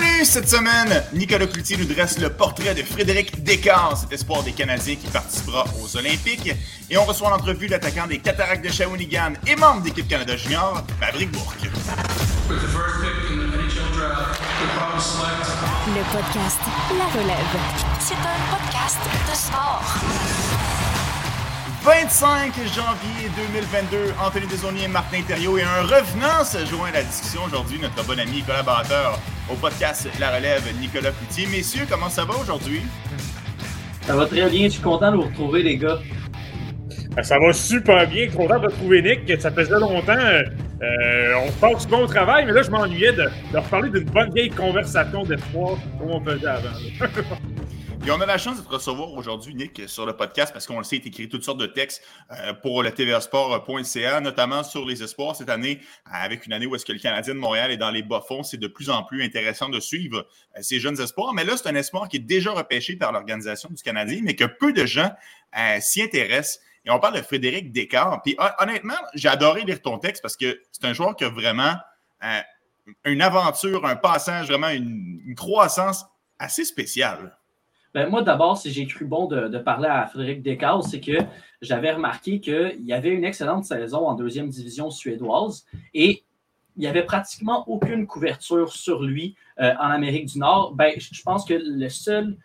menu cette semaine, Nicolas Cloutier nous dresse le portrait de Frédéric Descartes, cet espoir des Canadiens qui participera aux Olympiques. Et on reçoit l'entrevue l'attaquant des Cataractes de Shawinigan et membre d'équipe Canada Junior, Maverick Bourque. Le podcast La Relève. C'est un podcast de sport. 25 janvier 2022, Anthony Desaunier et Martin Thériault et un revenant se joint à la discussion aujourd'hui, notre bon ami et collaborateur au podcast La Relève, Nicolas Cloutier. Messieurs, comment ça va aujourd'hui? Ça va très bien, je suis content de vous retrouver les gars. Ben, ça va super bien, content de retrouver Nick, ça faisait longtemps. Euh, on passe du bon travail, mais là je m'ennuyais de, de reparler d'une bonne vieille conversation d'espoir comme on faisait avant. Et on a la chance de te recevoir aujourd'hui, Nick, sur le podcast, parce qu'on le sait, tu écrit toutes sortes de textes euh, pour le tvasport.ca, notamment sur les espoirs cette année, avec une année où est-ce que le Canadien de Montréal est dans les bas-fonds. C'est de plus en plus intéressant de suivre euh, ces jeunes espoirs. Mais là, c'est un espoir qui est déjà repêché par l'organisation du Canadien, mais que peu de gens euh, s'y intéressent. Et on parle de Frédéric Descartes. Puis honnêtement, j'ai adoré lire ton texte parce que c'est un joueur qui a vraiment une aventure, un passage, vraiment une croissance assez spéciale. Ben, moi, d'abord, si j'ai cru bon de, parler à Frédéric Descartes, c'est que j'avais remarqué qu'il y avait une excellente saison en deuxième division suédoise et il n'y avait pratiquement aucune couverture sur lui euh, en Amérique du Nord. Ben, je pense que le seul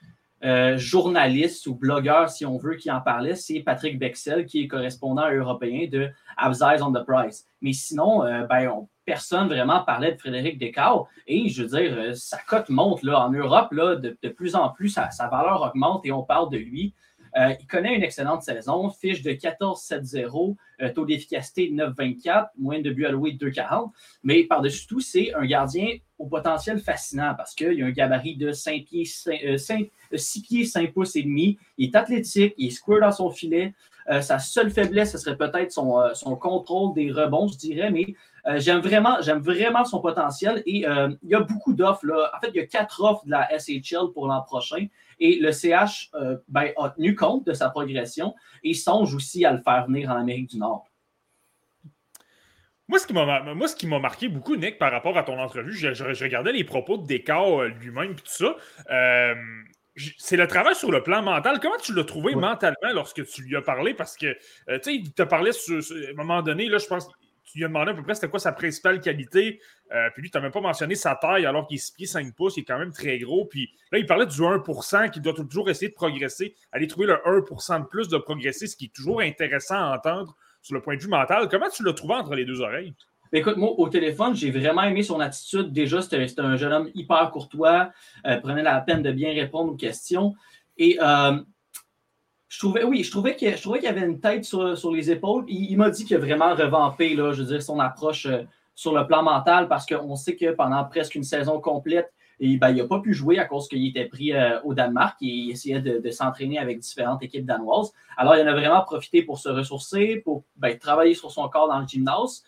euh, journaliste ou blogueur, si on veut, qui en parlait, c'est Patrick Bexel, qui est correspondant européen de Absides on the Price. Mais sinon, euh, ben, on personne vraiment parlait de Frédéric Descartes. Et je veux dire, euh, sa cote monte là, en Europe, là, de, plus en plus, sa, valeur augmente et on parle de lui. Euh, il connaît une excellente saison, fiche de 14-7-0, euh, taux d'efficacité de 9-24, moyenne de but alloué de 2-40. Mais par-dessus tout, c'est un gardien au potentiel fascinant parce qu'il a un gabarit de 5 pieds, 6 pieds 5 pouces et demi. Il est athlétique, il est square dans son filet. sa seule faiblesse, ce serait peut-être son, son, contrôle des rebonds, je dirais, mais euh, j'aime vraiment, j'aime vraiment son potentiel et euh, il y a beaucoup d'offres. En fait, il y a quatre offres de la SHL pour l'an prochain et le CH euh, ben, a tenu compte de sa progression et songe aussi à le faire venir en Amérique du Nord. Moi, ce qui m'a marqué beaucoup, Nick, par rapport à ton entrevue, je, regardais les propos de Descartes lui-même et tout ça. c'est le travail sur le plan mental. Comment tu l'as trouvé mentalement lorsque tu lui as parlé? Parce que, tu sais, il te parlait à un moment donné, là, je pense, tu lui as demandé à peu près c'était quoi sa principale qualité. Euh, puis lui, tu n'as même pas mentionné sa taille alors qu'il est 6 pieds 5 pouces, il est quand même très gros. Puis là, il parlait du 1% qui doit toujours essayer de progresser, aller trouver le 1% de plus de progresser, ce qui est toujours intéressant à entendre sur le point de vue mental. Comment tu l'as trouvé entre les deux oreilles? Ben, écoute, moi, au téléphone, j'ai vraiment aimé son attitude. Déjà, c'était un jeune homme hyper courtois, euh, prenait la peine de bien répondre aux questions. Et euh, je trouvais, oui, je trouvais qu'il y avait une tête sur, les épaules. Il, m'a dit qu'il a vraiment revampé, là, je veux dire, son approche euh, sur le plan mental parce qu'on sait que pendant presque une saison complète, ben, il n'a pas pu jouer à cause qu'il était pris euh, au Danemark et il essayait de, s'entraîner avec différentes équipes danoises. Alors, il en a vraiment profité pour se ressourcer, pour ben, travailler sur son corps dans le gymnase.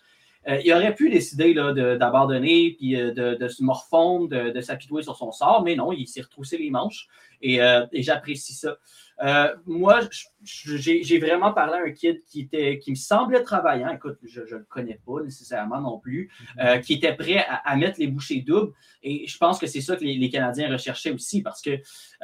Euh, il aurait pu décider d'abandonner, puis de, se morfondre, de, s'apitoyer sur son sort, mais non, il s'est retroussé les manches et j'apprécie ça. Euh, moi, j'ai vraiment parlé à un kid qui, était, qui me semblait travaillant. Écoute, je ne le connais pas nécessairement non plus, mm-hmm. euh, qui était prêt à, mettre les bouchées doubles. Et je pense que c'est ça que les, Canadiens recherchaient aussi parce que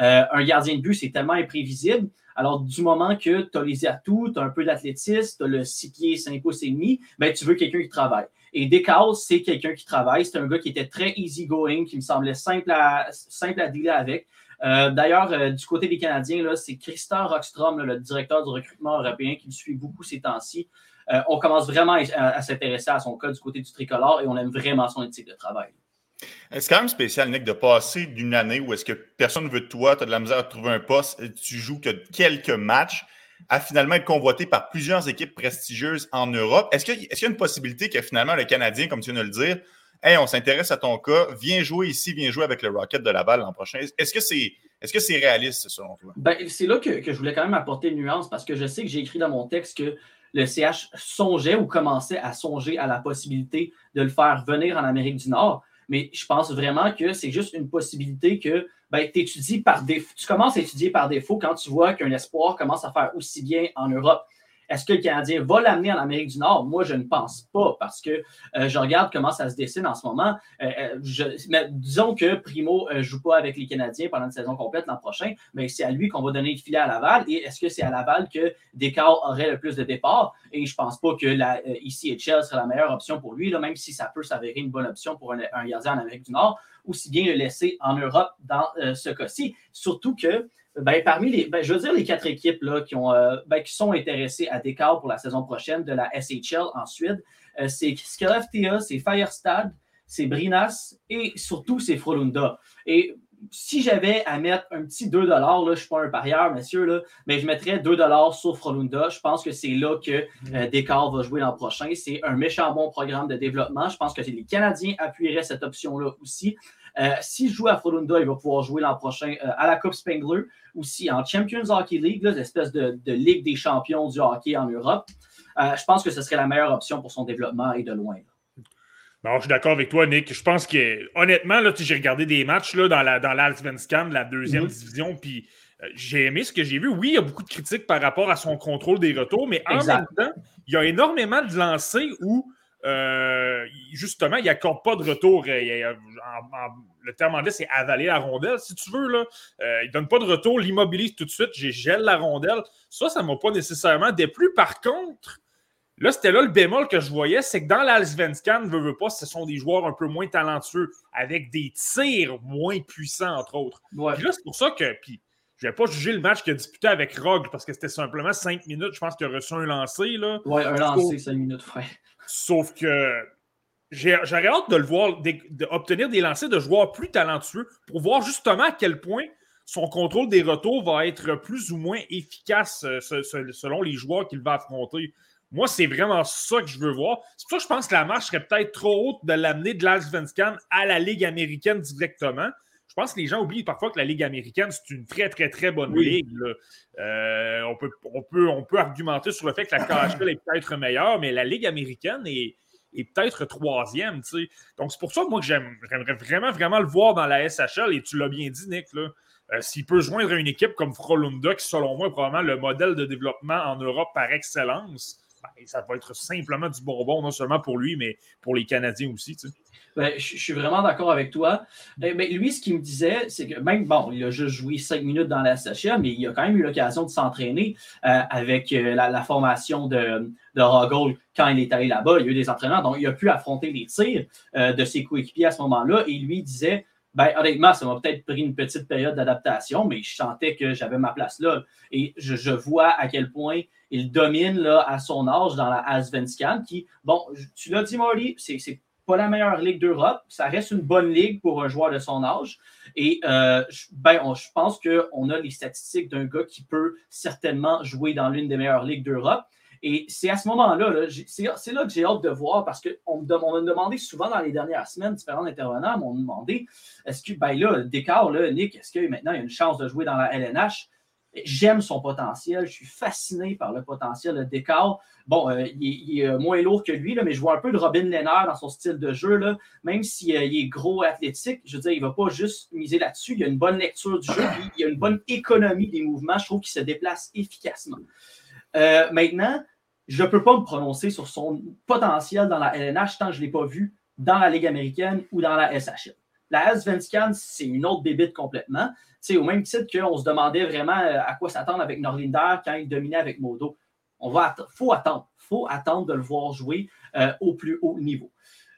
euh, un gardien de but, c'est tellement imprévisible. Alors, du moment que tu as les atouts, tu as un peu d'athlétisme, tu as le 6 pieds, 5 pouces et demi, ben, tu veux quelqu'un qui travaille. Et Descartes, c'est quelqu'un qui travaille. C'est un gars qui était très easy-going, qui me semblait simple à, simple à dealer avec. Euh, d'ailleurs, euh, du côté des Canadiens, c'est Christian Rockstrom, le directeur du recrutement européen, qui me suit beaucoup ces temps-ci. Euh, on commence vraiment à, s'intéresser à son cas du côté du tricolore et on aime vraiment son éthique de travail. C'est quand même spécial, Nick, de passer d'une année où est-ce que personne ne veut de toi, tu as de la misère à trouver un poste, tu joues que quelques matchs, à finalement être convoité par plusieurs équipes prestigieuses en Europe. Est-ce qu'il y a une possibilité que finalement le Canadien, comme tu viens de le dire, Hey, on s'intéresse à ton cas, viens jouer ici, viens jouer avec le Rocket de Laval l'an prochain. Est-ce que c'est est-ce que c'est réaliste selon toi? Ben, c'est là que, je voulais quand même apporter une nuance parce que je sais que j'ai écrit dans mon texte que le CH songeait ou commençait à songer à la possibilité de le faire venir en Amérique du Nord. Mais je pense vraiment que c'est juste une possibilité que ben, par tu commences à étudier par défaut quand tu vois qu'un espoir commence à faire aussi bien en Europe. Est-ce que le Canadien va l'amener en Amérique du Nord? Moi, je ne pense pas parce que euh, je regarde comment ça se dessine en ce moment. mais disons que Primo ne joue pas avec les Canadiens pendant une saison complète l'an prochain, mais c'est à lui qu'on va donner le filet à Laval. Et est-ce que c'est à Laval que Descartes aurait le plus de départ? Et je ne pense pas que la, ici serait la meilleure option pour lui, même si ça peut s'avérer une bonne option pour un, un gardien en Amérique du Nord aussi bien le laisser en Europe dans euh, ce cas-ci. Surtout que ben, parmi les, ben, je veux dire, les quatre équipes là, qui, ont, euh, ben, qui sont intéressées à Descartes pour la saison prochaine de la SHL en Suède, euh, c'est c'est Firestad, c'est Brinas et surtout c'est Frolunda. Et si j'avais à mettre un petit 2 là, je ne suis pas un parieur, messieurs, là, mais je mettrais 2 sur Frolunda. Je pense que c'est là que euh, va jouer l'an prochain. C'est un méchant bon programme de développement. Je pense que les Canadiens appuieraient cette option-là aussi. Euh, S'il joue à Frolunda, il va pouvoir jouer l'an prochain euh, à la Coupe Spengler, aussi en Champions Hockey League, l'espèce de, de, ligue des champions du hockey en Europe. Euh, je pense que ce serait la meilleure option pour son développement et de loin. Non, je suis d'accord avec toi, Nick. Je pense que, honnêtement, j'ai regardé des matchs là, dans, la, dans la deuxième mhm. division, puis j'ai aimé ce que j'ai vu. Oui, il y a beaucoup de critiques par rapport à son contrôle des retours, mais en même temps, il y a énormément de lancers où, euh, justement, il n'accorde pas de retour. Euh, le terme anglais, c'est avaler la rondelle, si tu veux. Là. il ne donne pas de retour, l'immobilise tout de suite, j'ai gèle la rondelle. Ça, ça ne m'a pas nécessairement déplu. Par contre, Là, c'était là le bémol que je voyais, c'est que dans l'Alsvenskan, veut, veut pas, ce sont des joueurs un peu moins talentueux, avec des tirs moins puissants, entre autres. Puis là, c'est pour ça que. Puis, je vais pas juger le match qu'il a disputé avec Rogue parce que c'était simplement cinq minutes. Je pense qu'il a reçu un lancer. Là. Ouais, un lancer, cinq minutes, frère. Sauf que j'aurais hâte de le voir, d'obtenir des lancers de joueurs plus talentueux pour voir justement à quel point son contrôle des retours va être plus ou moins efficace euh, selon les joueurs qu'il va affronter. Moi, c'est vraiment ça que je veux voir. C'est pour ça que je pense que la marche serait peut-être trop haute de l'amener de l'Allsvenskan à la Ligue américaine directement. Je pense que les gens oublient parfois que la Ligue américaine, c'est une très, très, très bonne ligue. Euh, on, peut, on, peut, on peut argumenter sur le fait que la KHL est peut-être meilleure, mais la Ligue américaine est, peut-être troisième. Donc, c'est pour ça, moi, que j'aimerais vraiment, vraiment le voir dans la SHL. Et tu l'as bien dit, Nick. Euh, s'il peut joindre une équipe comme Frolunda, qui, selon moi, est probablement le modèle de développement en Europe par excellence, ben, ça va être simplement du bonbon, non seulement pour lui, mais pour les Canadiens aussi. Ben, je, suis vraiment d'accord avec toi. Ben, lui, ce qu'il me disait, c'est que même, bon, il a juste joué cinq minutes dans la SHA, mais il a quand même eu l'occasion de s'entraîner euh, avec euh, la, formation de, de quand il est allé là-bas. Il y a eu des entraîneurs, donc il a pu affronter les tirs euh, de ses coéquipiers à ce moment-là. Et lui disait, ben, honnêtement, ça m'a peut-être pris une petite période d'adaptation, mais je sentais que j'avais ma place là. Et je, je vois à quel point il domine là, à son âge dans la Asvenskan, qui, bon, tu l'as dit, Marty, c'est pas la meilleure ligue d'Europe. Ça reste une bonne ligue pour un joueur de son âge. Et euh, ben, je pense qu'on a les statistiques d'un gars qui peut certainement jouer dans l'une des meilleures ligues d'Europe. Et c'est à ce moment-là, -là, c'est là que j'ai hâte de voir parce qu'on me, demandé souvent dans les dernières semaines, différents intervenants m'ont demandé est-ce que, ben là, Descartes, Nick, est-ce que maintenant il y a une chance de jouer dans la LNH J'aime son potentiel. Je suis fasciné par le potentiel de Descartes. Bon, euh, il, est, euh, moins lourd que lui, mais je vois un peu de Robin Lehner dans son style de jeu. Même s'il euh, est gros athlétique, je veux dire, il ne va pas juste miser là-dessus. Il a une bonne lecture du jeu, il a une bonne économie des mouvements. Je trouve qu'il se déplace efficacement. Maintenant, je ne peux pas me prononcer sur son potentiel dans la LNH tant que je ne l'ai pas vu dans la Ligue américaine ou dans la SHL. La S-24, c'est une autre bébite complètement au même titre qu'on se demandait vraiment euh, à quoi s'attendre avec Norlinder quand il dominait avec Modo. On va faut attendre. faut attendre de le voir jouer euh, au plus haut niveau.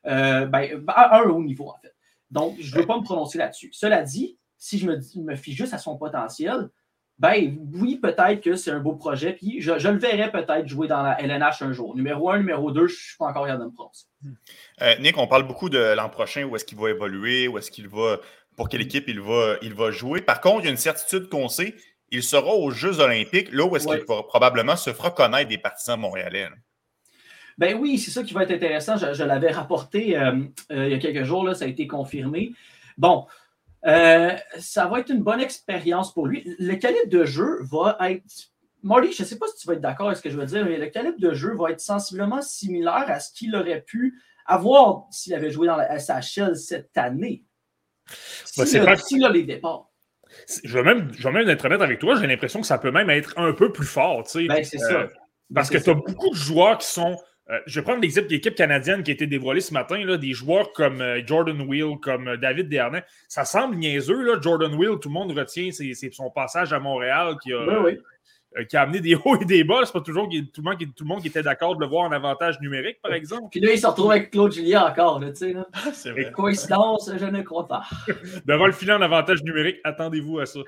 Euh, ben, à un haut niveau, en fait. Donc, je ne veux pas me prononcer là-dessus. Cela dit, si je me, me fie juste à son potentiel, ben oui, peut-être que c'est un beau projet, puis je, le verrai peut-être jouer dans la LNH un jour. Numéro un, numéro deux, je ne suis pas encore capable de me prononcer. Nick, on parle beaucoup de l'an prochain, où est-ce qu'il va évoluer, où est-ce qu'il va pour quelle équipe il va, il va jouer. Par contre, il y a une certitude qu'on sait, il sera aux Jeux olympiques, là où est-ce qu'il probablement se fera connaître des partisans montréalais. Ben oui, c'est ça qui va être intéressant. Je, l'avais rapporté euh, euh, il y a quelques jours, là, ça a été confirmé. Bon, euh, ça va être une bonne expérience pour lui. Le calibre de jeu va être. Marty, je ne sais pas si tu vas être d'accord avec ce que je veux dire, mais le calibre de jeu va être sensiblement similaire à ce qu'il aurait pu avoir s'il avait joué dans la SHL cette année. Ben, c'est là, les départs. Je vais, même, je vais même être honnête avec toi, j'ai l'impression que ça peut même être un peu plus fort. Ben, c'est ça. Euh, Parce que tu as beaucoup de joueurs qui sont. Euh, je vais prendre l'équipe canadienne qui a été dévoilée ce matin, là, des joueurs comme euh, Jordan Wheel, comme euh, David Dernay. Ça semble niaiseux, là, Jordan Wheel, tout le monde retient c'est son passage à Montréal qui a, Ben oui. Euh, qui a amené des hauts et des bas. C'est pas toujours tout le, monde qui, tout le monde qui était d'accord de le voir en avantage numérique, par exemple. Puis là, il se retrouve avec Claude Julien encore, tu sais. là. C'est vrai. Coïncidence, je ne crois pas. Devant le filet en avantage numérique, attendez-vous à ça.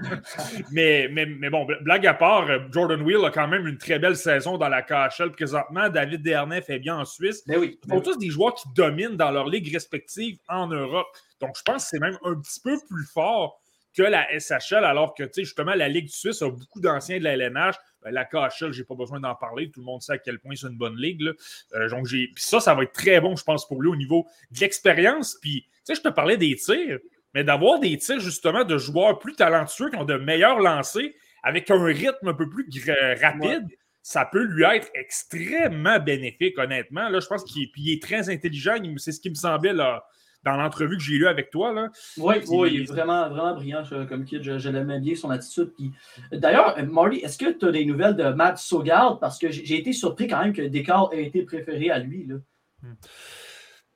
mais, mais, mais bon, blague à part, euh, Jordan Wheel a quand même une très belle saison dans la KHL présentement. David Dernay fait bien en Suisse. Ben oui. Ce sont tous des joueurs qui dominent dans leur ligue respective en Europe. Donc, je pense que c'est même un petit peu plus fort que la SHL, alors que, tu sais, justement, la Ligue suisse a beaucoup d'anciens de la LNH. Ben, la KHL, je n'ai pas besoin d'en parler. Tout le monde sait à quel point c'est une bonne ligue. là. Euh, donc, j'ai... Puis ça, ça va être très bon, je pense, pour lui au niveau de l'expérience. Puis, tu sais, je te parlais des tirs, mais d'avoir des tirs, justement, de joueurs plus talentueux qui ont de meilleurs lancers avec un rythme un peu plus gra- rapide. Ça peut lui être extrêmement bénéfique, honnêtement. Là, je pense qu'il il est très intelligent. C'est ce qui me semblait là, dans l'entrevue que j'ai lue avec toi. Là. Oui, il est vraiment, vraiment brillant comme kid. Je, je l'aimais bien, son attitude. Puis, D'ailleurs, euh, Marty, est-ce que tu as des nouvelles de Matt Sogard? Parce que j'ai été surpris quand même que Descartes ait été préféré à lui. Là.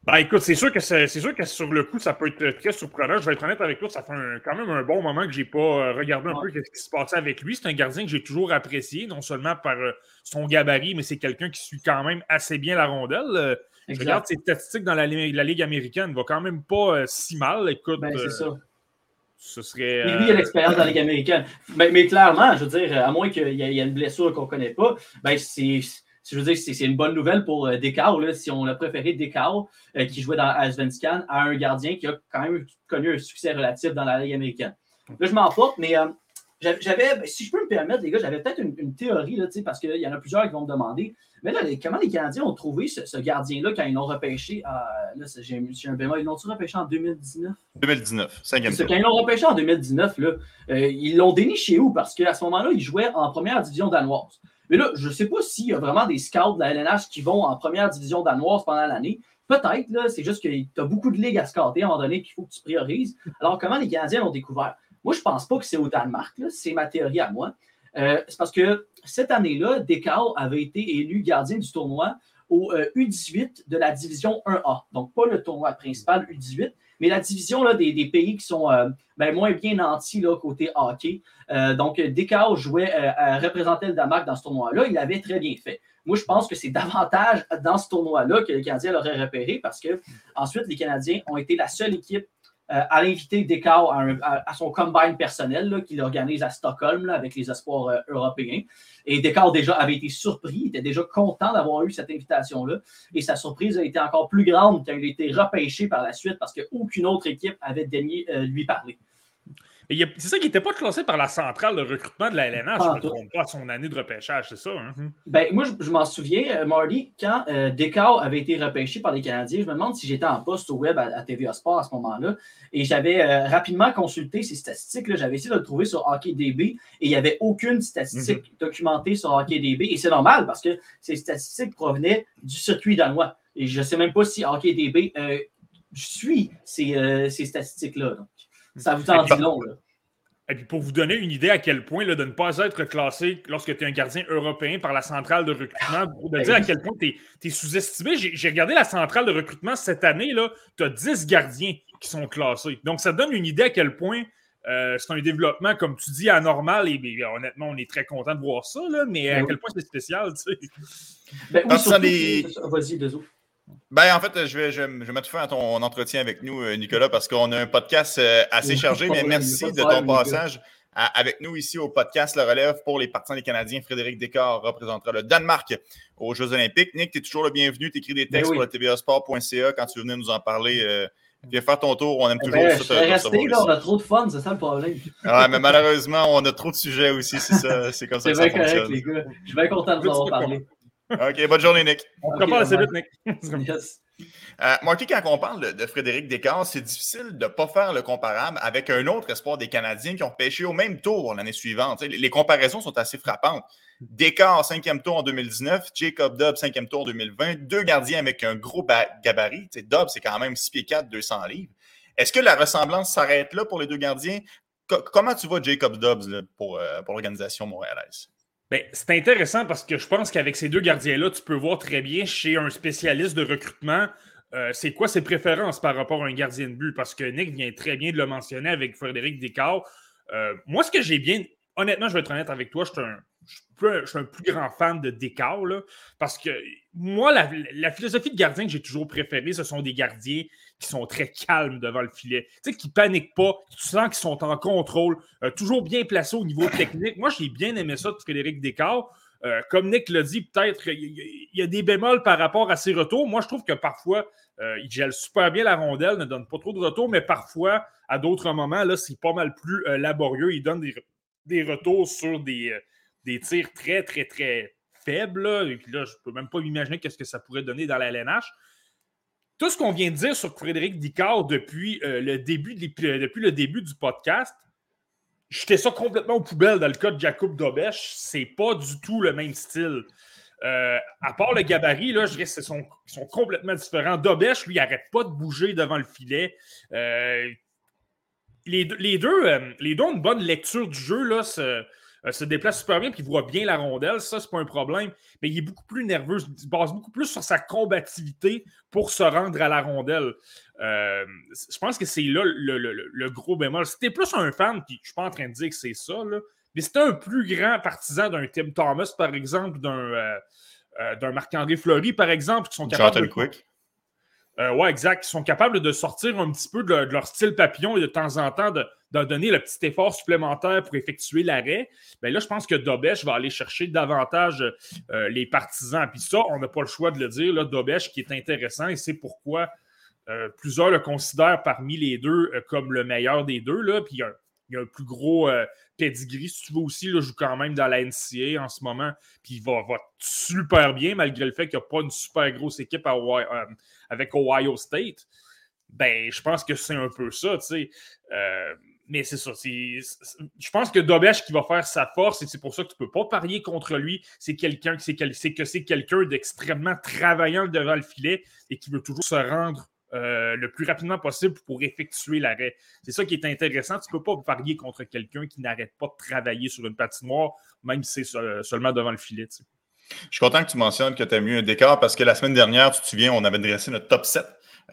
Ben écoute, c'est sûr que c'est sûr que sur le coup, ça peut être très surprenant. Je vais être honnête avec toi, ça fait un- quand même un bon moment que j'ai pas euh, regardé un Ouais. peu ce qui se passait avec lui. C'est un gardien que j'ai toujours apprécié, non seulement par euh, son gabarit, mais c'est quelqu'un qui suit quand même assez bien la rondelle. Euh, Exact. regarde ses statistiques dans la, li- la Ligue américaine, il va quand même pas euh, si mal. Écoute, Ben, euh, c'est ça. ce serait. Mais lui, il a euh, l'expérience dans la Ligue américaine. Mais, mais clairement, je veux dire, à moins qu'il y, ait il y ait une blessure qu'on ne connaît pas, ben c'est. Je veux dire, c'est une bonne nouvelle pour euh, là, si on a préféré Descartes, euh, qui jouait dans Asvenskan, à un gardien qui a quand même connu un succès relatif dans la Ligue américaine. Là, je m'en porte, mais euh, j'avais, j'avais- si je peux me permettre, les gars, j'avais peut-être une, une théorie, là, parce qu'il y en a plusieurs qui vont me demander. Mais là, comment les Canadiens ont trouvé ce, ce gardien-là quand ils l'ont repêché? là, j'ai un bémol. Ils l'ont-tu repêché en 2019? 2019, cinquième C'est tour. quand ils l'ont repêché en 2019, là, euh, ils l'ont déniché où? Parce qu'à ce moment-là, il jouait en première division danoise. Mais là, je ne sais pas s'il y a vraiment des scouts de la LNH qui vont en première division danoise pendant l'année. Peut-être, là, c'est juste que tu as beaucoup de ligues à scouter à un moment donné qu'il faut que tu priorises. Alors, comment les Canadiens l'ont découvert? Moi, je ne pense pas que c'est au Danemark, là, c'est ma théorie à moi. Euh, c'est parce que cette année-là, Descartes avait été élu gardien du tournoi au euh, U18 de la division 1A. Donc, pas le tournoi principal U18, mais la division là, des, pays qui sont euh, ben, moins bien nantis là, côté hockey. Euh, donc, Descartes jouait, euh, euh, représentait le Danemark dans ce tournoi-là. Il avait très bien fait. Moi, je pense que c'est davantage dans ce tournoi-là que les Canadiens l'auraient repéré parce que ensuite, les Canadiens ont été la seule équipe euh, à l'inviter Descartes à, son combine personnel qu'il organise à Stockholm là, avec les espoirs euh, européens. Et Descartes déjà avait été surpris, il était déjà content d'avoir eu cette invitation-là. Et sa surprise a été encore plus grande quand il a été repêché par la suite parce qu'aucune autre équipe avait daigné euh, lui parler. C'est ça qui n'était pas classé par la centrale de recrutement de la LNH, je ne me trompe pas, son année de repêchage, c'est ça. hein? Ben, moi, je, je m'en souviens, euh, Marty, quand euh, Descartes avait été repêché par les Canadiens, je me demande si j'étais en poste au web à, à TVA Sport à ce moment-là. Et j'avais euh, rapidement consulté ces statistiques-là. J'avais essayé de le trouver sur HockeyDB et il n'y avait aucune statistique documentée sur HockeyDB. Et c'est normal parce que ces statistiques provenaient du circuit danois. Et je ne sais même pas si HockeyDB euh, suit ces, ces statistiques-là. Donc, ça vous en dit long. Là. Et puis pour vous donner une idée à quel point là, de ne pas être classé lorsque tu es un gardien européen par la centrale de recrutement, pour te dire à quel point tu es, sous-estimé. J'ai regardé la centrale de recrutement cette année, tu as 10 gardiens qui sont classés. Donc ça te donne une idée à quel point euh, c'est un développement, comme tu dis, anormal. Et bien, honnêtement, on est très content de voir ça, là, mais à Ben oui. quel point c'est spécial. Tu sais. Ben, oui, surtout les- Vas-y, Dezo. Ben, en fait, je vais, je, vais- je vais mettre fin à ton entretien avec nous, euh, Nicolas, parce qu'on a un podcast euh, assez chargé, mais merci de ton passage à- avec nous ici au podcast Le Relève pour les partisans des Canadiens. Frédéric Descartes représentera le Danemark aux Jeux Olympiques. Nick, tu es toujours le bienvenu. Tu écris des textes Ben oui. pour le tvasport.ca quand tu veux venir nous en parler. euh, viens faire ton tour. On aime Eh toujours ben, ça. recevoir là, on a trop de fun, c'est ça le problème. Ah, mais malheureusement, on a trop de sujets aussi. C'est ça. C'est comme ça que ça correct, fonctionne. les gars. Je suis bien content de vous avoir parlé. OK, bonne journée, Nick. On Ok, te parle assez vite, Nick. Yes. Euh, Marty, quand on parle de, Frédéric Descartes, c'est difficile de ne pas faire le comparable avec un autre espoir des Canadiens qui ont pêché au même tour l'année suivante. Les, comparaisons sont assez frappantes. Descartes, cinquième tour en 2019, Jacob Dobbs, cinquième tour en 2020, deux gardiens avec un gros ba- gabarit. Tu sais, Dobbs, c'est quand même 6 pieds 4, 200 livres. Est-ce que la ressemblance s'arrête là pour les deux gardiens? Co- comment tu vois Jacob Dobbs là, pour, euh, pour l'organisation montréalaise? Ben, c'est intéressant parce que je pense qu'avec ces deux gardiens-là, tu peux voir très bien chez un spécialiste de recrutement euh, c'est quoi ses préférences par rapport à un gardien de but? Parce que Nick vient très bien de le mentionner avec Frédéric Descartes. Euh, moi, ce que j'ai bien. Honnêtement, je vais être honnête avec toi, je suis un, je suis un plus grand fan de Descartes. parce que moi, la, philosophie de gardien que j'ai toujours préférée, ce sont des gardiens qui sont très calmes devant le filet. Tu sais, qui ne paniquent pas, tu sens qu'ils sont en contrôle, euh, toujours bien placés au niveau technique. Moi, j'ai bien aimé ça de Frédéric Descartes. Euh, comme Nick l'a dit, peut-être il y, a des bémols par rapport à ses retours. Moi, je trouve que parfois, euh, il gèle super bien la rondelle, ne donne pas trop de retours, mais parfois, à d'autres moments, là, c'est pas mal plus laborieux. Il donne des, retours sur des, des tirs très, très, très faibles. Et puis là, je ne peux même pas m'imaginer qu'est-ce que ça pourrait donner dans la LNH. Tout ce qu'on vient de dire sur Frédéric Dicard depuis, euh, le, début depuis le début du podcast, jeter ça complètement aux poubelles dans le cas de Jacob Dobesch. C'est pas du tout le même style. Euh, à part le gabarit, là, je dirais qu'ils sont, sont, complètement différents. Dobesch, lui, n'arrête pas de bouger devant le filet. Euh, les, les deux ont une bonne lecture du jeu. Là, euh, se déplace super bien puis il voit bien la rondelle. Ça, c'est pas un problème. Mais il est beaucoup plus nerveux. Il base beaucoup plus sur sa combativité pour se rendre à la rondelle. Euh, je pense que c'est là le, gros bémol. C'était plus un fan, puis je suis pas en train de dire que c'est ça, là, mais c'était un plus grand partisan d'un Tim Thomas, par exemple, d'un euh, Marc-André Fleury, par exemple, qui sont capables. De... Quick. Euh, ouais, exact. Ils sont capables de sortir un petit peu de, leur style papillon et de temps en temps de, donner le petit effort supplémentaire pour effectuer l'arrêt. Ben là, je pense que Dobesh va aller chercher davantage euh, les partisans. Puis ça, on n'a pas le choix de le dire. Là, Dobesh qui est intéressant et c'est pourquoi euh, plusieurs le considèrent parmi les deux comme le meilleur des deux. Là. Puis il y a, un plus gros pedigree, si tu veux aussi. Là, joue quand même dans la NCA en ce moment. Puis il va, super bien, malgré le fait qu'il n'y a pas une super grosse équipe euh, avec Ohio State. Ben, je pense que c'est un peu ça, tu. Mais c'est ça. je pense que Dobesh qui va faire sa force, et c'est pour ça que tu ne peux pas parier contre lui, c'est quelqu'un c'est que c'est quelqu'un d'extrêmement travaillant devant le filet et qui veut toujours se rendre euh, le plus rapidement possible pour effectuer l'arrêt. C'est ça qui est intéressant. Tu ne peux pas parier contre quelqu'un qui n'arrête pas de travailler sur une patinoire, même si c'est seulement devant le filet. Je suis content que tu mentionnes que tu as mis un décor parce que la semaine dernière, tu te souviens, on avait dressé notre top 7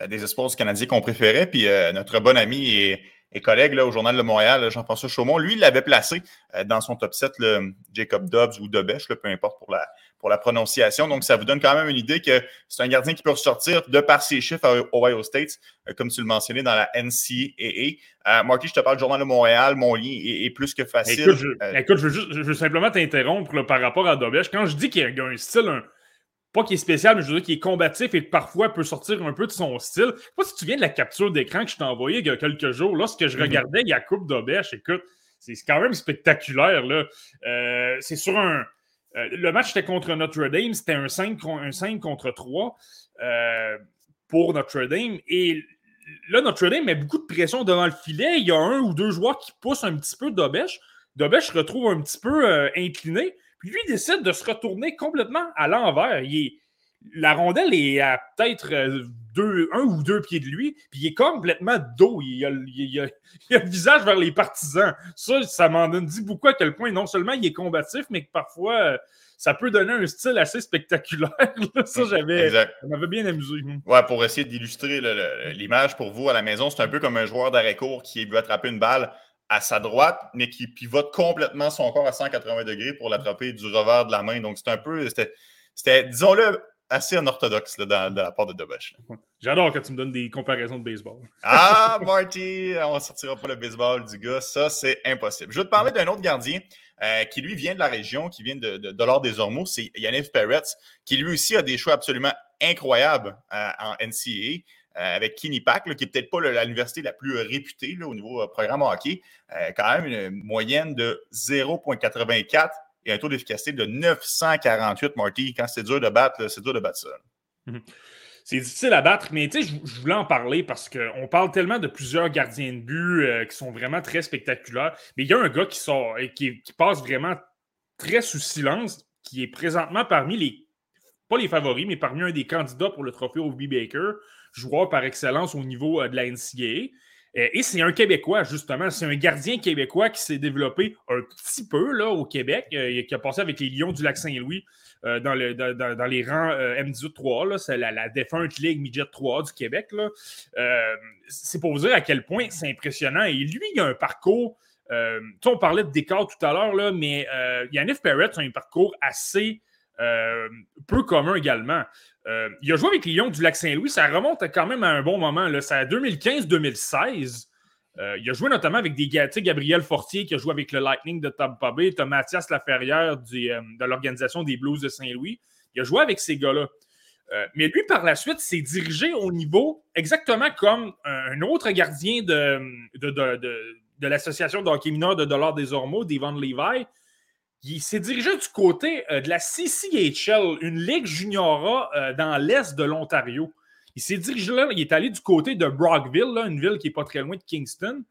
euh, des espoirs canadiens qu'on préférait. Puis euh, notre bon ami et, collègue là, au Journal de Montréal, Jean-François Chaumont, lui, il l'avait placé dans son top 7, le Jacob Dobbs ou Dobesh, peu importe pour la, pour la prononciation. Donc, ça vous donne quand même une idée que c'est un gardien qui peut ressortir de par ses chiffres à Ohio State, euh, comme tu le mentionnais dans la NCAA. Euh, Marty, je te parle du Journal de Montréal. Mon lien est, plus que facile. Écoute, je, euh, veux, juste, je veux simplement t'interrompre par rapport à Dobesh. Quand je dis qu'il y a un style, pas qui est spécial, mais je veux dire qu'il est combatif et parfois peut sortir un peu de son style. Je sais pas si tu viens de la capture d'écran que je t'ai envoyée il y a quelques jours. Lorsque je mhm. regardais Yacoub Dobesh, écoute, c'est quand même spectaculaire. Là. c'est sur un, euh, le match était contre Notre Dame, c'était un 5, contre 3 euh, pour Notre Dame. Et là, Notre Dame met beaucoup de pression devant le filet. Il y a un ou deux joueurs qui poussent un petit peu Dobesh. Dobesh se retrouve un petit peu euh, incliné. Puis lui décide de se retourner complètement à l'envers. La rondelle est à peut-être un ou deux pieds de lui, puis il est complètement dos. Il a, le visage vers les partisans. Ça, ça m'en dit beaucoup à quel point non seulement il est combatif, mais que parfois euh, ça peut donner un style assez spectaculaire. ça, j'avais, ça m'avait bien amusé. Ouais, pour essayer d'illustrer l'image pour vous à la maison, c'est un peu comme un joueur d'arrêt court qui veut attraper une balle à sa droite, mais qui pivote complètement son corps à 180 degrés pour l'attraper du revers de la main. Donc, c'est un peu, c'était, disons-le, assez unorthodoxe dans, la part de Dobosh. J'adore quand tu me donnes des comparaisons de baseball. Ah, Marty, on ne sortira pas le baseball du gars. Ça, c'est impossible. Je vais te parler d'un autre gardien euh, qui, lui, vient de la région, qui vient de, de, l'Ordre des Ormeaux. C'est Yannick Peretz, qui, lui aussi, a des choix absolument incroyables euh, en NCAA. Euh, avec Kinipak, qui n'est peut-être pas l'université la plus réputée au niveau programme hockey, quand même une moyenne de 0,84 et un taux d'efficacité de 948, Marty. Quand c'est dur de battre, c'est dur de battre ça. Mhm. C'est difficile à battre, mais tu sais, je, voulais en parler parce qu'on parle tellement de plusieurs gardiens de but euh, qui sont vraiment très spectaculaires. Mais il y a un gars qui, sort, et qui, passe vraiment très sous silence, qui est présentement parmi les, pas les favoris, mais parmi un des candidats pour le trophée Obi Baker, joueur par excellence au niveau euh, de la NCAA. Et c'est un Québécois, justement. C'est un gardien québécois qui s'est développé un petit peu là, au Québec, qui a passé avec les Lions du Lac-Saint-Louis dans, dans, les rangs M18-3. C'est la, défunte Ligue Midget 3 du Québec. c'est pour vous dire à quel point c'est impressionnant. Et lui, il a un parcours. on parlait de décor tout à l'heure, mais Yannick Perrett a un parcours assez peu commun également. Euh, il a joué avec les Lions du Lac-Saint-Louis. Ça remonte quand même à un bon moment. C'est à 2015-2016. Euh, il a joué notamment avec des gars, Gabriel Fortier qui a joué avec le Lightning de Tampa Bay, tu Mathias Laferrière euh, de l'organisation des Blues de Saint-Louis. Il a joué avec ces gars-là. mais lui, par la suite, s'est dirigé au niveau exactement comme un autre gardien de, l'association de mineur de Dollars des Ormeaux, Devon Levi, il s'est dirigé du côté euh, de la CCHL, une ligue juniora euh, dans l'est de l'Ontario. Il s'est dirigé là, il est allé du côté de Brockville, une ville qui n'est pas très loin de Kingston.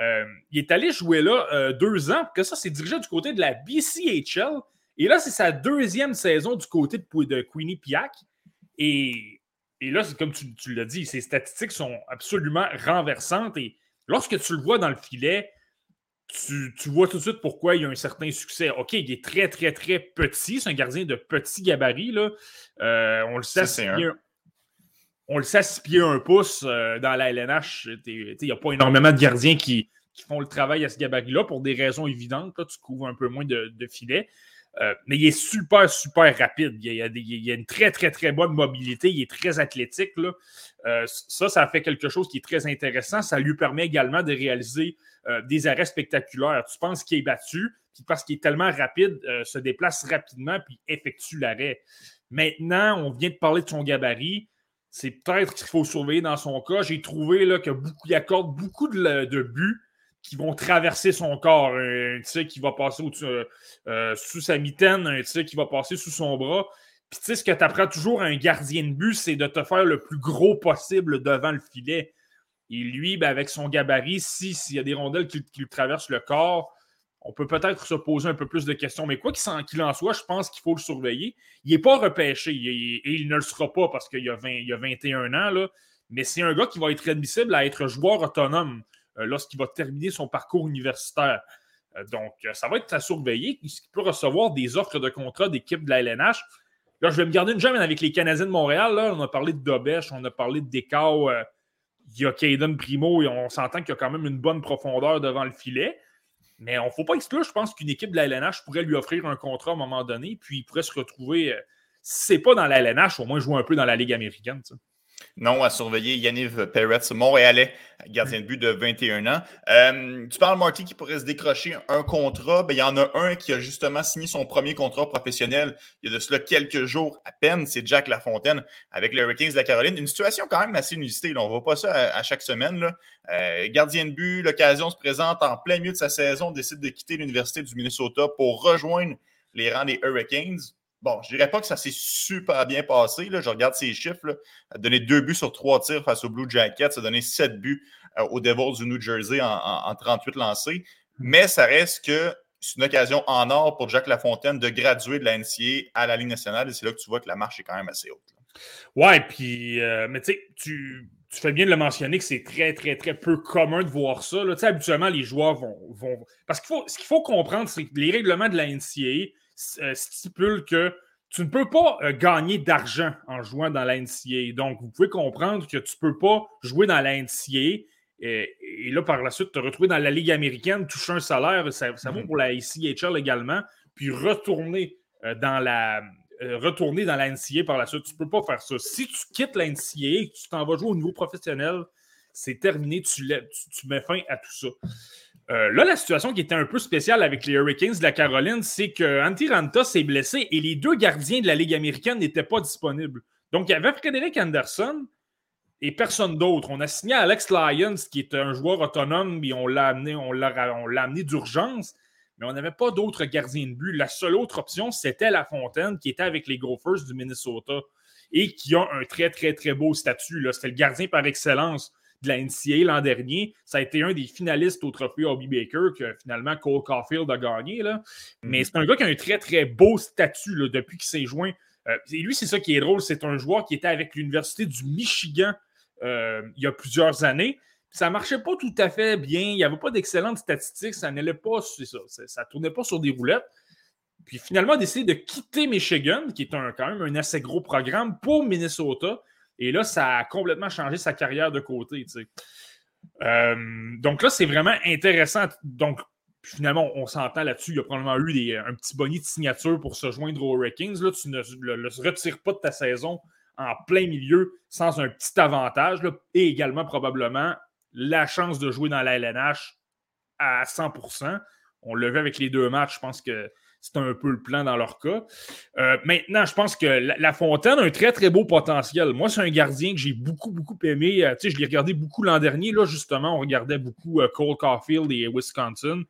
Euh, il est allé jouer là deux ans, que ça, s'est dirigé du côté de la BCHL. Et là, c'est sa deuxième saison du côté de, de Queenie-Piac. Et, là, c'est comme tu, tu l'as dit, ses statistiques sont absolument renversantes. Et lorsque tu le vois dans le filet, tu, vois tout de suite pourquoi il y a un certain succès. OK, il est très, très, très petit. C'est un gardien de petit gabarit. Là. Euh, on le sait, on le sait à pieds un pouce euh, dans la LNH. Il n'y a pas énormément de gardiens qui, font le travail à ce gabarit-là pour des raisons évidentes. tu couvres un peu moins de, de filets. Euh, mais il est super, super rapide. Il y, a, une très, très, très bonne mobilité. Il est très athlétique. Là. ça, ça fait quelque chose qui est très intéressant. Ça lui permet également de réaliser euh, des arrêts spectaculaires. Tu penses qu'il est battu, parce qu'il est tellement rapide, euh, se déplace rapidement, puis effectue l'arrêt. Maintenant, on vient de parler de son gabarit. C'est peut-être qu'il faut surveiller dans son cas. J'ai trouvé là, accorde beaucoup de, buts qui vont traverser son corps. Un, tir qui va passer euh, sous sa mitaine, un tir qui va passer sous son bras. Puis tu ce que tu apprends toujours à un gardien de but, c'est de te faire le plus gros possible devant le filet. Et lui, ben, avec son gabarit, s'il y a des rondelles qui, lui traversent le corps, on peut peut-être se poser un peu plus de questions. Mais quoi qu'il en, soit, je pense qu'il faut le surveiller. Il n'est pas repêché et il ne le sera pas parce qu'il y, a 21 ans. Mais c'est un gars qui va être admissible à être joueur autonome euh, lorsqu'il va terminer son parcours universitaire. Euh, donc, euh, ça va être à surveiller. Il peut recevoir des offres de contrat d'équipe de la LNH. Là, je vais me garder une jambe avec les Canadiens de Montréal. On a parlé de Dobesh, on a parlé de Descao il y a Caden Primo et on s'entend qu'il y a quand même une bonne profondeur devant le filet. Mais on ne faut pas exclure, je pense qu'une équipe de la LNH pourrait lui offrir un contrat à un moment donné, puis il pourrait se retrouver, euh, si ce n'est pas dans la LNH, au moins jouer un peu dans la Ligue américaine. Non, à surveiller Yaniv Peretz, Montréalais, gardien de but de 21 ans. Euh, tu parles, Marty, qui pourrait se décrocher un contrat. Ben, il y en a un qui a justement signé son premier contrat professionnel il y a de cela quelques jours à peine. C'est Jack Lafontaine avec les Hurricanes de la Caroline. Une situation quand même assez inusitée. On ne voit pas ça à, chaque semaine. Euh, gardien de but, l'occasion se présente en plein milieu de sa saison, décide de quitter l'Université du Minnesota pour rejoindre les rangs des Hurricanes. Bon, je ne dirais pas que ça s'est super bien passé. Là. Je regarde ses chiffres. Là. donné deux buts sur trois tirs face aux Blue Jackets. Ça a donné sept buts euh, aux Devils du New Jersey en, 38 lancés. Mais ça reste que c'est une occasion en or pour Jack Lafontaine de graduer de la NCA à la Ligue nationale. Et c'est là que tu vois que la marche est quand même assez haute. Ouais, puis, euh, mais tu sais, tu fais bien de le mentionner que c'est très, très, très peu commun de voir ça. Là. Habituellement, les joueurs vont. vont... Parce qu'il faut, ce qu'il faut comprendre, c'est que les règlements de la NCA euh, stipule que tu ne peux pas euh, gagner d'argent en jouant dans la NCA. Donc, vous pouvez comprendre que tu ne peux pas jouer dans la NCA et, là, par la suite, te retrouver dans la Ligue américaine, toucher un salaire, ça, vaut mhm. pour la ICHL également, puis retourner euh, dans la retourner dans la NCA par la suite. Tu ne peux pas faire ça. Si tu quittes la NCA tu t'en vas jouer au niveau professionnel, c'est terminé, tu, tu, mets fin à tout ça. Euh, là, la situation qui était un peu spéciale avec les Hurricanes de la Caroline, c'est que Ranta s'est blessé et les deux gardiens de la Ligue américaine n'étaient pas disponibles. Donc, il y avait Frédéric Anderson et personne d'autre. On a signé Alex Lyons, qui est un joueur autonome, et on l'a amené, on l'a, amené d'urgence, mais on n'avait pas d'autres gardiens de but. La seule autre option, c'était La Fontaine, qui était avec les Gophers du Minnesota et qui a un très, très, très beau statut. C'était le gardien par excellence de la NCA l'an dernier. Ça a été un des finalistes au trophée Hobby Baker que finalement Cole Caulfield a gagné. Là. Mais mhm. c'est un gars qui a un très, très beau statut là, depuis qu'il s'est joint. Euh, et lui, c'est ça qui est drôle. C'est un joueur qui était avec l'Université du Michigan euh, il y a plusieurs années. ça marchait pas tout à fait bien. Il n'y avait pas d'excellentes statistiques. Ça n'allait pas, c'est ça, ça, tournait pas sur des roulettes. Puis finalement, a décidé de quitter Michigan, qui est un, quand même un assez gros programme, pour Minnesota. Et là, ça a complètement changé sa carrière de côté. Euh, donc là, c'est vraiment intéressant. Donc, finalement, on s'entend là-dessus. Il y a probablement eu un petit bonnet de signature pour se joindre aux Hurricanes. Là, tu ne le, retires pas de ta saison en plein milieu sans un petit avantage. et également, probablement, la chance de jouer dans la LNH à 100% On l'a vu avec les deux matchs. Je pense que c'est un peu le plan dans leur cas. Euh, maintenant, je pense que la, Fontaine a un très, très beau potentiel. Moi, c'est un gardien que j'ai beaucoup, beaucoup aimé. Euh, je l'ai regardé beaucoup l'an dernier. Là, justement, on regardait beaucoup euh, Cole Caulfield et Wisconsin.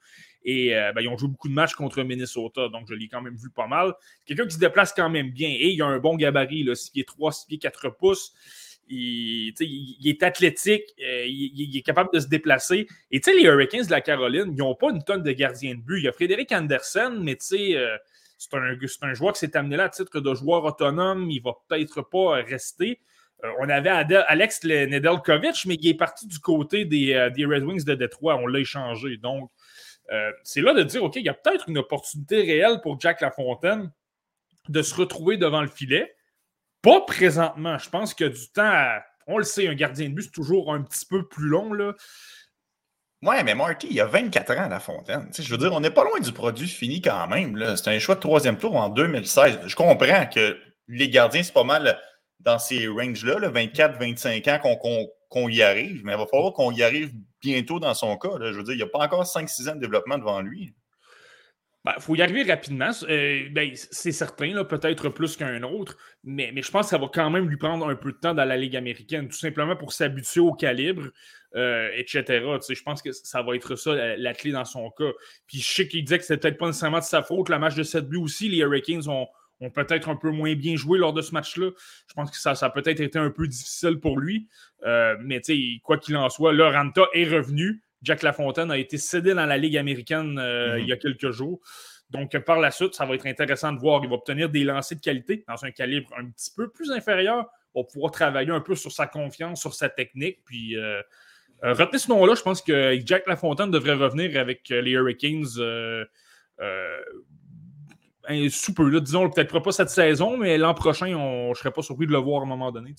Et ben, ils ont joué beaucoup de matchs contre Minnesota, donc je l'ai quand même vu pas mal. Quelqu'un qui se déplace quand même bien. Et il a un bon gabarit, 6 pieds 3, 6 pieds 4 pouces. Il, est athlétique, euh, il, est capable de se déplacer. Et les Hurricanes de la Caroline, ils n'ont pas une tonne de gardiens de but. Il y a Frédéric Anderson, mais euh, c'est un, joueur qui s'est amené là à titre de joueur autonome. Il ne va peut-être pas rester. Euh, on avait Alex Nedeljkovic, mais il est parti du côté des, Red Wings de Détroit. On l'a échangé. Donc, c'est là de dire, OK, il y a peut-être une opportunité réelle pour Jack Lafontaine de se retrouver devant le filet. Pas présentement. Je pense que du temps, on le sait, un gardien de but, c'est toujours un petit peu plus long. Là. Ouais, mais Marty, il y a 24 ans à La Fontaine. je veux dire, on n'est pas loin du produit fini quand même. C'est un choix de troisième tour en 2016. Je comprends que les gardiens, c'est pas mal dans ces ranges-là, 24-25 ans qu'on y arrive, mais il va falloir qu'on y arrive bientôt dans son cas. Je veux dire, il n'y a pas encore 5-6 ans de développement devant lui. Il ben, faut y arriver rapidement. Euh, ben, c'est certain, peut-être plus qu'un autre, mais, je pense que ça va quand même lui prendre un peu de temps dans la Ligue américaine, tout simplement pour s'habituer au calibre, euh, etc. je pense que ça va être ça la, clé dans son cas. Puis je sais qu'il disait que c'était peut-être pas nécessairement de sa faute. La match de 7 buts aussi, les Hurricanes ont, peut-être un peu moins bien joué lors de ce match-là. Je pense que ça, a peut-être été un peu difficile pour lui. Euh, mais quoi qu'il en soit, Loranta est revenu. Jack Lafontaine a été cédé dans la Ligue américaine euh, mhm. il y a quelques jours. Donc, par la suite, ça va être intéressant de voir. Il va obtenir des lancers de qualité dans un calibre un petit peu plus inférieur pour pouvoir travailler un peu sur sa confiance, sur sa technique. Puis, euh, euh, retenez ce nom-là. Je pense que Jack Lafontaine devrait revenir avec les Hurricanes sous peu. disons, peut-être pas cette saison, mais l'an prochain, on, je ne serais pas surpris de le voir à un moment donné.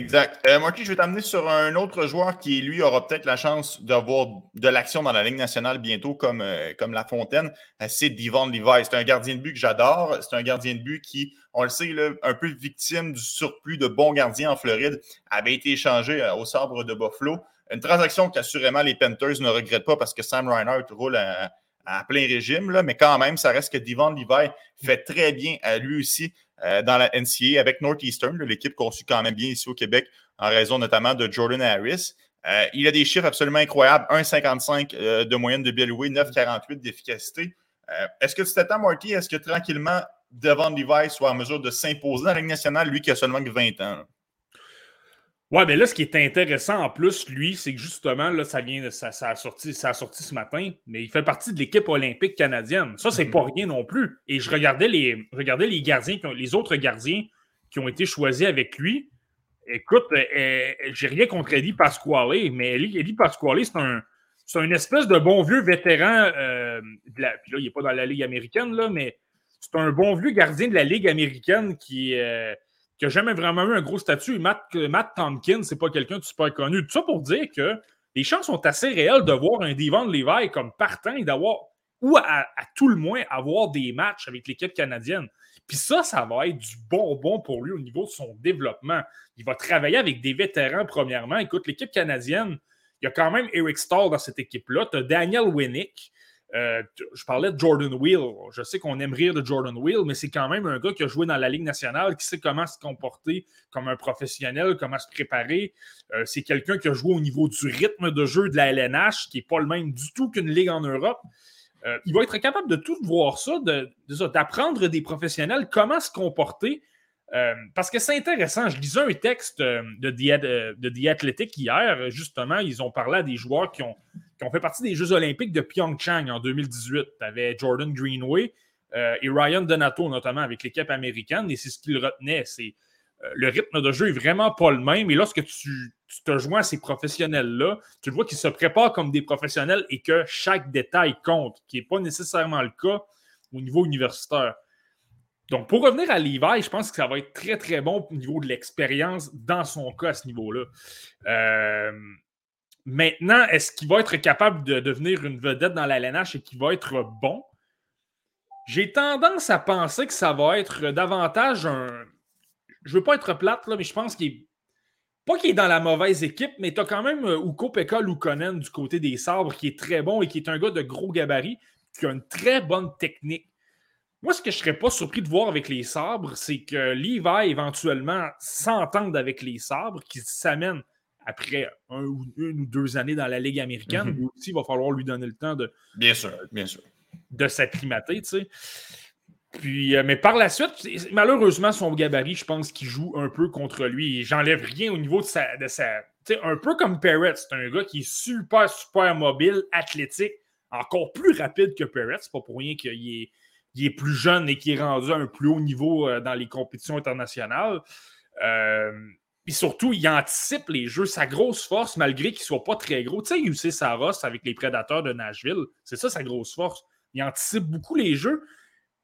Exact. Euh, Marky, je vais t'amener sur un autre joueur qui, lui, aura peut-être la chance d'avoir de l'action dans la Ligue nationale bientôt, comme, euh, comme La Fontaine. Euh, c'est Devon Levi. C'est un gardien de but que j'adore. C'est un gardien de but qui, on le sait, un peu victime du surplus de bons gardiens en Floride, avait été échangé au sabre de Buffalo. Une transaction qu'assurément les Panthers ne regrettent pas parce que Sam Reinhardt roule à, plein régime, là, mais quand même, ça reste que Devon Levi fait très bien à lui aussi euh, dans la NCA avec Northeastern, l'équipe qu'on suit quand même bien ici au Québec, en raison notamment de Jordan Harris. Euh, il a des chiffres absolument incroyables 1,55 euh, de moyenne de BLW, 9,48 d'efficacité. est-ce que tu t'attends, Marty, est-ce que tranquillement, Devon Levi soit en mesure de s'imposer dans la Ligue nationale, lui qui a seulement que 20 ans? Ouais, mais là, ce qui est intéressant en plus, lui, c'est que justement, là, ça vient, ça, a sorti, ça a sorti ce matin, mais il fait partie de l'équipe olympique canadienne. Ça, c'est mhm. pas rien non plus. Et je regardais les, regardais les gardiens, les autres gardiens qui ont été choisis avec lui. Écoute, euh, euh, j'ai rien contre Eddie Pasquale, mais Eddie Pasquale, c'est un, c'est une espèce de bon vieux vétéran. Euh, puis là, il n'est pas dans la Ligue américaine, là, mais c'est un bon vieux gardien de la Ligue américaine qui qui n'a jamais vraiment eu un gros statut. Matt, Matt Tompkins, c'est pas quelqu'un de super connu. Tout ça pour dire que les chances sont assez réelles de voir un Devon Levi comme partant et d'avoir, ou à, tout le moins, avoir des matchs avec l'équipe canadienne. Puis ça, ça va être du bonbon pour lui au niveau de son développement. Il va travailler avec des vétérans, premièrement. Écoute, l'équipe canadienne, il y a quand même Eric Stahl dans cette équipe-là. Tu as Daniel Winnick, euh, je parlais de Jordan Wheel. Je sais qu'on aime rire de Jordan Wheel, mais c'est quand même un gars qui a joué dans la Ligue nationale, qui sait comment se comporter comme un professionnel, comment se préparer. Euh, c'est quelqu'un qui a joué au niveau du rythme de jeu de la LNH, qui n'est pas le même du tout qu'une ligue en Europe. Euh, il va être capable de tout voir ça, d'apprendre des professionnels comment se comporter. parce que c'est intéressant. Je lisais un texte de The, de The Athletic hier, justement. Ils ont parlé à des joueurs qui ont qui ont fait partie des Jeux olympiques de Pyeongchang en 2018. Tu avais Jordan Greenway euh, et Ryan Donato, notamment avec l'équipe américaine, et c'est ce qu'ils retenaient. Euh, le rythme de jeu est vraiment pas le même. Et lorsque tu, te joins à ces professionnels-là, tu vois qu'ils se préparent comme des professionnels et que chaque détail compte, qui n'est pas nécessairement le cas au niveau universitaire. Donc, pour revenir à Levi, je pense que ça va être très, très bon au niveau de l'expérience dans son cas à ce niveau-là. Euh, maintenant, est-ce qu'il va être capable de devenir une vedette dans la LNH et qu'il va être bon? J'ai tendance à penser que ça va être davantage un. Je veux pas être plate, là, mais je pense qu'il. Pas qu'il est dans la mauvaise équipe, mais tu as quand même euh, Uko Pekka Lukonen du côté des sabres qui est très bon et qui est un gars de gros gabarit, qui a une très bonne technique. Moi, ce que je serais pas surpris de voir avec les sabres, c'est que Levi éventuellement s'entende avec les sabres, qui s'amènent après un ou, une ou deux années dans la Ligue américaine. Mhm. aussi, il va falloir lui donner le temps de. Bien sûr, bien sûr. De s'acclimater, tu sais. Puis, euh, mais par la suite, malheureusement, son gabarit, je pense qu'il joue un peu contre lui. J'enlève rien au niveau de sa. De sa un peu comme Perret, c'est un gars qui est super, super mobile, athlétique, encore plus rapide que Perret. C'est pas pour rien qu'il est il est plus jeune et qui est rendu à un plus haut niveau euh, dans les compétitions internationales. Euh, et surtout, il anticipe les jeux. Sa grosse force, malgré qu'il ne soit pas très gros. Tu sais, UC Saros avec les prédateurs de Nashville, c'est ça sa grosse force. Il anticipe beaucoup les jeux.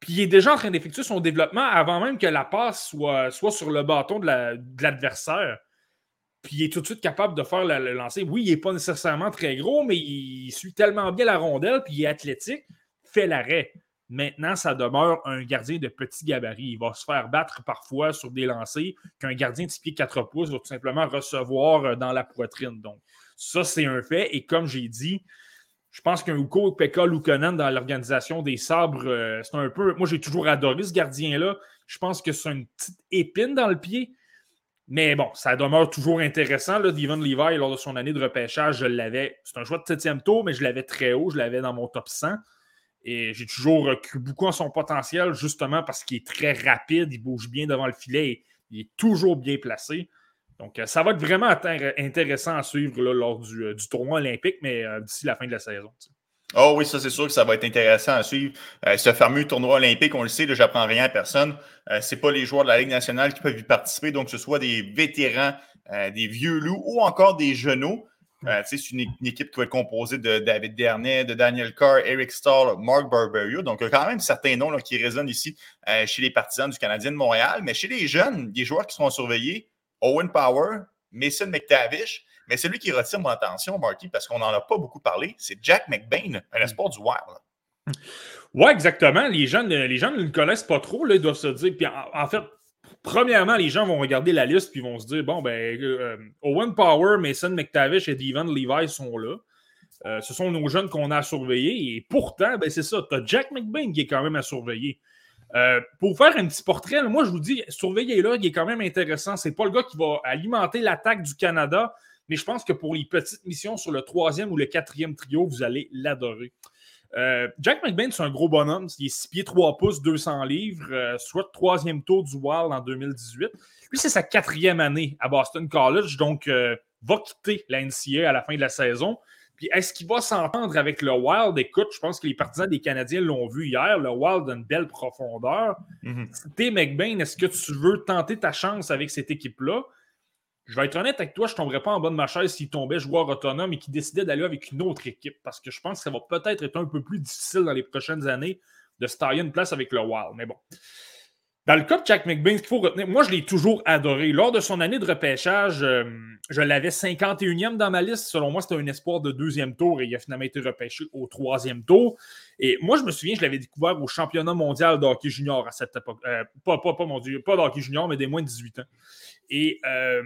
Puis il est déjà en train d'effectuer son développement avant même que la passe soit, soit sur le bâton de l'adversaire. puis il est tout de suite capable de faire le lancer. Oui, il n'est pas nécessairement très gros, mais il suit tellement bien la rondelle, puis il est athlétique, fait l'arrêt. Maintenant, ça demeure un gardien de petit gabarit. Il va se faire battre parfois sur des lancers qu'un gardien de 6 pieds 4 pouces va tout simplement recevoir euh, dans la poitrine. Donc, ça, c'est un fait. Et comme j'ai dit, je pense qu'un Uko Pekka Lukonen dans l'organisation des sabres, euh, c'est un peu. Moi, j'ai toujours adoré ce gardien-là. Je pense que c'est une petite épine dans le pied. Mais bon, ça demeure toujours intéressant. Là, Devon Levi, lors de son année de repêchage, je l'avais. C'est un choix de septième tour, mais je l'avais très haut. Je l'avais dans mon top 100. Et j'ai toujours cru beaucoup en son potentiel, justement parce qu'il est très rapide, il bouge bien devant le filet, il est toujours bien placé. Donc, euh, ça va être vraiment intéressant à suivre lors euh, du, tournoi olympique, mais euh, d'ici la fin de la saison. Oh oui, ça c'est sûr que ça va être intéressant à suivre. ce fameux tournoi olympique, on le sait, je n'apprends rien à personne. ce n'est pas les joueurs de la Ligue nationale qui peuvent y participer, donc que ce soit des vétérans, des vieux loups ou encore des genoux. Euh, c'est une, équipe qui va être composée de David Dernay, de Daniel Carr, Eric Stahl, Mark Barberio. Donc, il y a quand même certains noms qui résonnent ici euh, chez les partisans du Canadien de Montréal. Mais chez les jeunes, des joueurs qui seront surveillés, Owen Power, Mason McTavish. Mais celui qui retire mon attention, Marky, parce qu'on n'en a pas beaucoup parlé, c'est Jack McBain, un espoir du Wild. Oui, exactement. Les jeunes, les ne le connaissent pas trop, là, ils doivent se dire. Puis en fait, premièrement, les gens vont regarder la liste puis vont se dire bon, ben, euh, Owen Power, Mason McTavish et Devon Levi sont là. Euh, ce sont nos jeunes qu'on a à surveiller. Et pourtant, ben, c'est ça. Tu as Jack McBain qui est quand même à surveiller. Euh, pour faire un petit portrait, moi, je vous dis, surveillez-le, il est quand même intéressant. C'est pas le gars qui va alimenter l'attaque du Canada, mais je pense que pour les petites missions sur le troisième ou le quatrième trio, vous allez l'adorer. Euh, Jack McBain, c'est un gros bonhomme. Il est 6 pieds 3 pouces, 200 livres, euh, soit troisième tour du Wild en 2018. Lui, c'est sa quatrième année à Boston College, donc euh, va quitter la NCA à la fin de la saison. Puis est-ce qu'il va s'entendre avec le Wild? Écoute, je pense que les partisans des Canadiens l'ont vu hier. Le Wild a une belle profondeur. Mm McBain, est-ce que tu veux tenter ta chance avec cette équipe-là? Je vais être honnête avec toi, je ne tomberais pas en bas de ma chaise s'il tombait joueur autonome et qu'il décidait d'aller avec une autre équipe parce que je pense que ça va peut-être être un peu plus difficile dans les prochaines années de se tailler une place avec le Wild. Mais bon. Dans le cas de Jack McBain, ce qu'il faut retenir, moi je l'ai toujours adoré. Lors de son année de repêchage, euh, je l'avais 51e dans ma liste. Selon moi, c'était un espoir de deuxième tour et il a finalement été repêché au troisième tour. Et moi, je me souviens, je l'avais découvert au championnat mondial de hockey junior à cette époque. Euh, pas, pas, pas, mon Dieu, pas de hockey junior, mais des moins de 18 ans. Et euh,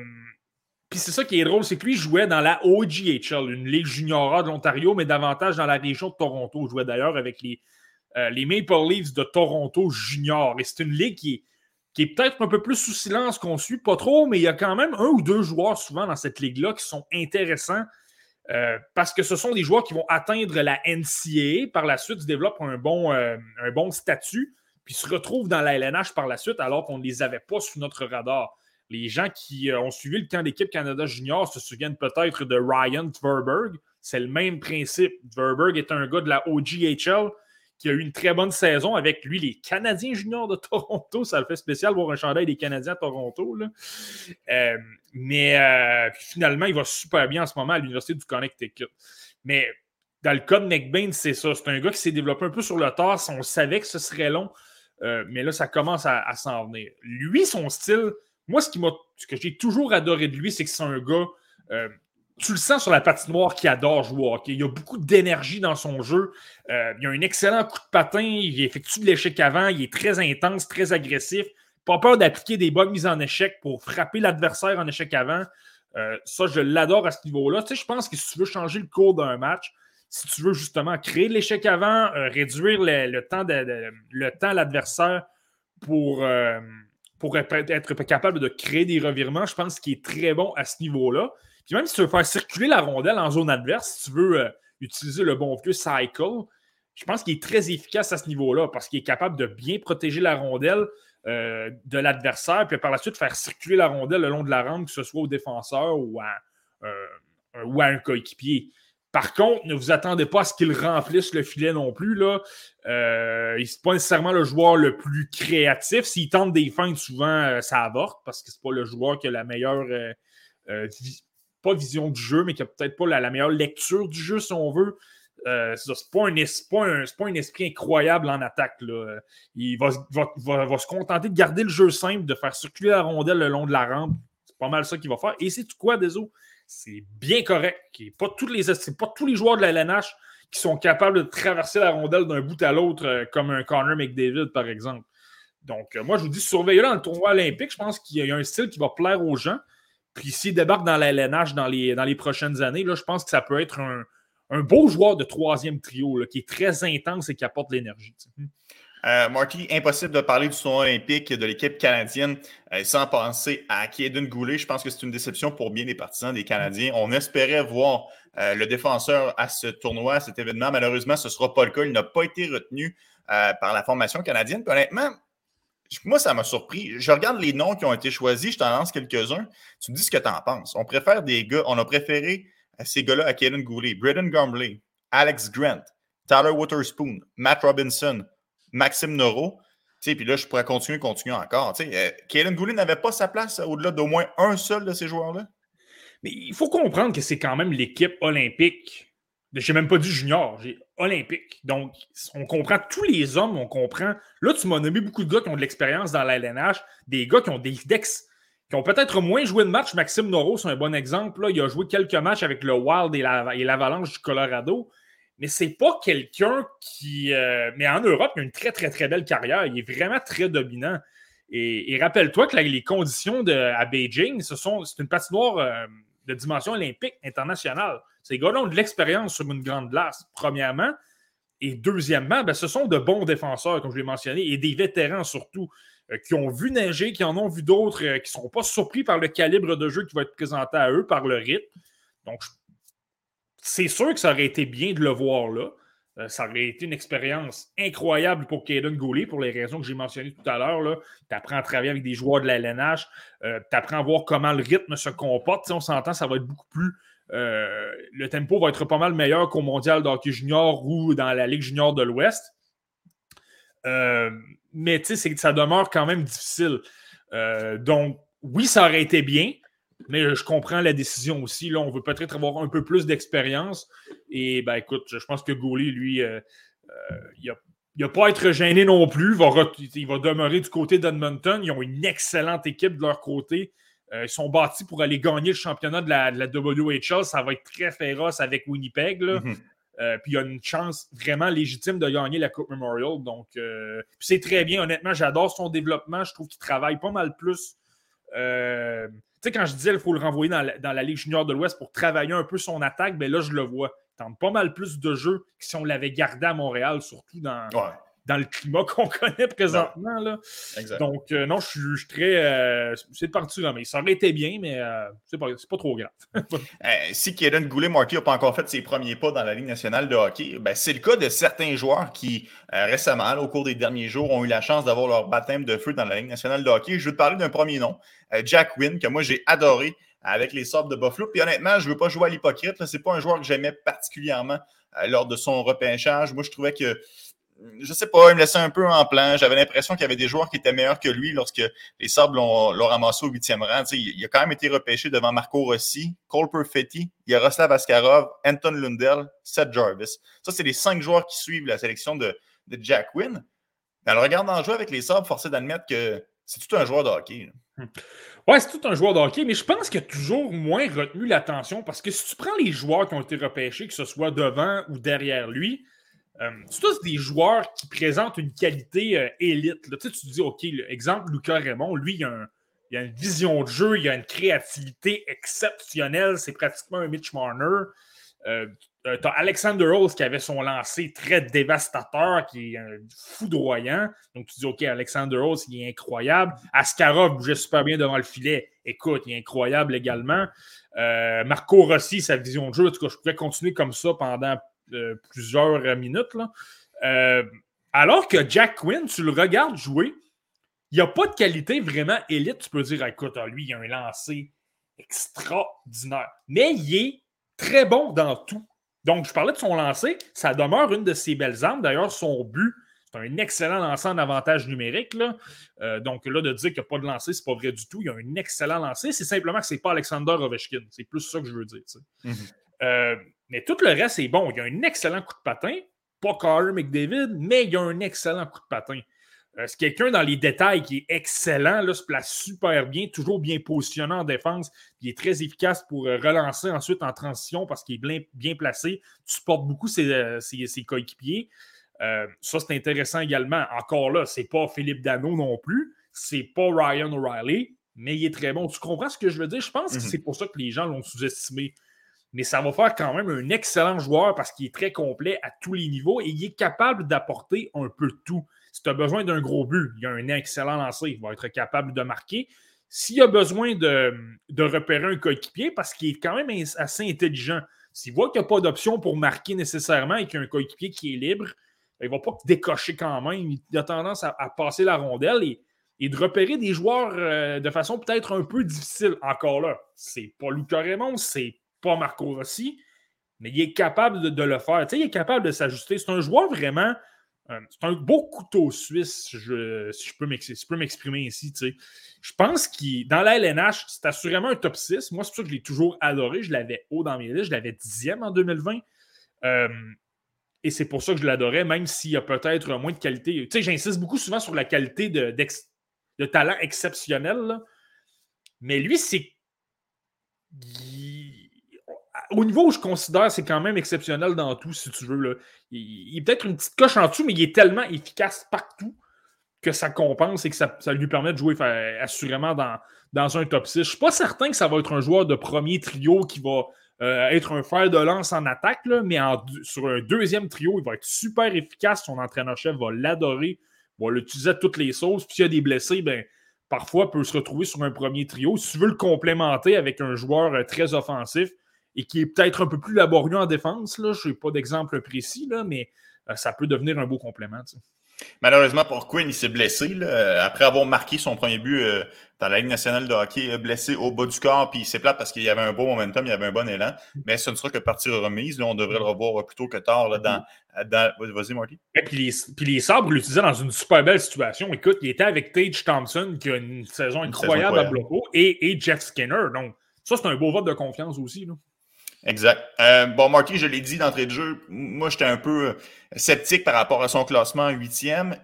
puis c'est ça qui est drôle, c'est que lui jouait dans la OGHL, une ligue junior de l'Ontario, mais davantage dans la région de Toronto. Il jouait d'ailleurs avec les, euh, les Maple Leafs de Toronto junior. Et c'est une ligue qui est, qui est peut-être un peu plus sous silence qu'on suit, pas trop, mais il y a quand même un ou deux joueurs souvent dans cette ligue-là qui sont intéressants. Euh, parce que ce sont des joueurs qui vont atteindre la NCAA. Par la suite, ils développent un bon, un bon statut, puis se retrouvent dans la LNH par la suite, alors qu'on ne les avait pas sous notre radar. Les gens qui euh, ont suivi le camp d'équipe Canada Junior se souviennent peut-être de Ryan Tverberg. C'est le même principe. Tverberg est un gars de la OGHL qui a eu une très bonne saison avec lui, les Canadiens juniors de Toronto. Ça le fait spécial voir un chandail des Canadiens à Toronto. Euh, mais finalement, il va super bien en ce moment à l'Université du Connecticut. Mais dans le cas de McBain, c'est ça. C'est un gars qui s'est développé un peu sur le tard. On savait que ce serait long. mais là, ça commence à, s'en venir. Lui, son style, moi, ce, qui ce que j'ai toujours adoré de lui, c'est que c'est un gars tu le sens sur la patinoire qui adore jouer Il a beaucoup d'énergie dans son jeu. Euh, il a un excellent coup de patin. Il effectue de l'échec avant. Il est très intense, très agressif. Pas peur d'appliquer des bonnes mises en échec pour frapper l'adversaire en échec avant. Euh, ça, je l'adore à ce niveau-là. Tu sais, je pense que si tu veux changer le cours d'un match, si tu veux justement créer de l'échec avant, euh, réduire le, temps de, le temps à l'adversaire pour, pour être capable de créer des revirements, je pense qu'il est très bon à ce niveau-là. Puis même si tu veux faire circuler la rondelle en zone adverse, si tu veux euh, utiliser le bon vieux cycle, je pense qu'il est très efficace à ce niveau-là parce qu'il est capable de bien protéger la rondelle euh, de l'adversaire, puis par la suite faire circuler la rondelle le long de la rampe, que ce soit au défenseur ou à, euh, ou à un coéquipier. Par contre, ne vous attendez pas à ce qu'il remplisse le filet non plus. Là. il n'est pas nécessairement le joueur le plus créatif. S'il tente des feintes, souvent, ça avorte parce que ce n'est pas le joueur qui a la meilleure pas vision du jeu, mais qui a peut-être pas la, meilleure lecture du jeu, si on veut. Euh, c'est pas, un, pas, un, esprit incroyable en attaque. Il va, va, se contenter de garder le jeu simple, de faire circuler la rondelle le long de la rampe. C'est pas mal ça qu'il va faire. Et c'est quoi, Deso? C'est bien correct. Pas tous les, pas tous les joueurs de la LNH qui sont capables de traverser la rondelle d'un bout à l'autre, euh, comme un Connor McDavid, par exemple. Donc, euh, moi, je vous dis, surveillez-le dans le tournoi olympique. Je pense qu'il y a un style qui va plaire aux gens. Puis s'il débarque dans la LNH dans les, dans les prochaines années, là, je pense que ça peut être un, beau joueur de troisième trio qui est très intense et qui apporte l'énergie. Euh, Marty, impossible de parler du tournoi olympique de l'équipe canadienne euh, sans penser à Kaden Goulet. Je pense que c'est une déception pour bien des partisans des Canadiens. On espérait voir euh, le défenseur à ce tournoi, à cet événement. Malheureusement, ce ne sera pas le cas. Il n'a pas été retenu par la formation canadienne. honnêtement, moi, ça m'a surpris. Je regarde les noms qui ont été choisis, je t'en lance quelques-uns. Tu me dis ce que tu en penses. On préfère des gars, on a préféré ces gars-là à Kaden Goulet, Braden Gomley, Alex Grant, Tyler Waterspoon, Matt Robinson, Maxime Noro. Puis là, je pourrais continuer, continuer encore. Euh, Kaden Goulet n'avait pas sa place au-delà d'au moins un seul de ces joueurs-là? Mais il faut comprendre que c'est quand même l'équipe olympique je n'ai même pas dit junior, j'ai olympique. Donc, on comprend tous les hommes, on comprend. Là, tu m'as nommé beaucoup de gars qui ont de l'expérience dans la LNH, des gars qui ont des dex, qui ont peut-être moins joué de matchs. Maxime Noro, c'est un bon exemple. Là. Il a joué quelques matchs avec le Wild et l'Avalanche du Colorado. Mais c'est pas quelqu'un qui. Euh, mais en Europe, il a une très, très, très belle carrière. Il est vraiment très dominant. Et, rappelle-toi que les conditions à Beijing, ce sont, c'est une patinoire euh, de dimension olympique internationale. Ces gars-là ont de l'expérience sur une grande glace, premièrement. Et deuxièmement, ben, ce sont de bons défenseurs, comme je l'ai mentionné, et des vétérans surtout, euh, qui ont vu neiger, qui en ont vu d'autres, qui ne sont pas surpris par le calibre de jeu qui va être présenté à eux, par le rythme. Donc, c'est sûr que ça aurait été bien de le voir là. Euh, ça aurait été une expérience incroyable pour Kaden Goulet, pour les raisons que j'ai mentionnées tout à l'heure. Tu apprends à travailler avec des joueurs de la LNH, tu apprends à voir comment le rythme se comporte. on s'entend, ça va être beaucoup plus euh, le tempo va être pas mal meilleur qu'au mondial d'hockey junior ou dans la Ligue junior de l'Ouest. Euh, mais tu sais, ça demeure quand même difficile. Euh, donc, oui, ça aurait été bien, mais je comprends la décision aussi. Là, on veut peut-être avoir un peu plus d'expérience. Et ben écoute, je pense que Goulet, lui, il n'a pas à être gêné non plus. Il va, il va demeurer du côté d'Edmonton. Ils ont une excellente équipe de leur côté. Euh, ils sont bâtis pour aller gagner le championnat de la, WHL. Ça va être très féroce avec Winnipeg. Mhm. Euh, puis il y a une chance vraiment légitime de gagner la Coupe Memorial. Donc, euh, c'est très bien. Honnêtement, j'adore son développement. Je trouve qu'il travaille pas mal plus. Tu sais, quand je disais qu'il faut le renvoyer dans la, Ligue junior de l'Ouest pour travailler un peu son attaque, ben là, je le vois. Il tente pas mal plus de jeux que si on l'avait gardé à Montréal, surtout dans, dans le climat qu'on connaît présentement. Là. Donc, euh, non, je suis, très. Euh, c'est parti là, mais ça aurait été bien, mais euh, c'est pas, pas, trop grave. si Kaden Goulet-Marty n'a pas encore fait ses premiers pas dans la Ligue nationale de hockey, ben, c'est le cas de certains joueurs qui, récemment, au cours des derniers jours, ont eu la chance d'avoir leur baptême de feu dans la Ligue nationale de hockey. Je veux te parler d'un premier nom, Jack Wynn, que moi j'ai adoré avec les sortes de Buffalo. Puis honnêtement, je ne veux pas jouer à l'hypocrite. Ce n'est pas un joueur que j'aimais particulièrement lors de son repêchage. Moi, je trouvais que je sais pas, il me laissait un peu en plan. J'avais l'impression qu'il y avait des joueurs qui étaient meilleurs que lui lorsque les Sabres l'ont ramassé au huitième rang. il a quand même été repêché devant Marco Rossi, Cole Perfetti, Yaroslav Askarov, Anton Lundell, Seth Jarvis. Ça, c'est les cinq joueurs qui suivent la sélection de, de Jack Wynn. Mais en le regardant jouer avec les Sabres, forcé d'admettre que c'est tout un joueur de hockey. Hmm. Ouais, c'est tout un joueur de hockey, mais je pense qu'il a toujours moins retenu l'attention parce que si tu prends les joueurs qui ont été repêchés, que ce soit devant ou derrière lui, euh, c'est tous des joueurs qui présentent une qualité euh, élite. Tu, sais, tu te dis, OK, exemple, Lucas Raymond, lui, il a, une vision de jeu, il a une créativité exceptionnelle. C'est pratiquement un Mitch Marner. Euh, tu as Alexander Rose qui avait son lancer très dévastateur, qui est foudroyant. Donc tu dis, OK, Alexander Rose, il est incroyable. Askarov bougeait super bien devant le filet. Écoute, il est incroyable également. Marco Rossi, sa vision de jeu, en tout cas, je pourrais continuer comme ça pendant plusieurs minutes. Euh, alors que Jack Quinn, tu le regardes jouer, il n'y a pas de qualité vraiment élite. Tu peux dire, écoute, ah, lui, il a un lancer extraordinaire. Mais il est très bon dans tout. Donc, je parlais de son lancer. Ça demeure une de ses belles armes. D'ailleurs, son but, c'est un excellent lancer en avantage numérique. Là. Euh, donc, là, de dire qu'il n'y a pas de lancer, c'est pas vrai du tout. Il y a un excellent lancer. C'est simplement que c'est pas Alexander Ovechkin. C'est plus ça que je veux dire. Mm-hmm. Euh, mais tout le reste est bon. Il y a un excellent coup de patin. Pas Carter McDavid, mais il y a un excellent coup de patin. Euh, c'est quelqu'un dans les détails qui est excellent, là, se place super bien, toujours bien positionné en défense. Il est très efficace pour euh, relancer ensuite en transition parce qu'il est bien, placé. Tu supportes beaucoup ses, coéquipiers. ça, c'est intéressant également. Encore là, c'est pas Philippe Dano non plus. C'est pas Ryan O'Reilly, mais il est très bon. Tu comprends ce que je veux dire? Je pense que mhm. c'est pour ça que les gens l'ont sous-estimé mais ça va faire quand même un excellent joueur parce qu'il est très complet à tous les niveaux et il est capable d'apporter un peu tout. Si tu as besoin d'un gros but, il a un excellent lancer, il va être capable de marquer. S'il a besoin de, repérer un coéquipier, parce qu'il est quand même assez intelligent, s'il voit qu'il n'y a pas d'option pour marquer nécessairement et qu'il y a un coéquipier qui est libre, il ne va pas décocher quand même. Il a tendance à, passer la rondelle et, de repérer des joueurs euh, de façon peut-être un peu difficile. Encore là, c'est pas Lucas Raymond, c'est pas Marco Rossi, mais il est capable de, le faire. il est capable de s'ajuster. C'est un joueur vraiment. Euh, c'est un beau couteau suisse, si je peux m'exprimer ici. Je pense qu'il, dans la LNH, c'est assurément un top 6. Moi, c'est pour ça que je l'ai toujours adoré. Je l'avais haut dans mes listes. Je l'avais dixième en 2020. Euh, et c'est pour ça que je l'adorais, même s'il y a peut-être moins de qualité. j'insiste beaucoup souvent sur la qualité de talent exceptionnel. Mais lui, c'est au niveau où je considère c'est quand même exceptionnel dans tout, si tu veux. Il, est peut-être une petite coche en dessous, mais il est tellement efficace partout que ça compense et que ça, lui permet de jouer assurément dans, dans un top 6. Je ne suis pas certain que ça va être un joueur de premier trio qui va euh, être un fer de lance en attaque, mais sur un deuxième trio, il va être super efficace. Son entraîneur-chef va l'adorer, va l'utiliser à toutes les sauces. Puis s'il y a des blessés, ben, parfois peut se retrouver sur un premier trio. Si tu veux le complémenter avec un joueur euh, très offensif, et qui est peut-être un peu plus laborieux en défense. Je n'ai pas d'exemple précis, là, mais euh, ça peut devenir un beau complément. Malheureusement pour Quinn, il s'est blessé. après avoir marqué son premier but euh, dans la Ligue nationale de hockey, blessé au bas du corps, puis c'est plate parce qu'il y avait un beau momentum, il y avait un bon élan. Mais ce ne sera que partie remise. Là, on devrait le revoir plus tôt que tard là, dans, dans... Vas-y, Marty. Et puis les, puis les sabres l'utilisaient dans une super belle situation. Écoute, il était avec Tage Thompson, qui a une saison incroyable, à Bloco, et, et Jeff Skinner. Donc, ça, c'est un beau vote de confiance aussi. Là. Exact. Euh, bon, Marty, je l'ai dit d'entrée de jeu, moi, j'étais un peu euh, sceptique par rapport à son classement huitième.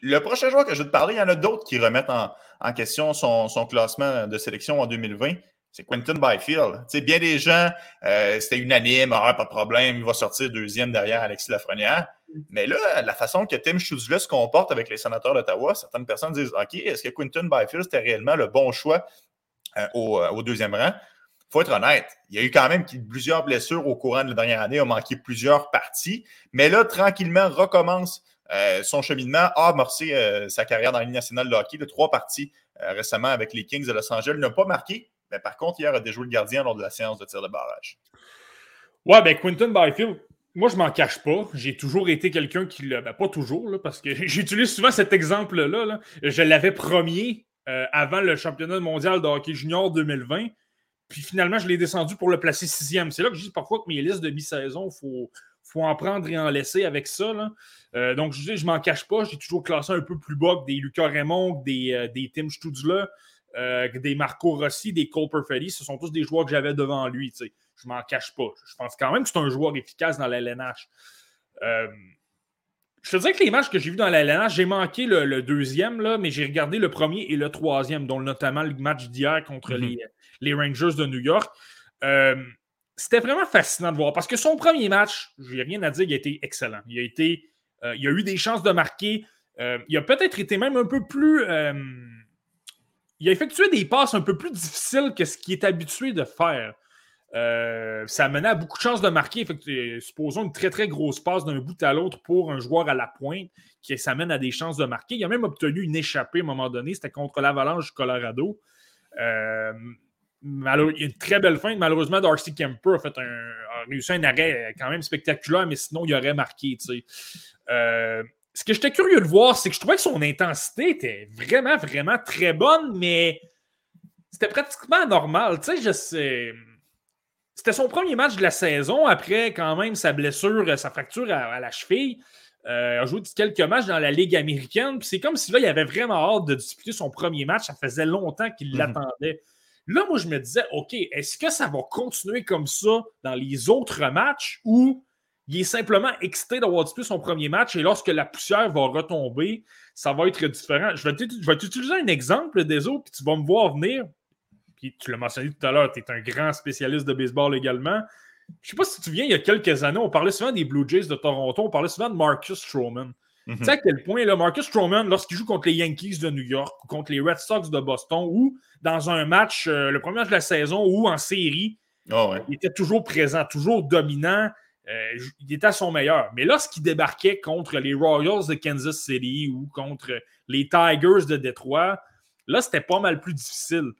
Le prochain joueur que je vais te parler, il y en a d'autres qui remettent en, question son, classement de sélection en 2020. C'est Quentin Byfield. sais, bien des gens, euh, c'était unanime, ah, pas de problème, il va sortir deuxième derrière Alexis Lafrenière. Mais là, la façon que Tim Schutzle se comporte avec les sénateurs d'Ottawa, certaines personnes disent OK, est-ce que Quentin Byfield c'était réellement le bon choix au, deuxième rang? Faut être honnête, il y a eu quand même plusieurs blessures au courant de la dernière année, a manqué plusieurs parties, mais là, tranquillement, recommence euh, son cheminement, a amorcé euh, sa carrière dans la nationale de hockey de trois parties euh, récemment avec les Kings de Los Angeles. N'a pas marqué, mais par contre, hier, a déjoué le gardien lors de la séance de tir de barrage. Ouais, ben Quinton Byfield, moi, je m'en cache pas. J'ai toujours été quelqu'un qui l'a. Ben, pas toujours, parce que j'utilise souvent cet exemple-là. Là. Je l'avais premier avant le championnat mondial de hockey junior 2020. Puis finalement, je l'ai descendu pour le placer sixième. C'est là que je dis parfois que mes listes de mi-saison, il faut, faut en prendre et en laisser avec ça. Euh, donc, je dis, je m'en cache pas. J'ai toujours classé un peu plus bas que des Lucas Raymond, des, euh, des Tim Studzla, euh, des Marco Rossi, des Cole Perfetti. Ce sont tous des joueurs que j'avais devant lui. Je Je m'en cache pas. Je pense quand même que c'est un joueur efficace dans la LNH. je te dirais que les matchs que j'ai vus dans la LNH, j'ai manqué le, deuxième, là, mais j'ai regardé le premier et le troisième, dont notamment le match d'hier contre mm-hmm. les, les, Rangers de New York c'était vraiment fascinant de voir parce que son premier match, je n'ai rien à dire, il a été excellent. Il a, été, euh, il a eu des chances de marquer. Euh, il a peut-être été même un peu plus. Euh, il a effectué des passes un peu plus difficiles que ce qu'il est habitué de faire. ça menait à beaucoup de chances de marquer. supposons une très très grosse passe d'un bout à l'autre pour un joueur à la pointe qui s'amène à des chances de marquer. Il a même obtenu une échappée à un moment donné. C'était contre l'Avalanche du Colorado il y a une très belle fin. Malheureusement, Darcy Kemper a, fait un, réussi un arrêt quand même spectaculaire, mais sinon, il aurait marqué. Euh, ce que j'étais curieux de voir, c'est que je trouvais que son intensité était vraiment, vraiment très bonne, mais c'était pratiquement normal. je sais. C'était son premier match de la saison après quand même sa blessure, sa fracture à, la cheville. Euh, il a joué quelques matchs dans la Ligue américaine. C'est comme si là, il avait vraiment hâte de disputer son premier match. Ça faisait longtemps qu'il mhm. l'attendait. Là, moi, je me disais, OK, est-ce que ça va continuer comme ça dans les autres matchs ou il est simplement excité d'avoir disputé son premier match et lorsque la poussière va retomber, ça va être différent? Je vais t'utiliser un exemple des autres, puis tu vas me voir venir. Puis tu l'as mentionné tout à l'heure, tu es un grand spécialiste de baseball également. Je ne sais pas si tu te souviens, il y a quelques années, on parlait souvent des Blue Jays de Toronto, on parlait souvent de Marcus Stroman. Tu sais à quel point là, Marcus Stroman, lorsqu'il joue contre les Yankees de New York ou contre les Red Sox de Boston ou dans un match, euh, le premier match de la saison ou en série, ah il était toujours présent, toujours dominant. Euh, il était à son meilleur. Mais lorsqu'il débarquait contre les Royals de Kansas City ou contre les Tigers de Détroit, là, c'était pas mal plus difficile.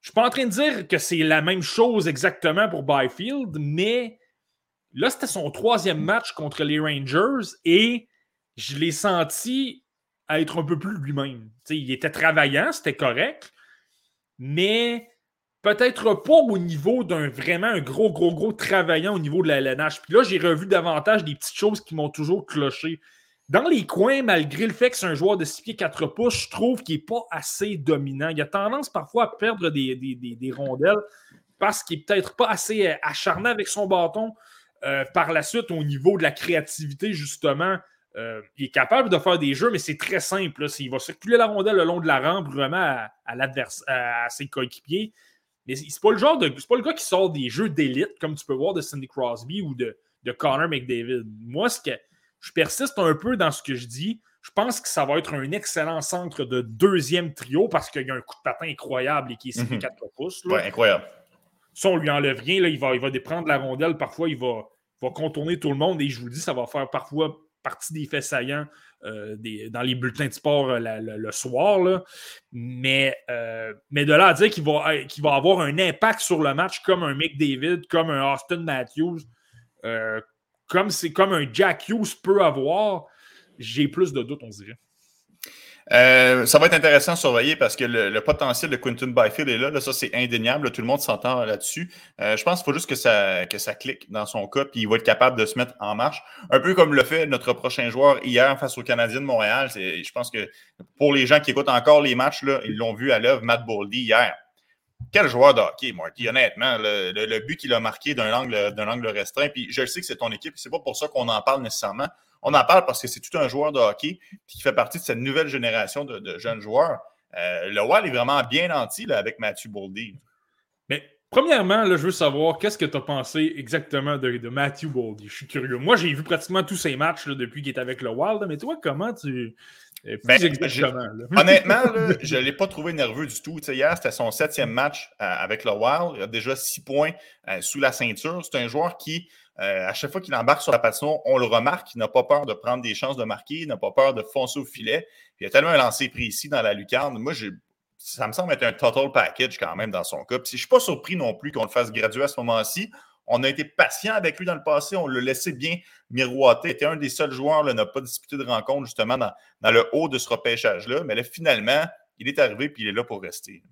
Je suis pas en train de dire que c'est la même chose exactement pour Byfield, mais là, c'était son troisième match contre les Rangers et je l'ai senti être un peu plus lui-même. Il était travaillant, c'était correct, mais peut-être pas au niveau d'un vraiment un gros, gros, gros travaillant au niveau de la LNH. Puis là, j'ai revu davantage des petites choses qui m'ont toujours cloché. Dans les coins, malgré le fait que c'est un joueur de 6 pieds 4 pouces, je trouve qu'il n'est pas assez dominant. Il a tendance parfois à perdre des, rondelles parce qu'il n'est peut-être pas assez euh, acharné avec son bâton. Euh, par la suite, au niveau de la créativité, justement, euh, il est capable de faire des jeux, mais c'est très simple. Il va circuler la rondelle le long de la rampe vraiment à, à, ses coéquipiers. Mais c'est pas le genre de. C'est pas le gars qui sort des jeux d'élite, comme tu peux voir de Cindy Crosby ou de, de Connor McDavid. Moi, ce que je persiste un peu dans ce que je dis. Je pense que ça va être un excellent centre de deuxième trio parce qu'il y a un coup de patin incroyable et qui est 6 4 pouces. Ouais, incroyable. Si on lui enlève rien, là, il, va, il va déprendre la rondelle. Parfois, il va, va contourner tout le monde et je vous dis, ça va faire parfois partie des faits saillants euh, dans les bulletins de sport euh, le soir. Mais, euh, mais de là à dire qu'il va, avoir un impact sur le match comme un Mick David, comme un Austin Matthews, comme, comme un Jack Hughes peut avoir, j'ai plus de doutes, on dirait. Euh, ça va être intéressant à surveiller parce que le, potentiel de Quinton Byfield est là. ça, c'est indéniable. tout le monde s'entend là-dessus. Euh, je pense qu'il faut juste que ça, que ça clique dans son cas, puis il va être capable de se mettre en marche. Un peu comme le fait notre prochain joueur hier face aux Canadiens de Montréal. Je pense que pour les gens qui écoutent encore les matchs, là, ils l'ont vu à l'œuvre, Matt Boldy, hier. Quel joueur de hockey, Marty, honnêtement. Le, but qu'il a marqué d'un angle, angle restreint, puis je sais que c'est ton équipe, c'est pas pour ça qu'on en parle nécessairement. On en parle parce que c'est tout un joueur de hockey qui fait partie de cette nouvelle génération de, jeunes joueurs. Euh, le Wall est vraiment bien nanti avec Matthew Boldy. Mais premièrement, là, je veux savoir qu'est-ce que tu as pensé exactement de, Matthew Boldy. Je suis curieux. Moi, j'ai vu pratiquement tous ses matchs depuis qu'il est avec le Wild, mais toi, comment tu. Euh, ben, honnêtement, je ne l'ai pas trouvé nerveux du tout. hier, c'était son septième match euh, avec le Wild. Il a déjà six points sous la ceinture. C'est un joueur qui euh, à chaque fois qu'il embarque sur la patinoire, on le remarque, il n'a pas peur de prendre des chances de marquer, il n'a pas peur de foncer au filet. il y a tellement un lancer précis dans la lucarne. Moi, ça me semble être un total package quand même dans son cas. je ne suis pas surpris non plus qu'on le fasse graduer à ce moment-ci. On a été patient avec lui dans le passé, on le laissait bien miroiter. Il était un des seuls joueurs qui n'a pas disputé de rencontre justement dans, dans, le haut de ce repêchage-là. Mais là, finalement, il est arrivé et il est là pour rester.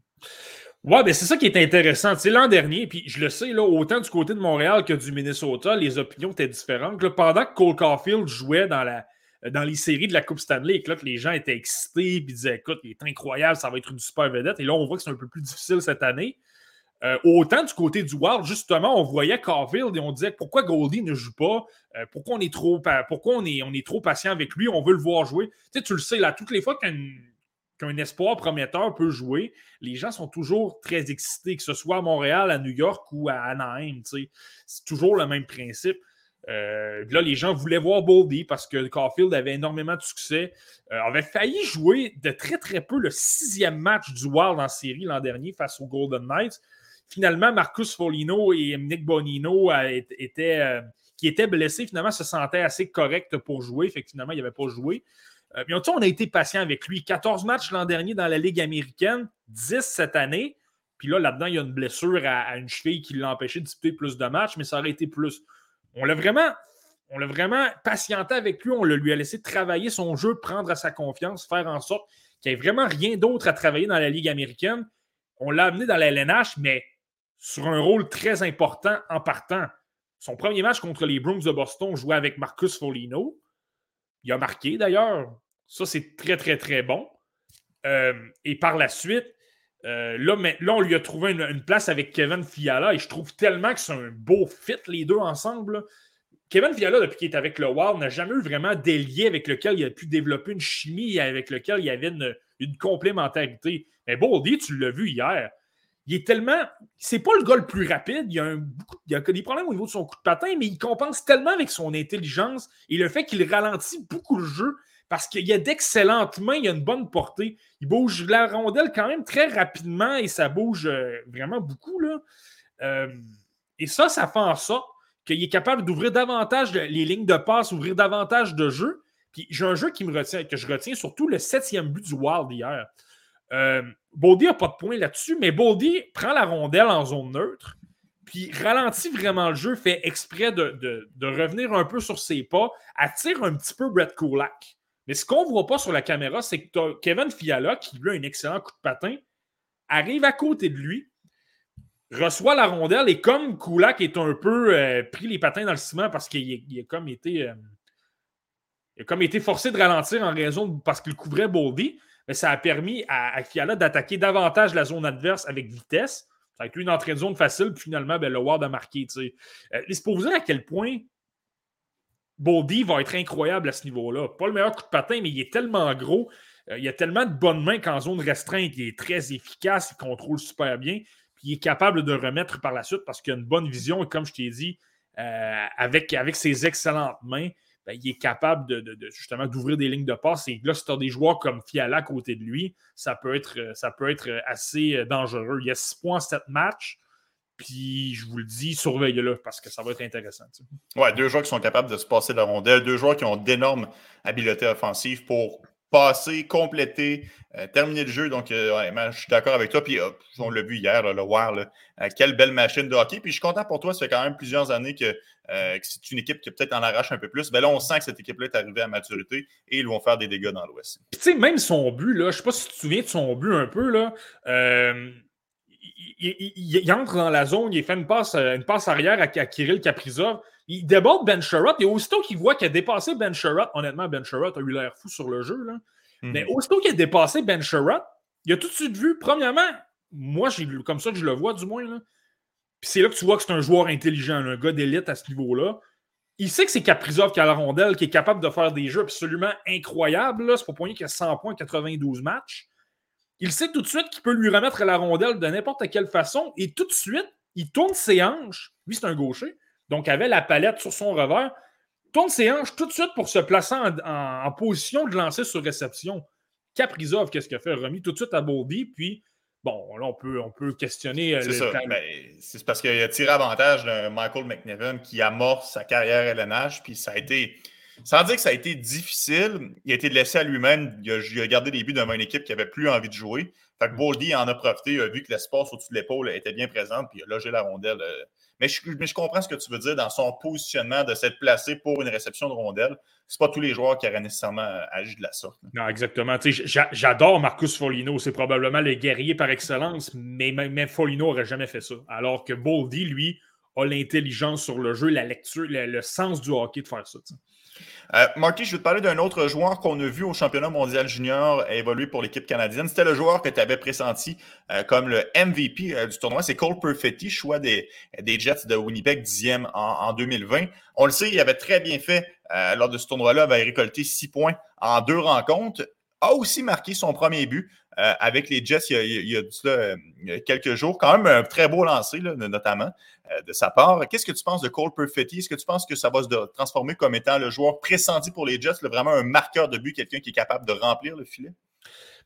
Ouais, ben c'est ça qui est intéressant. L'an dernier, puis je le sais, là, autant du côté de Montréal que du Minnesota, les opinions étaient différentes. Pendant que Cole Caulfield jouait dans, la, dans les séries de la Coupe Stanley, que, là, que les gens étaient excités, puis disaient écoute, il est incroyable, ça va être une super vedette. Et là, on voit que c'est un peu plus difficile cette année. Euh, autant du côté du Wild, justement, on voyait Caulfield et on disait pourquoi Goldie ne joue pas, euh, pourquoi, on est trop, pourquoi on est, on est trop patient avec lui, on veut le voir jouer. Tu sais, tu le sais, là, toutes les fois qu'un qu'un espoir prometteur peut jouer, les gens sont toujours très excités, que ce soit à Montréal, à New York ou à Anaheim. C'est toujours le même principe. Euh, là, les gens voulaient voir Boldy parce que Caulfield avait énormément de succès. Euh, avait failli jouer de très très peu le sixième match du Wild en série l'an dernier face aux Golden Knights. Finalement, Marcus Folino et Nick Bonino étaient, euh, qui étaient blessés, finalement, se sentaient assez corrects pour jouer. Fait finalement, il n'avait pas joué. Euh, on a été patient avec lui. 14 matchs l'an dernier dans la Ligue américaine, 10 cette année. Puis là, là-dedans, il y a une blessure à, une cheville qui l'a empêché de disputer plus de matchs, mais ça aurait été plus. On l'a vraiment, on vraiment patienté avec lui. On lui a laissé travailler son jeu, prendre à sa confiance, faire en sorte qu'il n'y ait vraiment rien d'autre à travailler dans la Ligue américaine. On l'a amené dans la LNH, mais sur un rôle très important en partant. Son premier match contre les Bruins de Boston jouait avec Marcus Folino. Il a marqué d'ailleurs. Ça, c'est très, très, très bon. Euh, et par la suite, euh, là, on lui a trouvé une, place avec Kevin Fiala et je trouve tellement que c'est un beau fit, les deux ensemble. Kevin Fiala, depuis qu'il est avec le Wild, n'a jamais eu vraiment des liens avec lequel il a pu développer une chimie avec lequel il y avait une, une complémentarité. Mais Boldy, tu l'as vu hier, il est tellement. C'est pas le gars le plus rapide. Il a, il a des problèmes au niveau de son coup de patin, mais il compense tellement avec son intelligence et le fait qu'il ralentit beaucoup le jeu parce qu'il a d'excellentes mains, il a une bonne portée. Il bouge la rondelle quand même très rapidement et ça bouge euh, vraiment beaucoup. Là. Euh, et ça, ça fait en sorte qu'il est capable d'ouvrir davantage les lignes de passe, ouvrir davantage de jeux. Puis j'ai un jeu qui me retient, que je retiens, surtout le septième but du Wild hier. Euh, Boldy n'a pas de point là-dessus, mais Boldy prend la rondelle en zone neutre, puis ralentit vraiment le jeu, fait exprès de, revenir un peu sur ses pas, attire un petit peu Brett Kulak. Mais ce qu'on ne voit pas sur la caméra, c'est que Kevin Fiala, qui lui a un excellent coup de patin, arrive à côté de lui, reçoit la rondelle et comme Kulak est un peu euh, pris les patins dans le ciment parce qu'il a, comme été. Euh, a comme été forcé de ralentir en raison parce qu'il couvrait Boldy, mais ça a permis à, Fiala d'attaquer davantage la zone adverse avec vitesse. Ça a été une entrée de zone facile, puis finalement, ben, le Ward a marqué. Euh, c'est pour vous dire à quel point Boldy va être incroyable à ce niveau-là. Pas le meilleur coup de patin, mais il est tellement gros. Euh, il a tellement de bonnes mains qu'en zone restreinte, il est très efficace, il contrôle super bien. Puis il est capable de remettre par la suite parce qu'il a une bonne vision. Et comme je t'ai dit, euh, avec, avec ses excellentes mains, ben, il est capable de, justement d'ouvrir des lignes de passe. Et là, si tu as des joueurs comme Fiala à côté de lui, ça peut être, euh, euh, assez euh, dangereux. Il y a 6 points en 7 matchs. Puis je vous le dis, surveillez-le parce que ça va être intéressant. Ouais, deux joueurs qui sont capables de se passer de la rondelle, deux joueurs qui ont d'énormes habiletés offensives pour passer, compléter, euh, terminer le jeu. Donc, euh, je suis d'accord avec toi. Puis, euh, on l'a vu hier, le War, quelle belle machine de hockey. Puis, je suis content pour toi. Ça fait quand même plusieurs années que, c'est une équipe qui peut-être en arrache un peu plus. Ben là, on sent que cette équipe-là est arrivée à maturité et ils vont faire des dégâts dans l'Ouest. Tu sais, même son but, là, je ne sais pas si tu te souviens de son but un peu, là. Il, entre dans la zone, il fait une passe, une passe arrière à, Kirill Kaprizov. Il déborde Ben Sherrod et aussitôt qu'il voit qu'il a dépassé Ben Sherrod, honnêtement, Ben Sherrod a eu l'air fou sur le jeu. Là. Mhm. Mais aussitôt qu'il a dépassé Ben Sherrod, il a tout de suite vu, premièrement, moi, comme ça que je le vois du moins. Là. Puis c'est là que tu vois que c'est un joueur intelligent, un gars d'élite à ce niveau-là. Il sait que c'est Kaprizov qui a la rondelle, qui est capable de faire des jeux absolument incroyables. C'est pour rien qu'il a 100 points, 92 matchs. Il sait tout de suite qu'il peut lui remettre la rondelle de n'importe quelle façon et tout de suite, il tourne ses hanches. Lui, c'est un gaucher donc avait la palette sur son revers, tourne ses hanches tout de suite pour se placer en, position de lancer sur réception. Caprizov, qu'est-ce qu'il a fait? Remis tout de suite à Boldy, puis bon, là, on peut, on peut questionner. Euh, c'est ça. Ben, c'est parce qu'il a tiré avantage de Michael McNevin qui amorce sa carrière LNH, puis ça a été. Sans dire que ça a été difficile, il a été laissé à lui-même. Il, a, gardé les buts devant une équipe qui n'avait plus envie de jouer. Fait que Boldy en a profité, il a vu que l'espace au-dessus de l'épaule était bien présent, puis il a logé la rondelle. Euh, Mais je, mais je, comprends ce que tu veux dire dans son positionnement de s'être placé pour une réception de rondelle. C'est pas tous les joueurs qui auraient nécessairement euh, agi de la sorte. Non, exactement. J'adore Marcus Folino. C'est probablement le guerrier par excellence, mais même Folino n'aurait jamais fait ça. Alors que Boldy, lui, a l'intelligence sur le jeu, la lecture, le, sens du hockey de faire ça. Euh, je vais te parler d'un autre joueur qu'on a vu au championnat mondial junior évoluer pour l'équipe canadienne. C'était le joueur que tu avais pressenti euh, comme le MVP euh, du tournoi. C'est Cole Perfetti, choix des, des Jets de Winnipeg, dixième en, en 2020. On le sait, il avait très bien fait lors de ce tournoi-là, il avait récolté six points en deux rencontres a aussi marqué son premier but euh, avec les Jets il y a, quelques jours. Quand même un très beau lancer, notamment, euh, de sa part. Qu'est-ce que tu penses de Cole Perfetti? Est-ce que tu penses que ça va se transformer comme étant le joueur pressenti pour les Jets, vraiment un marqueur de but, quelqu'un qui est capable de remplir le filet?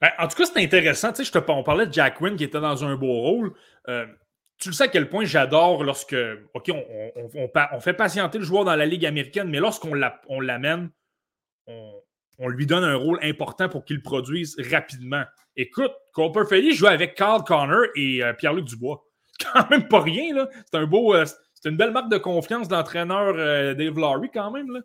Ben, en tout cas, c'est intéressant. Je te, on parlait de Jack Wynn qui était dans un beau rôle. Euh, tu le sais à quel point j'adore lorsque, OK, on, fait patienter le joueur dans la Ligue américaine, mais lorsqu'on l'amène, on, on lui donne un rôle important pour qu'il produise rapidement. Écoute, Cooper Feli joue avec Carl Connor et euh, Pierre-Luc Dubois. Quand même pas rien, là. C'est un beau. Euh, c'est une belle marque de confiance d'entraîneur euh, Dave Laurie, quand même.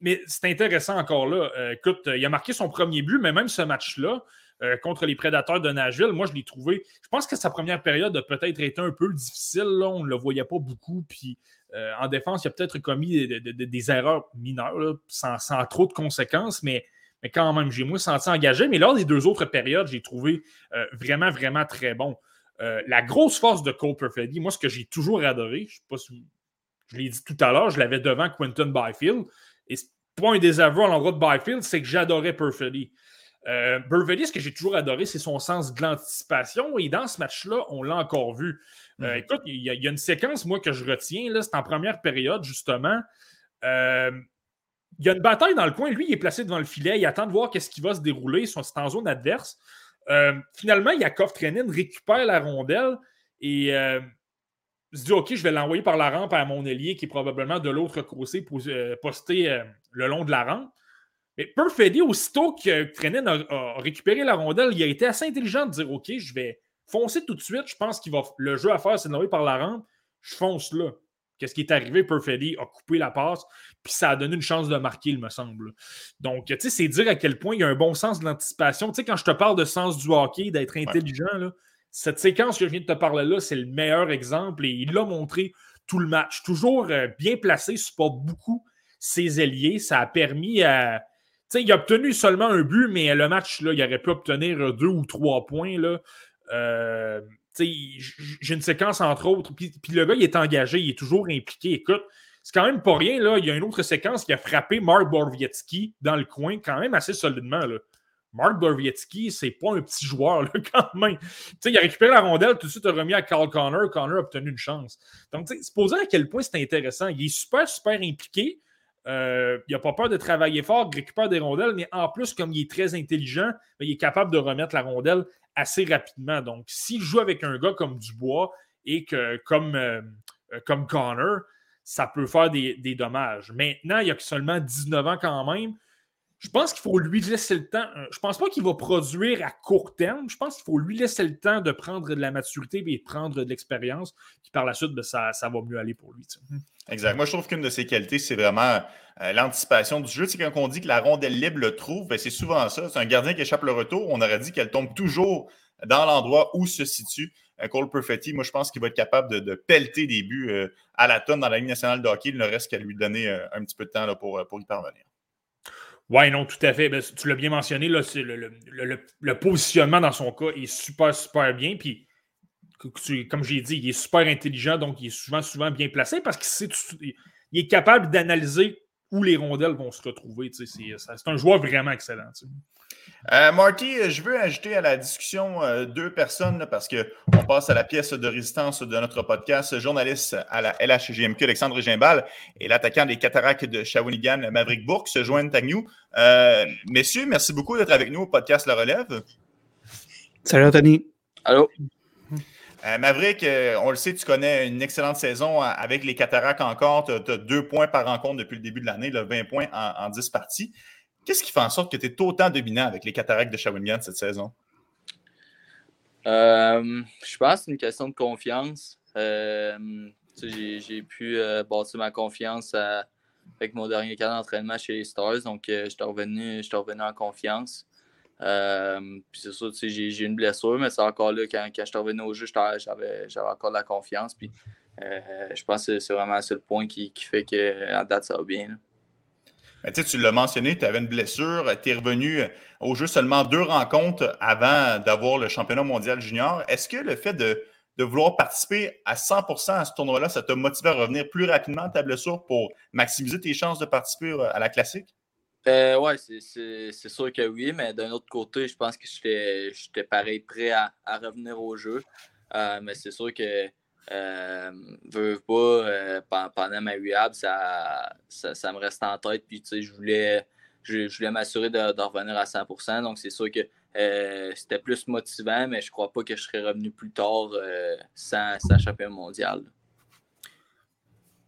mais c'est intéressant encore là. écoute, il a marqué son premier but, mais même ce match-là, contre les prédateurs de Nashville. Moi, je l'ai trouvé. Je pense que sa première période a peut-être été un peu difficile. Là. On ne le voyait pas beaucoup. Puis en défense, il a peut-être commis des, erreurs mineures, sans, trop de conséquences, mais, mais quand même, j'ai moins senti engagé. Mais lors des deux autres périodes, j'ai trouvé euh, vraiment, vraiment très bon. Euh, la grosse force de Cole Perfetti, moi, ce que j'ai toujours adoré, je sais pas si je l'ai dit tout à l'heure, je l'avais devant Quentin Byfield. Et pas un désaveu à l'endroit de Byfield, c'est que j'adorais Perfetti. Euh, ce que j'ai toujours adoré, c'est son sens de l'anticipation. Et dans ce match-là, on l'a encore vu. Euh, mhm. écoute, il y, a une séquence, moi, que je retiens. C'est en première période, justement. Euh, il y a une bataille dans le coin. Lui, il est placé devant le filet. Il attend de voir qu'est-ce qui va se dérouler. C'est en zone adverse. Euh, finalement, Yakov Trenin récupère la rondelle et se dit OK, je vais l'envoyer par la rampe à mon ailier qui est probablement de l'autre côté posté le long de la rampe. Mais Perfetti, aussitôt que Trenin a, récupéré la rondelle, il a été assez intelligent de dire OK, je vais foncer tout de suite. Je pense va le jeu à faire, c'est de par la rampe. Je fonce là. Qu'est-ce qui est arrivé? Perfetti a coupé la passe, puis ça a donné une chance de marquer, il me semble. Donc, tu sais, c'est dire à quel point il y a un bon sens de l'anticipation. Tu sais, quand je te parle de sens du hockey, d'être intelligent, là, cette séquence que je viens de te parler là, c'est le meilleur exemple et il l'a montré tout le match. Toujours euh, bien placé, supporte beaucoup ses ailiers. Ça a permis à, il a obtenu seulement un but, mais le match, là, il aurait pu obtenir deux ou trois points. Là. Euh, j'ai une séquence entre autres. Puis, le gars, il est engagé, il est toujours impliqué. Écoute, c'est quand même pas rien. Là. Il y a une autre séquence qui a frappé Mark Borvietsky dans le coin, quand même assez solidement. Là. Mark Borvietsky, c'est pas un petit joueur, quand même. il a récupéré la rondelle, tout de suite a remis à Carl Connor. Connor a obtenu une chance. Donc, c'est posé à quel point c'est intéressant. Il est super, super impliqué. Euh, il n'a pas peur de travailler fort, il récupère des rondelles, mais en plus, comme il est très intelligent, ben, il est capable de remettre la rondelle assez rapidement. Donc, s'il joue avec un gars comme Dubois et que comme, euh, euh, comme Connor, ça peut faire des, des, dommages. Maintenant, il a seulement 19 ans quand même je pense qu'il faut lui laisser le temps. Euh, je pense pas qu'il va produire à court terme. Je pense qu'il faut lui laisser le temps de prendre de la maturité et de prendre de l'expérience. Puis par la suite, ben, ça, va mieux aller pour lui. Hmm. Exact. Moi, je trouve qu'une de ses qualités, c'est vraiment euh, l'anticipation du jeu. C'est quand on dit que la rondelle libre le trouve, ben, c'est souvent ça. C'est un gardien qui échappe le retour. On aurait dit qu'elle tombe toujours dans l'endroit où se situe euh, Cole Perfetti. Moi, je pense qu'il va être capable de, pelleter des buts à la tonne dans la Ligue nationale de hockey. Il ne reste qu'à lui donner un petit peu de temps pour y parvenir. Oui, non, tout à fait. Ben, tu l'as bien mentionné, là, le, positionnement dans son cas est super, super bien. Puis, comme j'ai dit, il est super intelligent, donc il est souvent, souvent bien placé parce qu'il est capable d'analyser où les rondelles vont se retrouver. C'est un joueur vraiment excellent. Euh, Marty, je veux ajouter à la discussion euh, deux personnes parce qu'on passe à la pièce de résistance de notre podcast. Journaliste à la LHGMQ, Alexandre Gimbal, et l'attaquant des cataractes de Shawinigan, Maverick Bourque, se joignent à nous. Euh, messieurs, merci beaucoup d'être avec nous au podcast La Relève. Salut Anthony. Allô? Maverick, on le sait, tu connais une excellente saison avec les cataractes encore. Tu as, deux points par rencontre depuis le début de l'année, 20 points en, en 10 parties. Qu'est-ce qui fait en sorte que tu es autant dominant avec les cataractes de Shawinigan cette saison? Euh, je pense que c'est une question de confiance. j'ai pu bâtir ma confiance avec mon dernier cas d'entraînement chez les Stars. Donc, j'étais revenu, revenu en confiance. puis c'est sûr, j'ai, une blessure, mais c'est encore là, quand, je suis revenu au jeu, j'avais, encore de la confiance. Puis je pense que c'est vraiment le seul point qui, qui fait qu'à date, ça va bien. Tu l'as mentionné, tu avais une blessure, tu es revenu au jeu seulement deux rencontres avant d'avoir le championnat mondial junior. Est-ce que le fait de, vouloir participer à 100% à ce tournoi-là, ça t'a motivé à revenir plus rapidement à ta blessure pour maximiser tes chances de participer euh, à la classique? Euh, oui, c'est sûr que oui, mais d'un autre côté, je pense que j'étais pareil prêt à, revenir au jeu. Euh, mais c'est sûr que euh, pas, euh, pendant ma UAB, ça, ça, me reste en tête. Puis, tu sais, je voulais, je, voulais m'assurer de, revenir à 100 Donc, c'est sûr que euh, c'était plus motivant, mais je crois pas que je serais revenu plus tard euh, sans, sans champion mondial.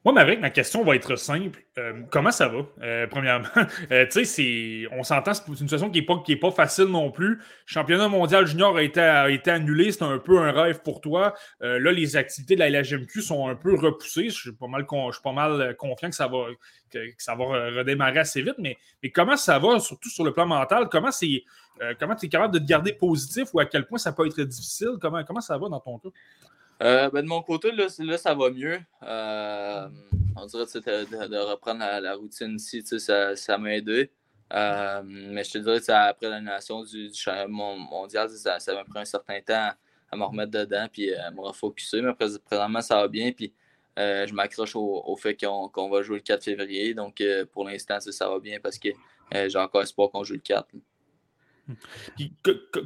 Moi, Maverick, ma question va être simple. Euh, comment ça va, euh, premièrement? Euh, tu sais, on s'entend, c'est une situation qui n'est pas, pas facile non plus. Le championnat mondial junior a été, annulé, c'est un peu un rêve pour toi. là, les activités de la LHMQ sont un peu repoussées. Je suis pas mal, confiant que ça va, redémarrer assez vite, mais, comment ça va, surtout sur le plan mental? Comment tu es capable de te garder positif ou à quel point ça peut être difficile? Comment, comment ça va dans ton cas? Euh, ben de mon côté, là, ça va mieux. Euh, on dirait de, de, reprendre la, routine ici, ça, m'a aidé. Euh, mais je te dirais que après l'annulation du, du mondial, ça, ça m'a pris un certain temps à me remettre dedans puis à me refocuser. Mais présentement, ça va bien. Puis je m'accroche au, fait qu'on va jouer le 4 février. Donc pour l'instant, ça, va bien parce que j'ai encore espoir qu'on joue le 4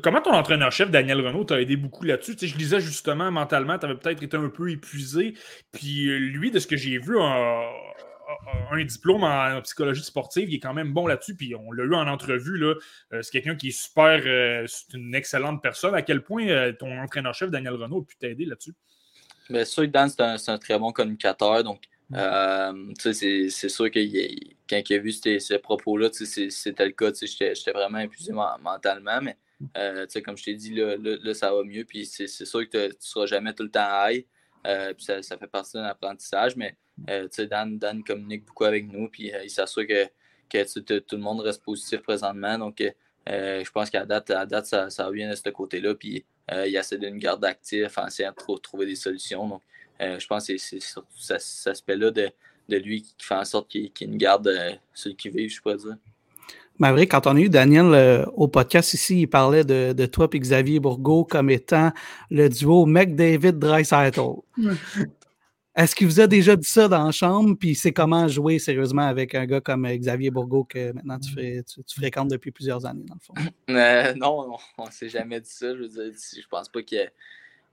comment ton entraîneur-chef, Daniel Renault, t'a aidé beaucoup là-dessus? je disais justement, mentalement, tu avais peut-être été un peu épuisé. Puis euh, lui, de ce que j'ai vu, un diplôme en psychologie sportive, il est quand même bon là-dessus. Puis on l'a eu en entrevue. Là, euh, c'est quelqu'un qui est super, euh, c'est une excellente personne. À quel point ton entraîneur-chef, Daniel Renault, a pu t'aider là-dessus? Bien sûr, Dan, c'est un, très bon communicateur. Donc, c'est sûr que quand il a vu ces, propos-là, c'était le cas. J'étais vraiment épuisé mentalement, mais euh, comme je t'ai dit, là, ça va mieux. Puis c'est sûr que tu ne seras jamais tout le temps high. Euh, puis ça, fait partie d'un apprentissage, mais euh, Dan, Dan communique beaucoup avec nous, puis il s'assure que, que tout le monde reste positif présentement. Donc, je pense qu'à date, à date ça, ça va bien de ce côté-là. Puis il essaie de nous garder actifs, en essayant de trouver des solutions. Donc, je pense que c'est surtout cet aspect-là de, de lui qui fait en sorte qu'il qu une garde euh, celui qui vit, je pourrais dire. Maverick, quand on a eu Daniel euh, au podcast ici, il parlait de, de toi et Xavier Bourgault comme étant le duo McDavid Dreisaitl. Est-ce qu'il vous a déjà dit ça dans la chambre? Puis c'est comment jouer sérieusement avec un gars comme euh, Xavier Bourgault que maintenant tu, tu, fréquentes depuis plusieurs années, dans le fond? non, on ne s'est jamais dit ça. Je veux dire, je pense pas qu'il y ait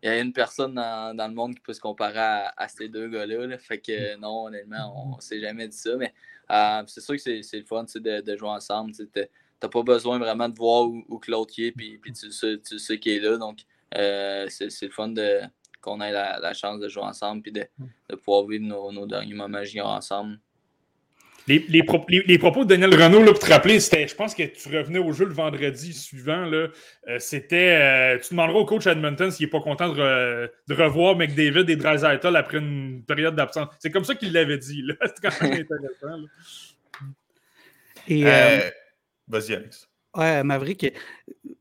il y a une personne dans, le monde qui peut se comparer à, ces deux gars-là. Fait que mm. non, honnêtement, on ne s'est jamais dit ça. Mais euh, c'est sûr que c'est le fun de, de, jouer ensemble. Tu n'as pas besoin vraiment de voir où, que l'autre est, puis, puis tu sais, tu sais qu'il est là. Donc, euh, c'est le fun qu'on ait la, chance de jouer ensemble et de, mm. de pouvoir vivre nos, nos derniers moments ensemble. Les, propos de Daniel Renault, là, pour te rappeler, c'était, je pense que tu revenais au jeu le vendredi suivant. Là, euh, c'était, euh, tu demanderas au coach Edmonton s'il n'est pas content de, revoir McDavid et Dreisaitl après une période d'absence. C'est comme ça qu'il l'avait dit. Là. C'est quand même intéressant. Et, euh, Vas-y, Alex. Ouais, Maverick,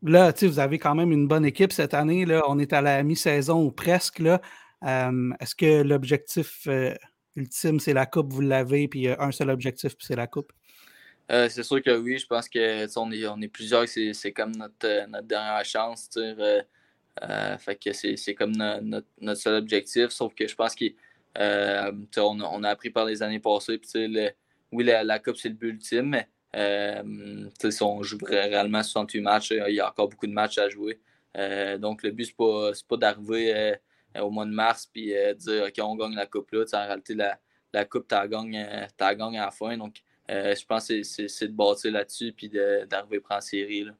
là, vous avez quand même une bonne équipe cette année. Là. On est à la mi-saison ou presque. Là. est-ce que l'objectif ultime, c'est la coupe, vous l'avez, puis il un seul objectif, puis c'est la coupe? Euh, c'est sûr que oui, je pense que on est, on est plusieurs, c'est comme notre, euh, notre dernière chance. Euh, fait que c'est comme notre, seul objectif, sauf que je pense qu'on on a appris par les années passées. Puis, oui, la, coupe, c'est le but ultime, mais si on joue réellement 68 matchs, il y a encore beaucoup de matchs à jouer. donc, le but, ce n'est pas d'arriver au mois de mars, puis euh, dire OK, on gagne la coupe là. En réalité, la, la coupe, tu la gagnes à la fin. Donc, euh, je pense que c'est de bâtir là-dessus puis d'arriver prendre série. Là.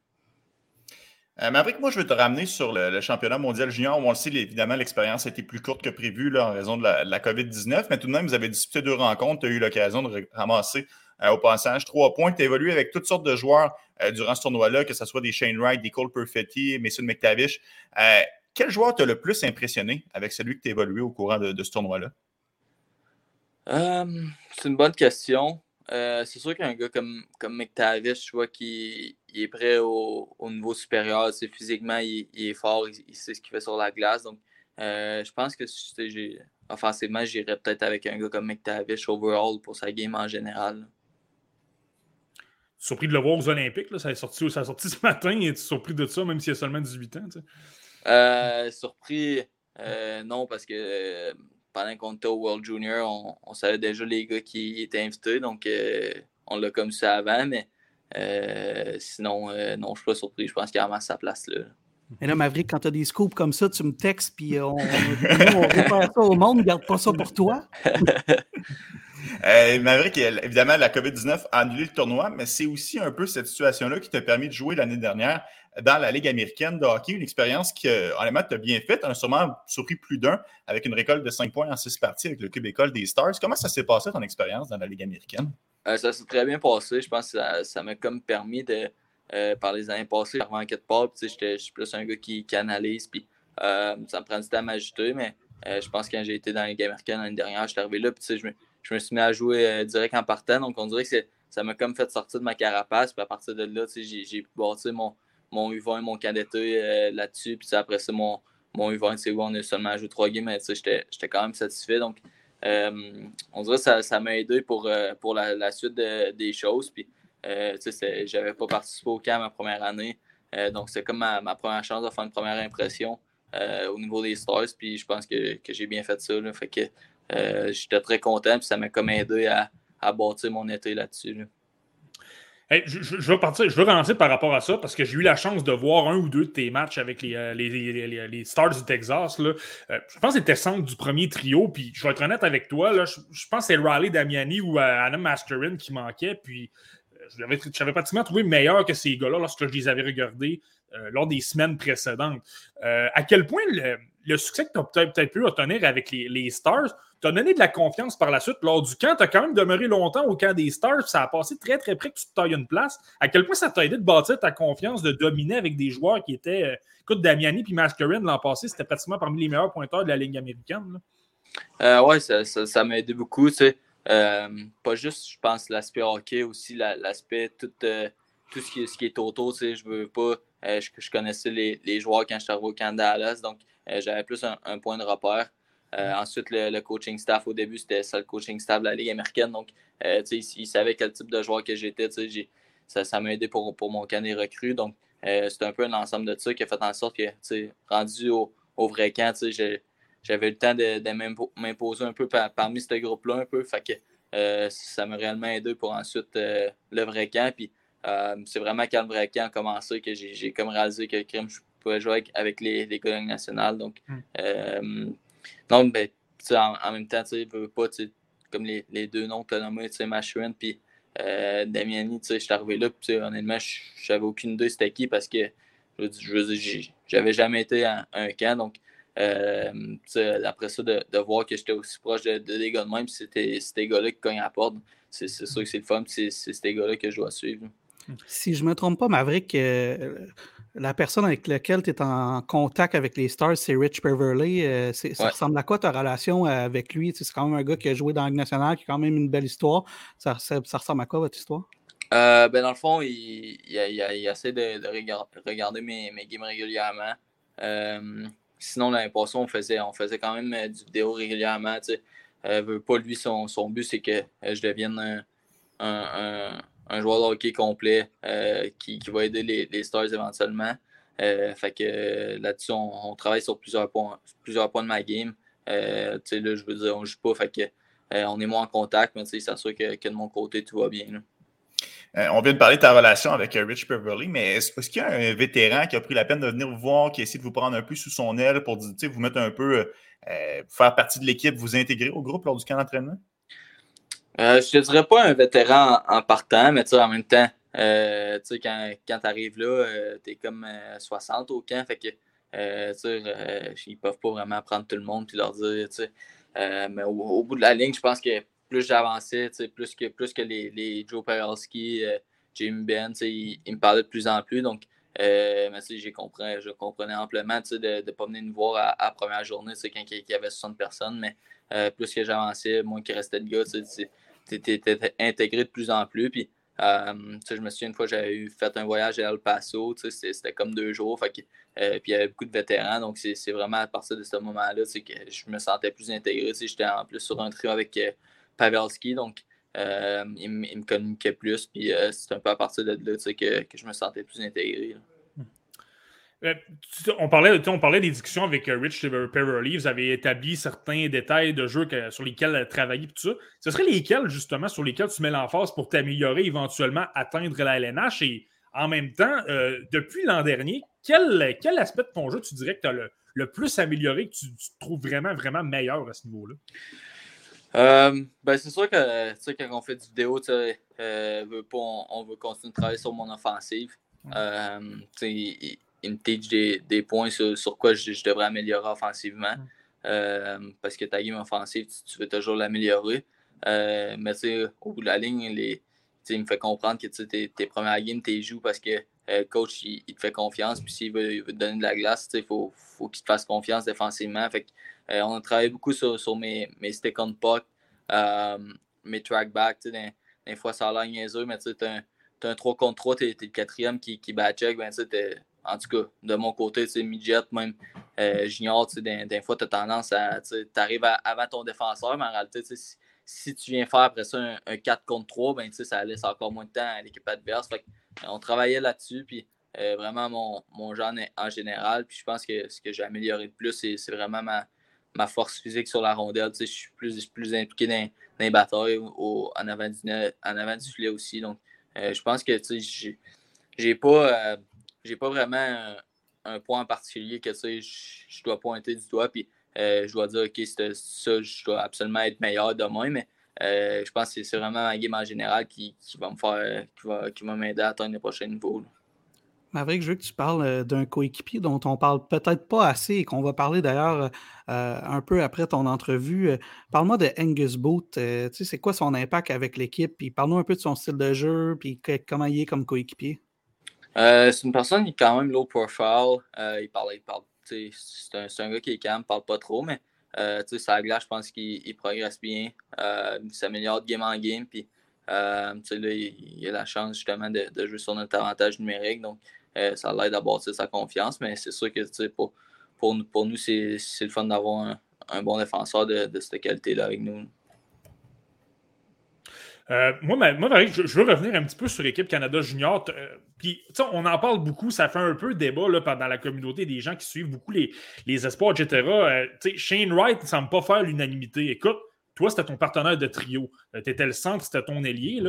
Euh, moi, je veux te ramener sur le, championnat mondial junior. On le sait, évidemment, l'expérience a été plus courte que prévu là, en raison de la, COVID-19, mais tout de même, vous avez disputé deux rencontres. Tu as eu l'occasion de ramasser au passage trois points. Tu as évolué avec toutes sortes de joueurs durant ce tournoi-là, que ce soit des Shane Wright, des Cole Perfetti, Mason McTavish quel joueur t'a le plus impressionné avec celui que tu as évolué au courant de, ce tournoi-là? Euh, c'est une bonne question. Euh, c'est sûr qu'un gars comme, comme McTavish, je vois qu'il est prêt au, niveau supérieur. Physiquement, il, est fort, il, sait ce qu'il fait sur la glace. Donc, euh, je pense que offensivement, j'irais peut-être avec un gars comme McTavish overall pour sa game en général. Surpris de le voir aux Olympiques, Ça, a sorti, ça sorti ce matin. Es-tu surpris de ça, même s'il a seulement 18 ans? Euh, surpris, non, parce que pendant qu'on était au World Junior, on, savait déjà les gars qui étaient invités, donc euh, on l'a comme ça avant, mais euh, sinon, euh, non, je suis pas surpris. Je pense qu'il a vraiment sa place là. Et là, Maverick, quand tu as des scoops comme ça, tu me textes, puis on, on, ça au monde, garde pas ça pour toi. Maverick, évidemment, la COVID-19 a annulé le tournoi, mais c'est aussi un peu cette situation-là qui t'a permis de jouer l'année dernière dans la Ligue américaine de hockey. Une expérience qui, honnêtement, t'a bien faite. On a sûrement surpris plus d'un avec une récolte de 5 points en 6 parties avec le club école des Stars. Comment ça s'est passé ton expérience dans la Ligue américaine? Euh, ça s'est très bien passé. Je pense que ça m'a comme permis de, euh, par les années passées, avant quelque part, je suis plus un gars qui, analyse, puis euh, ça me prend du temps à m'ajouter, mais je pense que quand j'ai été dans la Ligue américaine l'année dernière, je suis arrivé là, puis je me, je me suis mis à jouer direct en partant, donc on dirait que ça m'a comme fait sortir de ma carapace, puis à partir de là, j'ai bâti mon, mon U20, mon cadet euh, là-dessus. Puis après ça, mon, mon U20, c'est où on a seulement joué trois games, mais j'étais quand même satisfait. Donc, euh, on dirait que ça m'a aidé pour, euh, pour la, suite des choses. Puis, j'avais pas participé au camp ma première année. donc, c'est comme ma, première chance de faire une première impression au niveau des Stars. Puis, je pense que, j'ai bien fait ça. Fait que j'étais très content. Puis, ça m'a comme aidé à, bâtir mon été là-dessus. là dessus je, veux partir, je veux relancer par rapport à ça parce que j'ai eu la chance de voir un ou deux de tes matchs avec les, euh, les, Stars du Texas. Là. Euh, je pense que c'était centre du premier trio. Puis je vais être honnête avec toi, là, je, pense que c'est Riley Damiani ou euh, Adam Masterin qui manquait. Puis j'avais pratiquement trouvé meilleur que ces gars-là lorsque je les avais regardés lors des semaines précédentes. à quel point le, succès que tu as peut-être peut pu obtenir avec les, Stars tu as donné de la confiance par la suite? Lors du camp, tu as quand même demeuré longtemps au camp des Stars. Ça a passé très, très près que tu te tailles une place. À quel point ça t'a aidé de bâtir ta confiance, de dominer avec des joueurs qui étaient. Euh, écoute, Damiani puis Mascarin l'an passé, c'était pratiquement parmi les meilleurs pointeurs de la Ligue américaine. Euh, oui, ça, m'a aidé beaucoup. Euh, pas juste, je pense, l'aspect hockey, aussi l'aspect tout, tout ce, qui, est autour. Je veux pas. Je, connaissais les, joueurs quand je suis arrivé au camp Dallas, donc j'avais plus un, point de repère. Euh, ensuite, le, coaching staff, au début, c'était ça le coaching staff de la Ligue américaine. Donc, euh, ils, savaient quel type de joueur que j'étais. Ça, ça m'a aidé pour, pour mon canet recru. Donc, euh, c'est un peu un ensemble de ça qui a fait en sorte que, rendu au, au, vrai camp, j'avais le temps de, m'imposer un peu parmi ce groupe-là, un peu. Fait que ça m'a réellement aidé pour ensuite le vrai camp. Puis, c'est vraiment quand le vrai camp a commencé que j'ai comme réalisé que je pouvais jouer avec, les, les nationales. Donc, hmm. Non, ben, en, en, même temps, tu veux pas, comme les, les, deux noms que tu as nommés, Machuin puis euh, Damiani, je suis arrivé là, puis honnêtement, j'avais aucune idée c'était qui parce que je j'avais jamais été à un camp. Donc, euh, après ça, de, de voir que j'étais aussi proche de, des gars de même, c'était ces gars-là qui cognent à la porte, c'est sûr que c'est le fun, c'est ces gars-là que je dois suivre. Si je ne me trompe pas, Maverick, euh, la personne avec laquelle tu es en contact avec les Stars, c'est Rich Beverly. Euh, ça ressemble à quoi ta relation euh, avec lui? C'est quand même un gars qui a joué dans le national, qui a quand même une belle histoire. Ça, ressemble à quoi votre histoire? ben dans le fond, il, il, essaie de, regarder mes, mes, games régulièrement. sinon, l'année passée, on faisait, on faisait quand même du vidéo régulièrement. pas lui, son, son but, c'est que je devienne un un joueur de hockey complet euh, qui, va aider les, Stars éventuellement. Euh, fait que euh, là-dessus, on, travaille sur plusieurs points, plusieurs points de ma game. là, je veux dire, on ne joue pas, on est moins en contact, mais c'est sûr que, que, de mon côté, tout va bien. on vient de parler de ta relation avec Rich Beverly, mais est-ce qu'il y a un vétéran qui a pris la peine de venir vous voir, qui a essayé de vous prendre un peu sous son aile pour vous mettre un peu, faire partie de l'équipe, vous intégrer au groupe lors du camp d'entraînement? Euh, je ne dirais pas un vétéran en, partant, mais en même temps, euh, quand, quand tu arrives là, euh, tu es comme 60 au camp, fait que ils peuvent pas vraiment prendre tout le monde et leur dire. mais au, bout de la ligne, je pense que plus j'avançais, plus que, plus que les, les Joe Peralski, Jim Ben, ils, me parlaient de plus en plus. Donc, mais j'ai compris, je comprenais amplement de ne pas venir nous voir à, la première journée quand il y avait 60 personnes. Mais plus que j'avançais, moins qu'il restait de gars, tu étais intégré de plus en plus. Puis, je me souviens une fois, j'avais fait un voyage à El Paso, c'était comme deux jours. Fait puis il y avait beaucoup de vétérans. Donc, c'est vraiment à partir de ce moment-là que je me sentais plus intégré. J'étais en plus sur un trio avec Pavelski. Donc, euh, il, me communiquait plus. Puis euh, c'est un peu à partir de là que, que, je me sentais plus intégré. Euh, on, parlait, on parlait des discussions avec Rich Perrelli. Vous avez établi certains détails de jeu sur lesquels travailler. Tout ça. Ce serait lesquels, justement, sur lesquels tu mets l'emphase pour t'améliorer, éventuellement atteindre la LNH? Et en même temps, depuis l'an dernier, quel, quel, aspect de ton jeu tu dirais que tu as le, plus amélioré, que tu, tu, trouves vraiment, vraiment meilleur à ce niveau-là? Euh, ben c'est sûr que quand on fait du vidéo, euh, veut pas, on, veut continuer de travailler sur mon offensive. Euh, il, me teach des, des points sur, sur quoi je, je, devrais améliorer offensivement. Euh, parce que ta game offensive, tu, veux toujours l'améliorer. Euh, mais au bout de la ligne, les, il me fait comprendre que tes, tes premières games, tu joues parce que le coach il, te fait confiance. Puis s'il veut, veut, te donner de la glace, il faut, faut qu'il te fasse confiance défensivement. Fait euh, on a travaillé beaucoup sur, sur mes, mes stick on puck, euh, mes trackbacks. Des, fois, ça a l'air niaiseux, mais tu as, un 3 contre 3, tu es, le quatrième qui, qui bat check. Ben, en tout cas, de mon côté, midget, même euh, junior, des, des fois, tu as tendance à. Tu arrives avant ton défenseur, mais en réalité, si, tu viens faire après ça un, 4 contre 3, ben, ça laisse encore moins de temps à l'équipe adverse. on travaillait là-dessus, puis vraiment mon, mon genre en général. Puis je pense que ce que j'ai amélioré le plus, c'est vraiment ma, ma force physique sur la rondelle. Je suis plus, plus impliqué dans, les batailles en, avant du, en avant du filet aussi. Donc, euh, je pense que j'ai pas, euh, pas vraiment un, point en particulier que je dois pointer du doigt. Puis, euh, je dois dire, OK, ça, je dois absolument être meilleur demain. Mais je pense que c'est vraiment ma game en général qui, va me faire, qui va, m'aider à atteindre les prochains niveaux. Maverick, je veux que tu parles euh, d'un coéquipier dont on parle peut-être pas assez et qu'on va parler d'ailleurs euh, un peu après ton entrevue. Euh, parle-moi de Angus Booth. c'est quoi son impact avec l'équipe? Puis parle-nous un peu de son style de jeu, puis comment il est comme coéquipier. C'est une personne qui est quand même low profile. il parle, il parle c'est un, gars qui est calme, parle pas trop, mais sa glace, je pense qu'il progresse bien. il s'améliore de game en game. Puis, là, il, a la chance justement de, de, jouer sur notre avantage numérique. Donc, euh, ça l'aide à bâtir sa confiance, mais c'est sûr que pour, pour, nous, pour nous, c'est le fun d'avoir un, bon défenseur de, cette qualité-là avec nous. Euh, moi, moi je, veux revenir un petit peu sur l'équipe Canada Junior. Euh, puis, on en parle beaucoup, ça fait un peu débat là, dans la communauté des gens qui suivent beaucoup les, les espoirs, etc. Shane Wright ne semble pas faire l'unanimité. Écoute, toi, c'était ton partenaire de trio. Euh, tu étais le centre, c'était ton ailier.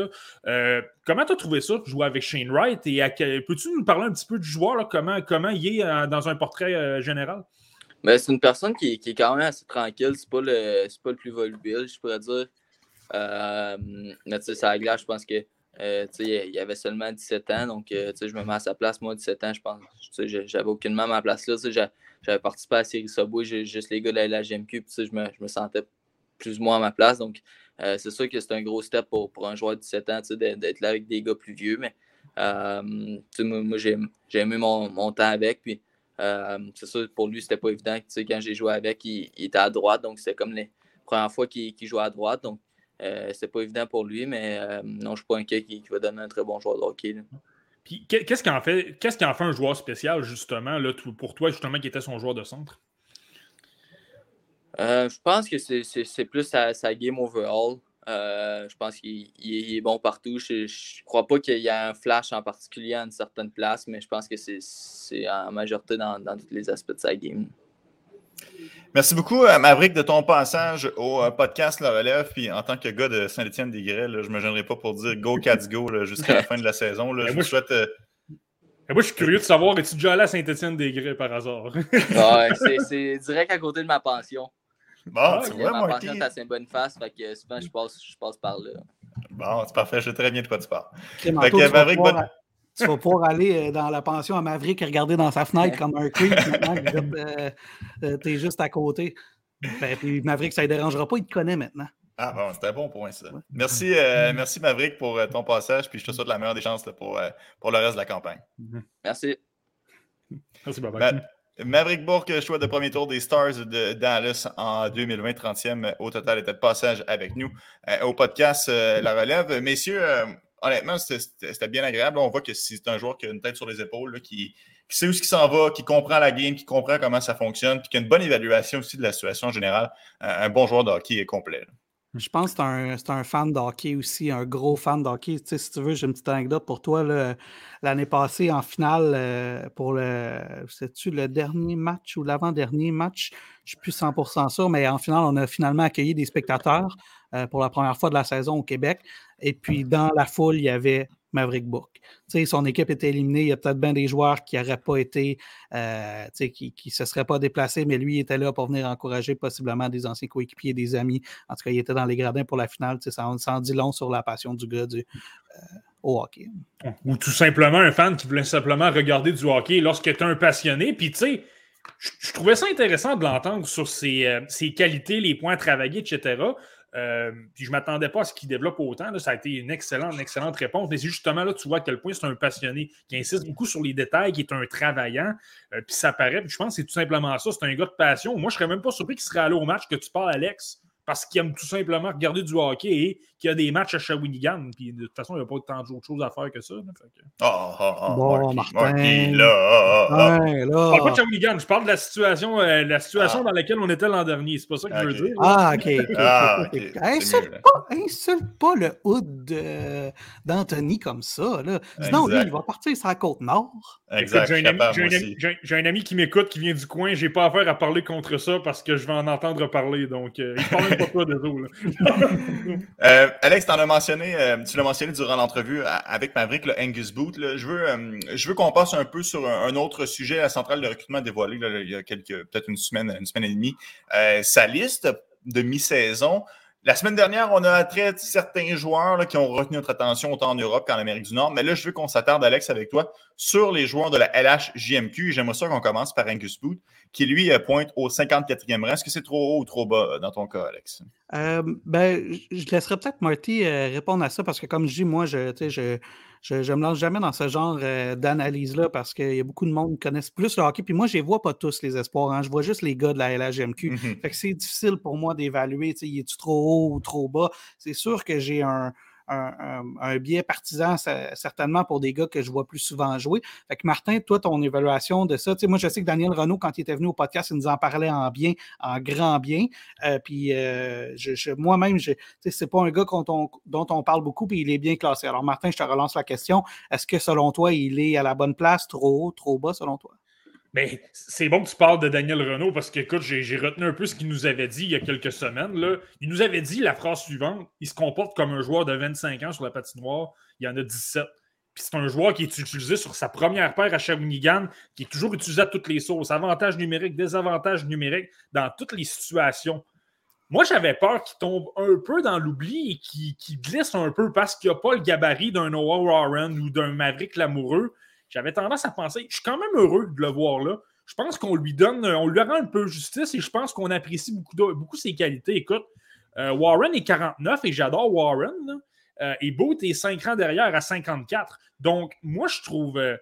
Euh, comment tu as trouvé ça, jouer avec Shane Wright? Et peux-tu nous parler un petit peu du joueur, comment, comment il est euh, dans un portrait général? Ben, c'est une personne qui, est quand même assez tranquille. C'est pas le, pas le plus volubile, je pourrais dire. Tu sais, ça glace, je pense que il avait seulement 17 ans, donc je me mets à sa place. Moi, 17 ans, je pense, j'avais aucunement ma place là. J'avais participé à la série Subway, juste les gars de la GMQ, je me, je me sentais plus ou moins à ma place. Donc, euh, c'est sûr que c'est un gros step pour, pour un joueur de 17 ans d'être là avec des gars plus vieux. Mais euh, moi, j'ai aimé mon, mon, temps avec. Puis, euh, c'est sûr, pour lui, c'était pas évident. Quand j'ai joué avec, il, était à droite. Donc, c'était comme les premières fois qu'il jouait à droite. Donc, c'était pas évident pour lui. Mais non, je suis pas inquiet qu'il va donner un très bon joueur de hockey. Puis, qu'est-ce qui en fait, qu'est-ce qui en fait un joueur spécial, justement, là, pour toi, justement, qui était son joueur de centre? Euh, je pense que c'est plus sa, game overall. Euh, je pense qu'il est bon partout. Je ne crois pas qu'il y ait un flash en particulier à une certaine place, mais je pense que c'est en majorité dans, tous les aspects de sa game. Merci beaucoup, euh, Maverick, de ton passage au podcast La Relève. Puis en tant que gars de Saint-Étienne-des-Grès, je ne me gênerai pas pour dire Go Cats Go jusqu'à la fin de la saison. je vous souhaite. moi, je suis curieux de savoir, es-tu déjà allé à Saint-Étienne-des-Grès par hasard? c'est direct à côté de ma pension. Bon, ah, tu vois, moi. Ma pension à bonne face, fait que souvent, je passe, je passe par là. Bon, c'est parfait, je sais très bien de quoi tu parles. Tu, vas pouvoir, aller euh, dans la pension à Maverick et regarder dans sa fenêtre comme un creep. Maintenant, euh, euh, tu es juste à côté. Ben, puis Maverick, ça ne dérangera pas, il te connaît maintenant. Ah bon, c'était un bon point ça. Merci, merci Maverick pour ton passage, puis je te souhaite la meilleure des chances pour, pour le reste de la campagne. Merci. Merci, Baba. Ma- Maverick Bourque, choix de premier tour des Stars de Dallas en 2020, 30e au total, était de passage avec nous euh, au podcast euh, La Relève. Messieurs, euh, honnêtement, c'était- bien agréable. On voit que c'est un joueur qui a une tête sur les épaules, qui, sait où ce s'en va, qui comprend la game, qui comprend comment ça fonctionne, puis qui a une bonne évaluation aussi de la situation générale. Euh, un bon joueur de hockey est complet. Je pense que c'est un, un fan de hockey aussi, un gros fan de si tu veux, j'ai une petite anecdote pour toi. L'année passée, en finale, euh, pour le. C'est-tu le dernier match ou l'avant-dernier match? Je ne suis plus 100% sûr, mais en finale, on a finalement accueilli des spectateurs euh, pour la première fois de la saison au Québec. Et puis, dans la foule, il y avait Maverick Book. Son équipe était éliminée. Il y a peut-être bien des joueurs qui n'auraient pas été, euh, qui ne se seraient pas déplacés, mais lui, il était là pour venir encourager possiblement des anciens coéquipiers, des amis. En tout cas, il était dans les gradins pour la finale. Ça, en- ça en dit long sur la passion du gars du, euh, au hockey. Ou tout simplement un fan qui voulait simplement regarder du hockey lorsque tu es un passionné. Puis, tu sais, je trouvais ça intéressant de l'entendre sur ses, euh, ses qualités, les points travaillés, etc. Euh, puis je ne m'attendais pas à ce qu'il développe autant. Ça a été une excellente, une excellente réponse. Mais c'est justement là, tu vois à quel point c'est un passionné qui insiste beaucoup sur les détails, qui est un travaillant. Euh, puis ça paraît. Puis je pense que c'est tout simplement ça. C'est un gars de passion. Moi, je serais même pas surpris qu'il serait allé au match que tu parles, Alex, parce qu'il aime tout simplement regarder du hockey et qu'il y a des matchs à Shawinigan. Puis de toute façon, il n'y a pas tant d'autres choses à faire que ça. là. Fait que- Oh, oh, oh, Bon, Martin. Là. Ouais, Je parle pas là. de Shawinigan, je parle de la situation, euh, la situation Ah. dans laquelle on était l'an dernier. C'est pas ça que je veux dire. Ah, ok. Ah, Insulte, mieux, là. pas, insulte pas le hood de- d'Anthony comme ça. Là. Sinon, lui, il va partir sur la côte nord. Exact, J'ai un, ami- un un- qui m'écoute, qui vient du coin. J'ai pas affaire à parler contre ça parce que je vais en entendre parler. Donc, euh, il parle même pas toi, désolé. Euh, Alex, t'en as mentionné, euh, tu l'as mentionné durant l'entrevue à- avec Maverick, le Angus Boot. Je veux, euh, veux qu'on passe un peu sur un, autre sujet, la centrale de recrutement dévoilée il y a peut-être une semaine, une semaine et demie. Euh, sa liste de mi-saison. La semaine dernière, on a attrait certains joueurs qui ont retenu notre attention autant en Europe qu'en Amérique du Nord. Mais là, je veux qu'on s'attarde, Alex, avec toi, sur les joueurs de la LHJMQ. J'aimerais ça qu'on commence par Angus Boot, qui lui pointe au 54e rang. Est-ce que c'est trop haut ou trop bas euh, dans ton cas, Alex? Euh, ben, je- laisserai peut-être Marty euh, répondre à ça parce que, comme je dis, moi, je, je, je, je me lance jamais dans ce genre d'analyse-là parce qu'il y a beaucoup de monde qui connaissent plus le hockey. Puis moi, je les vois pas tous, les espoirs. hein. Je vois juste les gars de la LHGMQ. Mhm. Fait que c'est difficile pour moi d'évaluer, tu sais, est-tu trop haut ou trop bas. C'est sûr que j'ai un, un, biais partisan, certainement pour des gars que je vois plus souvent jouer. Fait que Martin, toi, ton évaluation de ça, tu sais, moi, je sais que Daniel Renault, quand il était venu au podcast, il nous en parlait en bien, en grand bien. Euh, puis euh, moi-même, je- c'est pas un gars dont on parle beaucoup, puis il est bien classé. Alors, Martin, je te relance la question. Est-ce que selon toi, il est à la bonne place, trop haut, trop bas, selon toi? Mais c'est bon que tu parles de Daniel Renault parce que, écoute, j'ai retenu un peu ce qu'il nous avait dit il y a quelques semaines. Il nous avait dit la phrase suivante il se comporte comme un joueur de 25 ans sur la patinoire, il y en a 17. Puis c'est un joueur qui est utilisé sur sa première paire à Shawinigan, qui est toujours utilisé à toutes les sauces. Avantages numériques, désavantages numériques, dans toutes les situations. Moi, j'avais peur qu'il tombe un peu dans l'oubli et qu'il glisse un peu parce qu'il n'a pas le gabarit d'un Noah Warren ou d'un Maverick Lamoureux. J'avais tendance à penser, je suis quand même heureux de le voir là. Je pense qu'on lui donne, on lui rend un peu justice et je pense qu'on apprécie beaucoup, beaucoup ses qualités. Écoute, euh, Warren est 49 et j'adore Warren. Euh, et Boot est 5 ans derrière à 54. Donc, moi, je trouve. euh,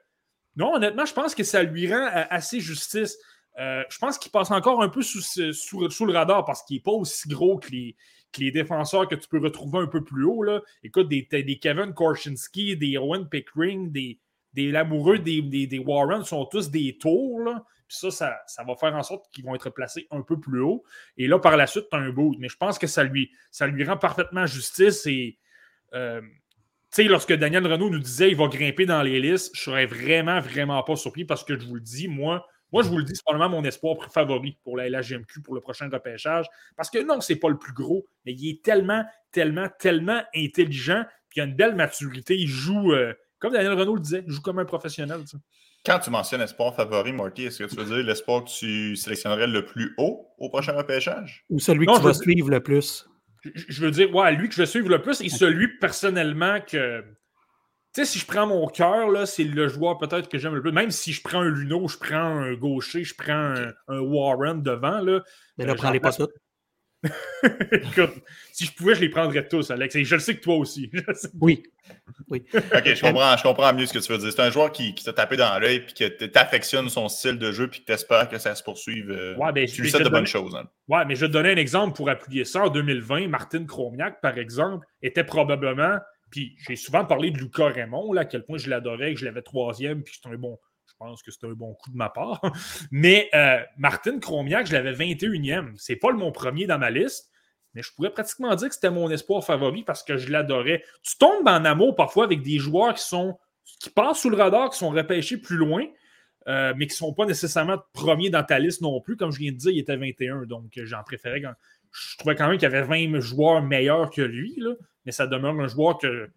non, honnêtement, je pense que ça lui rend assez justice. Je pense qu'il passe encore un peu sous, le radar parce qu'il n'est pas aussi gros que les, défenseurs que tu peux retrouver un peu plus haut. Là. Écoute, des, des Kevin Korchinski, des Owen Pickering, des, des Lamoureux, des, des, des Warren sont tous des tours. Là. Puis ça, ça, ça va faire en sorte qu'ils vont être placés un peu plus haut. Et là, par la suite, tu as un boot. Mais je pense que ça lui, ça lui rend parfaitement justice. Et euh, tu sais, lorsque Daniel Renault nous disait qu'il va grimper dans les listes, je serais vraiment, vraiment pas surpris parce que je vous le dis, moi, moi, je vous le dis, c'est probablement mon espoir favori pour la LHGMQ pour le prochain repêchage. Parce que non, c'est pas le plus gros, mais il est tellement, tellement, tellement intelligent, puis il a une belle maturité. Il joue, euh, comme Daniel Renault le disait, il joue comme un professionnel. Quand tu mentionnes espoir favori, Marty, est-ce que tu veux dire l'espoir que tu sélectionnerais le plus haut au prochain repêchage? Ou celui Non, que tu je vas veux- suivre le plus? Je, veux dire, ouais, lui que je vais suivre le plus et celui personnellement que. Tu sais, si je prends mon cœur, là, c'est le joueur peut-être que j'aime le plus. Même si je prends un Luno, je prends un gaucher, je prends un, un Warren devant, là. Mais là, Euh, prends-les pas j'en toutes. Écoute, si je pouvais, je les prendrais tous, Alex. Et je le sais que toi aussi. oui. Oui. OK, je comprends, je comprends mieux ce que tu veux dire. C'est un joueur qui, qui t'a tapé dans l'œil puis que tu affectionnes son style de jeu puis que tu espères que ça se poursuive. Euh, ouais, ben, tu lui de bonnes choses. Hein. Ouais, mais je vais te donner un exemple pour appuyer ça. En 2020, Martin Chromiak, par exemple, était probablement. Puis j'ai souvent parlé de Lucas Raymond, là, à quel point je l'adorais, que je l'avais troisième, puis c'était un bon. Je pense que c'était un bon coup de ma part. Mais euh, Martin Chromiak, je l'avais 21e. C'est pas le mon premier dans ma liste mais je pourrais pratiquement dire que c'était mon espoir favori parce que je l'adorais. Tu tombes en amour parfois avec des joueurs qui sont qui passent sous le radar, qui sont repêchés plus loin, euh, mais qui ne sont pas nécessairement premiers dans ta liste non plus. Comme je viens de dire, il était 21, donc j'en préférais. Je trouvais quand même qu'il y avait 20 joueurs meilleurs que lui, là, mais ça demeure un joueur que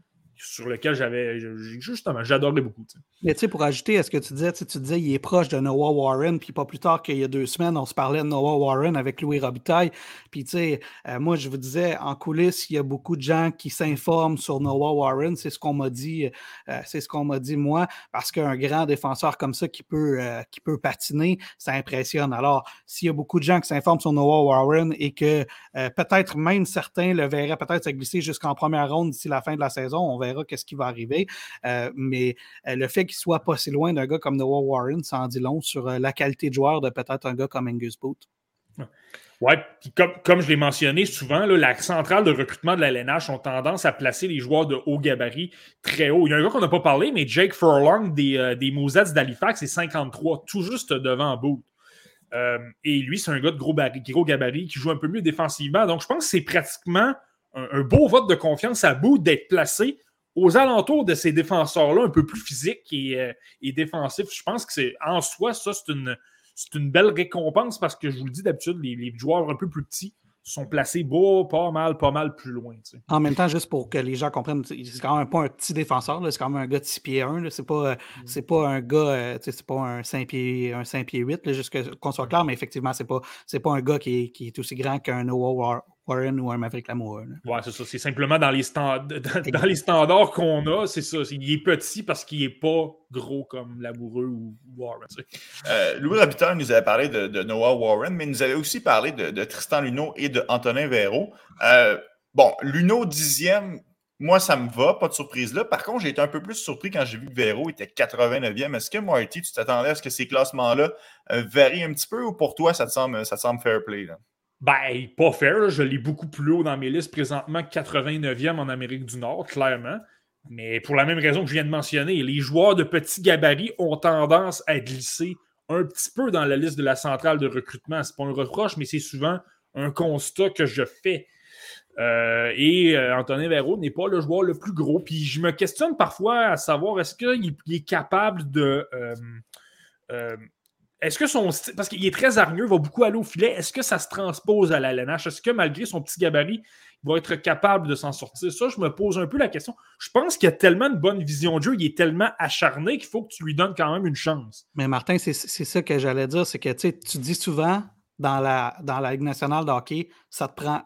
sur lequel j'avais justement, j'adorais beaucoup. Mais tu sais, pour ajouter à ce que tu disais, tu disais il est proche de Noah Warren, puis pas plus tard qu'il y a deux semaines, on se parlait de Noah Warren avec Louis Robitaille. Puis tu sais, euh, moi je vous disais, en coulisses, il y a beaucoup de gens qui s'informent sur Noah Warren. C'est ce qu'on m'a dit, euh, c'est ce qu'on m'a dit moi, parce qu'un grand défenseur comme ça qui peut, euh, qui peut patiner, ça impressionne. Alors, s'il y a beaucoup de gens qui s'informent sur Noah Warren et que peut-être même certains le verraient peut-être se glisser jusqu'en première ronde d'ici la fin de la saison, on verra qu'est-ce qui va arriver. Euh, mais euh, le fait qu'il soit pas si loin d'un gars comme Noah Warren, ça en dit long sur euh, la qualité de joueur de peut-être un gars comme Angus Booth. Oui, comme, comme je l'ai mentionné souvent, la centrale de recrutement de la LNH ont tendance à placer les joueurs de haut gabarit très haut. Il y a un gars qu'on n'a pas parlé, mais Jake Furlong des, des d'Halifax est 53, tout juste devant Booth. et lui, c'est un gars de gros, gros gabarit qui joue un peu mieux défensivement. Donc, je pense que c'est pratiquement un, beau vote de confiance à bout d'être placé aux alentours de ces défenseurs-là, un peu plus physiques et, euh, défensifs. Je pense que c'est en soi, ça, c'est une, une belle récompense parce que je vous le dis d'habitude, les, joueurs un peu plus petits sont placés beau, pas mal, pas mal plus loin. En même temps, juste pour que les gens comprennent, c'est quand même pas un petit défenseur, c'est quand même un gars de 6 pieds 1. C'est pas, mm. pas un gars, euh, c'est pas un 5 pieds, un 5 pieds 8, juste qu'on soit clair, mais effectivement, c'est pas, pas un gars qui est, qui est aussi grand qu'un Noah Warren ou un Maverick Lamoureux. Ouais, c'est ça. C'est simplement dans les, dans, les standards qu'on a, c'est ça. il est petit parce qu'il n'est pas gros comme Lamoureux ou Warren. Euh, Louis Robitaille nous avait parlé de, Noah Warren, mais il nous avait aussi parlé de, Tristan Luneau et de Antonin Véro. Euh, bon, Luneau dixième, moi, ça me va, pas de surprise là. Par contre, j'ai été un peu plus surpris quand j'ai vu que Véro était 89e. Est-ce que Marty, tu t'attendais à ce que ces classements-là euh, varient un petit peu ou pour toi, ça te semble, ça te semble fair play? Là? Ben, pas fair. Je l'ai beaucoup plus haut dans mes listes présentement, 89e en Amérique du Nord, clairement. Mais pour la même raison que je viens de mentionner, les joueurs de petits gabarits ont tendance à glisser un petit peu dans la liste de la centrale de recrutement. C'est pas un reproche, mais c'est souvent un constat que je fais. Euh, et euh, Antonin Véro n'est pas le joueur le plus gros. Puis je me questionne parfois à savoir est-ce qu'il est capable de euh, est-ce que son style, parce qu'il est très hargneux, va beaucoup aller au filet, est-ce que ça se transpose à la LNH? Est-ce que malgré son petit gabarit, il va être capable de s'en sortir? Ça, je me pose un peu la question. Je pense qu'il a tellement de bonne vision de jeu, il est tellement acharné qu'il faut que tu lui donnes quand même une chance. Mais Martin, c'est ça que j'allais dire, c'est que tu dis souvent dans la, dans la Ligue nationale de hockey, ça te prend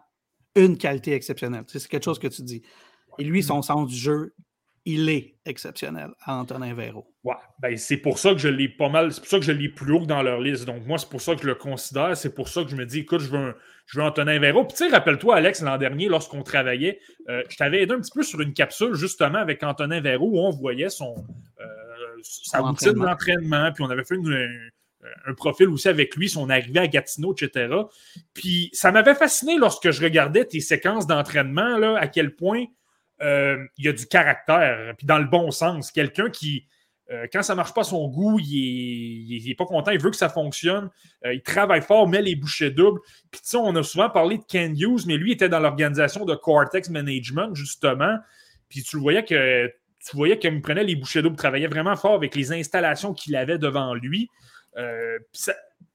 une qualité exceptionnelle. C'est quelque chose que tu dis. Et lui, son sens du jeu, il est exceptionnel Antonin Véro. Ouais, ben c'est pour ça que je l'ai pas mal, c'est pour ça que je l'ai plus haut que dans leur liste. Donc moi, c'est pour ça que je le considère, c'est pour ça que je me dis, écoute, je veux, je veux Antonin Véro. Puis tu sais, rappelle-toi, Alex, l'an dernier, lorsqu'on travaillait, euh, je t'avais aidé un petit peu sur une capsule justement avec Antonin Véro où on voyait son, euh, sa routine d'entraînement, puis on avait fait un, profil aussi avec lui, son arrivée à Gatineau, etc. Puis ça m'avait fasciné lorsque je regardais tes séquences d'entraînement, là, à quel point euh, il y a du caractère, puis dans le bon sens. Quelqu'un qui, euh, quand ça ne marche pas son goût, il n'est pas content, il veut que ça fonctionne. Euh, il travaille fort, met les bouchées doubles. Puis, tu sais, on a souvent parlé de Ken Hughes, mais lui était dans l'organisation de Cortex Management, justement. Puis, tu voyais que tu voyais qu'il prenait les bouchées doubles, travaillait vraiment fort avec les installations qu'il avait devant lui.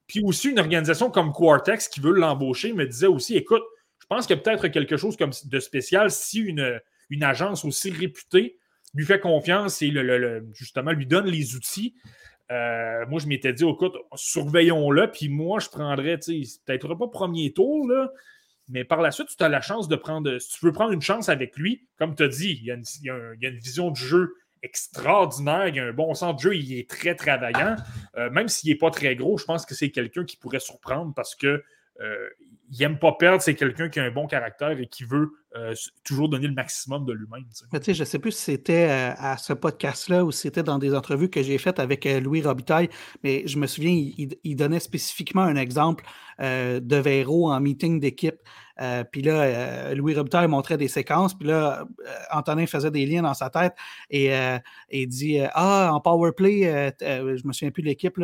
puis, aussi, une organisation comme Quartex qui veut l'embaucher me disait aussi écoute, je pense qu'il y a peut-être quelque chose comme de spécial si une une agence aussi réputée lui fait confiance et le, justement lui donne les outils. Euh, moi, je m'étais dit, écoute, surveillons-le, puis moi, je prendrais, peut-être pas premier tour, là, mais par la suite, tu as la chance de prendre, si tu veux prendre une chance avec lui, comme tu as dit, il y, a une, vision du jeu extraordinaire, il y a un bon sens de jeu, il est très travaillant. Euh, même s'il n'est pas très gros, je pense que c'est quelqu'un qui pourrait surprendre parce que euh, il n'aime pas perdre, c'est quelqu'un qui a un bon caractère et qui veut euh, toujours donner le maximum de lui-même. Tu sais, je ne sais plus si c'était euh, à ce podcast-là ou si c'était dans des entrevues que j'ai faites avec Louis Robitaille, mais je me souviens, il, donnait spécifiquement un exemple de Véro en meeting d'équipe. Puis là, Louis Robitaille montrait des séquences, puis là, Antonin faisait des liens dans sa tête et, et dit Ah, en power play, je me souviens plus de l'équipe,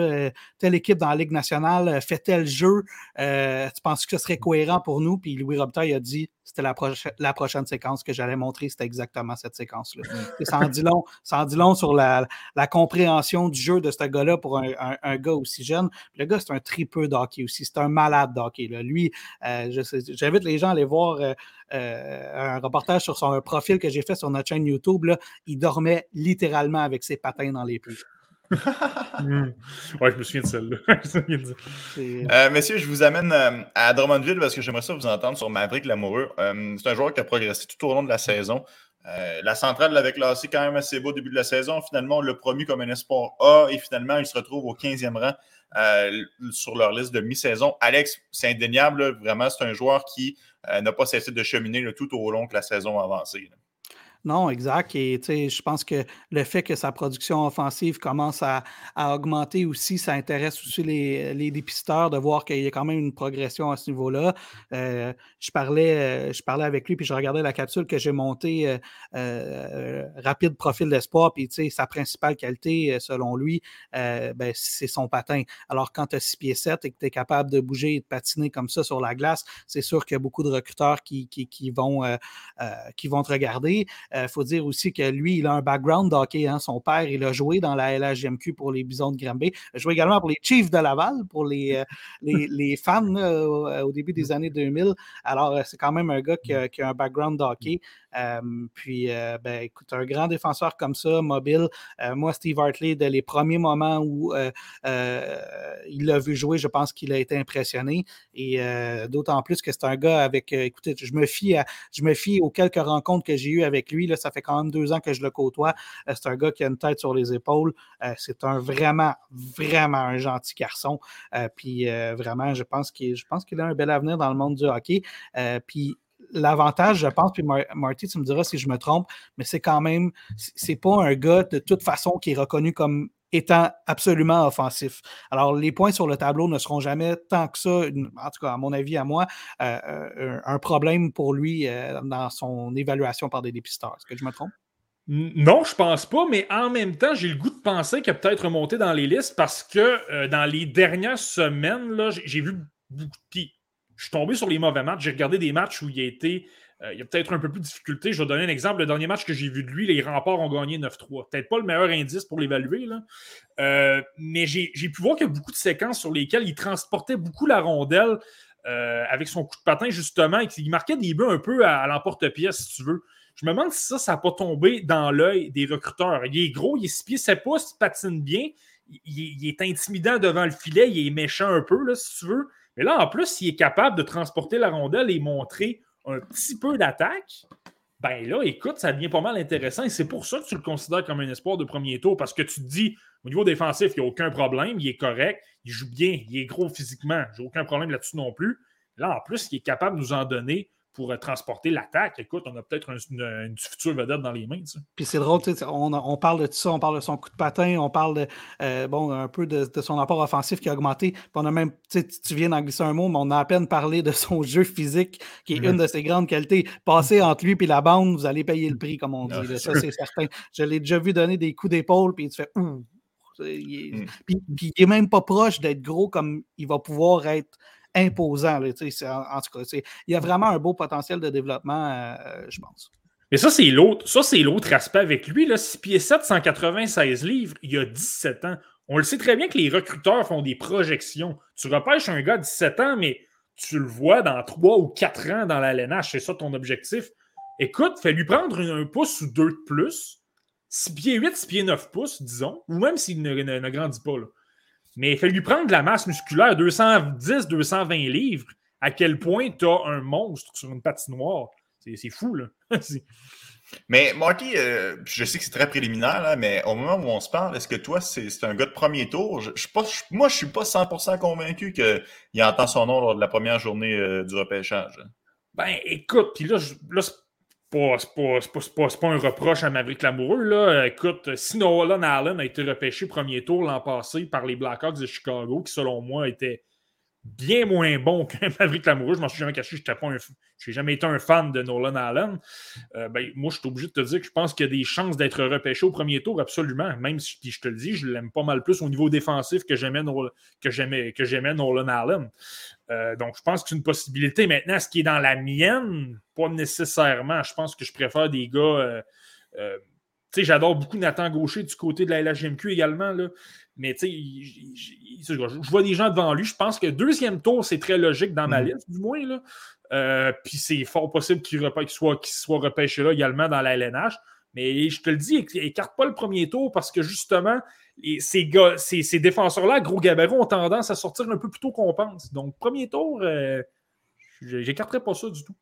telle équipe dans la Ligue nationale fait tel jeu, tu penses que ce serait cohérent pour nous? Puis Louis Robitaille a dit c'était la, la, prochaine séquence que j'allais montrer, c'était exactement cette séquence-là. Mm. ça, en dit long, ça en dit long sur la, compréhension du jeu de ce gars-là pour un, gars aussi jeune. le gars, c'est un tripeux d'hockey aussi. C'est un malade d'hockey. Lui, euh, j'invite les gens à aller voir euh, euh, un reportage sur son profil que j'ai fait sur notre chaîne YouTube. Là. Il dormait littéralement avec ses patins dans les pluies. Hmm. ouais, je me souviens de celle-là. euh, messieurs, je vous amène euh, à Drummondville parce que j'aimerais ça vous entendre sur Maverick Lamoureux. Euh, c'est un joueur qui a progressé tout au long de la saison. Euh, la centrale l'avait classé quand même assez beau au début de la saison. Finalement, on l'a promu comme un espoir A et finalement, il se retrouve au 15e rang sur leur liste de mi-saison. Alex, c'est indéniable. Vraiment, c'est un joueur qui n'a pas cessé de cheminer tout au long que la saison a avancé. Non, exact. Et je pense que le fait que sa production offensive commence à, augmenter aussi, ça intéresse aussi les, dépisteurs de voir qu'il y a quand même une progression à ce niveau-là. Euh, je, parlais, euh, je parlais avec lui, puis je regardais la capsule que j'ai montée euh, rapide profil d'espoir, puis sa principale qualité, selon lui, ben, c'est son patin. Alors, quand tu as 6 pieds 7 et que tu es capable de bouger et de patiner comme ça sur la glace, c'est sûr qu'il y a beaucoup de recruteurs vont, qui vont te regarder. Il euh, faut dire aussi que lui, il a un background d'hockey. Hein. Son père, il a joué dans la LHGMQ pour les Bisons de Granby. Il a joué également pour les Chiefs de Laval, pour les, euh, les, fans au, début des années 2000. Alors, euh, c'est quand même un gars qui a, qui a un background d'hockey puis, ben, écoute, un grand défenseur comme ça, mobile. moi, Steve Hartley, dès les premiers moments où il l'a vu jouer, je pense qu'il a été impressionné. Et d'autant plus que c'est un gars avec. écoutez, je me fie je me fie aux quelques rencontres que j'ai eues avec lui. Là, ça fait quand même deux ans que je le côtoie. c'est un gars qui a une tête sur les épaules. c'est un vraiment, vraiment un gentil garçon. puis vraiment, je pense qu'il qu'il a un bel avenir dans le monde du hockey. puis l'avantage, je pense, puis Marty, tu me diras si je me trompe, mais c'est quand même, c'est pas un gars de toute façon qui est reconnu comme étant absolument offensif. Alors, les points sur le tableau ne seront jamais tant que ça, en tout cas, à mon avis, à moi, euh, euh, un problème pour lui euh, dans son évaluation par des dépisteurs. Est-ce que je me trompe? Non, je pense pas, mais en même temps, j'ai le goût de penser qu'il a peut-être remonté dans les listes parce que dans les dernières semaines, j'ai vu beaucoup. de je suis tombé sur les mauvais matchs. J'ai regardé des matchs où il a été. Euh, il y a peut-être un peu plus de difficulté. Je vais donner un exemple. Le dernier match que j'ai vu de lui, les remparts ont gagné 9-3. Peut-être pas le meilleur indice pour l'évaluer, euh, mais j'ai pu voir qu'il y a beaucoup de séquences sur lesquelles il transportait beaucoup la rondelle euh, avec son coup de patin, justement, et qu'il marquait des buts un peu à, l'emporte-pièce, si tu veux. Je me demande si ça, ça n'a pas tombé dans l'œil des recruteurs. Il est gros, il est 6 pieds 7 pouces, il patine bien, il, il, est intimidant devant le filet, il est méchant un peu, là, si tu veux. Mais là, en plus, s'il est capable de transporter la rondelle et montrer un petit peu d'attaque, ben là, écoute, ça devient pas mal intéressant. Et c'est pour ça que tu le considères comme un espoir de premier tour, parce que tu te dis, au niveau défensif, il n'y a aucun problème, il est correct, il joue bien, il est gros physiquement, j'ai aucun problème là-dessus non plus. Là, en plus, il est capable de nous en donner pour euh, transporter l'attaque. Écoute, on a peut-être une, future vedette dans les mains. Puis c'est drôle, on, on, parle de tout ça, on parle de son coup de patin, on parle de, euh, bon, un peu de, son apport offensif qui a augmenté. Puis on a même, tu viens d'en glisser un mot, mais on a à peine parlé de son jeu physique, qui est une de ses grandes qualités. Passer entre lui et la bande, vous allez payer le prix, comme on dit. ça, c'est certain. Je l'ai déjà vu donner des coups d'épaule, puis tu fais ouh. Il mm. puis, puis il est même pas proche d'être gros comme il va pouvoir être imposant. en, tout cas, il y a vraiment un beau potentiel de développement, euh, je pense. Mais ça, c'est l'autre. Ça, c'est l'autre aspect avec lui. Là, 6 pieds 7, 196 livres, il y a 17 ans. On le sait très bien que les recruteurs font des projections. Tu repêches un gars de 17 ans, mais tu le vois dans 3 ou 4 ans dans la LNH. C'est ça ton objectif. Écoute, fais lui prendre un, pouce ou deux de plus. 6 pieds 8, 6 pieds 9 pouces, disons. Ou même s'il ne, ne, grandit pas. Là. Mais il fait lui prendre de la masse musculaire, 210, 220 livres. À quel point tu as un monstre sur une patinoire? C'est fou, là. mais Marty, euh, je sais que c'est très préliminaire, mais au moment où on se parle, est-ce que toi, c'est un gars de premier tour? Je, je, pas, moi, je suis pas 100% convaincu qu'il entend son nom lors de la première journée euh, du repêchage. Ben, écoute, puis là, là c'est pas, pas, un reproche à Maverick Lamoureux. Là. Écoute, si Nolan Allen a été repêché premier tour l'an passé par les Blackhawks de Chicago, qui selon moi était bien moins bon qu'un Maverick Lamoureux. Je m'en suis jamais caché, je n'ai jamais été un fan de Nolan Allen. Euh, ben, moi, je suis obligé de te dire que je pense qu'il y a des chances d'être repêché au premier tour, absolument. Même si je te le dis, je l'aime pas mal plus au niveau défensif que j'aimais Nolan Allen. Euh, donc, je pense que c'est une possibilité. Maintenant, ce qui est dans la mienne, pas nécessairement. Je pense que je préfère des gars. Euh, tu sais, j'adore beaucoup Nathan Gaucher du côté de la LHMQ également. Là. Mais tu sais, je vois des gens devant lui. Je pense que deuxième tour, c'est très logique dans ma mm. liste, du moins. Là. Euh, puis c'est fort possible qu'il soit, soit repêché là également dans la LNH. Mais je te le dis, écarte pas le premier tour parce que justement, ces, ces, défenseurs-là, gros gabarit, ont tendance à sortir un peu plus tôt qu'on pense. Donc, premier tour, euh, j'écarterai pas ça du tout.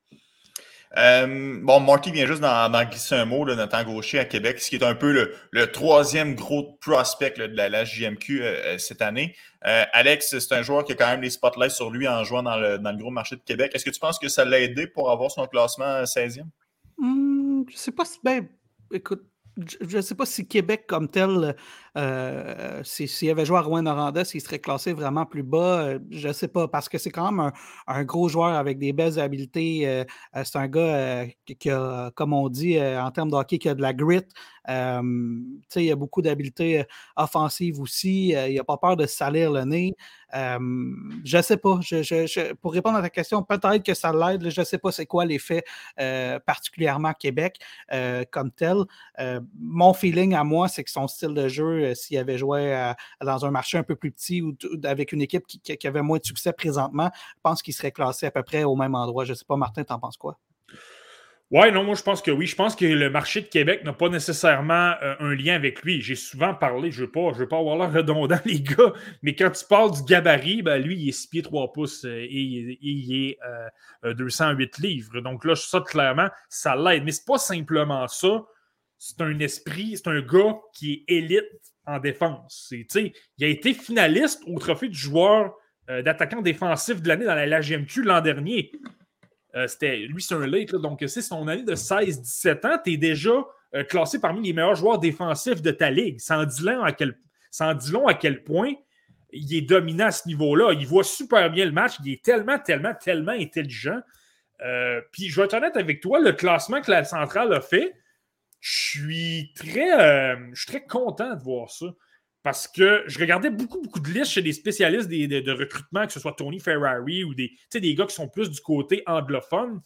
Euh, bon, Marty vient juste d'en glisser un mot, là, Gaucher à Québec, ce qui est un peu le, troisième gros prospect de la, JMQ euh, euh, cette année. Alex, c'est un joueur qui a quand même les spotlights sur lui en jouant dans le, gros marché de Québec. Est-ce que tu penses que ça l'a aidé pour avoir son classement 16e? Hum, je ne sais pas si. Ben, écoute, je ne sais pas si Québec comme tel, euh, s'il avait joué à Rouen-Noranda, s'il serait classé vraiment plus bas, euh, je ne sais pas, parce que c'est quand même un, gros joueur avec des belles habiletés. Euh, c'est un gars qui a, comme on dit en termes de hockey, qui a de la grit. il a beaucoup d'habiletés offensives aussi. il n'a pas peur de salir le nez. je ne sais pas. pour répondre à ta question, peut-être que ça l'aide. Je ne sais pas c'est quoi l'effet particulièrement Québec comme tel. mon feeling à moi, c'est que son style de jeu euh, s'il avait joué dans un marché un peu plus petit ou avec une équipe qui, avait moins de succès présentement, je pense qu'il serait classé à peu près au même endroit. Je ne sais pas, Martin, t'en penses quoi? Oui, non, moi je pense que oui. Je pense que le marché de Québec n'a pas nécessairement euh, un lien avec lui. J'ai souvent parlé, je ne veux, pas, veux pas avoir l'air redondant, les gars, mais quand tu parles du gabarit, ben, lui, il est 6 pieds 3 pouces euh, et, il est 208 livres. Donc là, ça, clairement, ça l'aide. Mais c'est pas simplement ça c'est un esprit, c'est un gars qui est élite en défense. Il a été finaliste au trophée du joueur euh, d'attaquant défensif de l'année dans la LGMQ l'an dernier. Euh, c'était, lui, c'est un late, donc c'est son année de 16-17 ans. Tu es déjà euh, classé parmi les meilleurs joueurs défensifs de ta ligue. En dit quel, long à quel point il est dominant à ce niveau-là. Il voit super bien le match. Il est tellement, tellement, tellement intelligent. puis je vais être honnête avec toi, le classement que la centrale a fait, je suis très, euh, très content de voir ça. Parce que je regardais beaucoup, beaucoup de listes chez des spécialistes de, recrutement, que ce soit Tony Ferrari ou des, des gars qui sont plus du côté anglophone.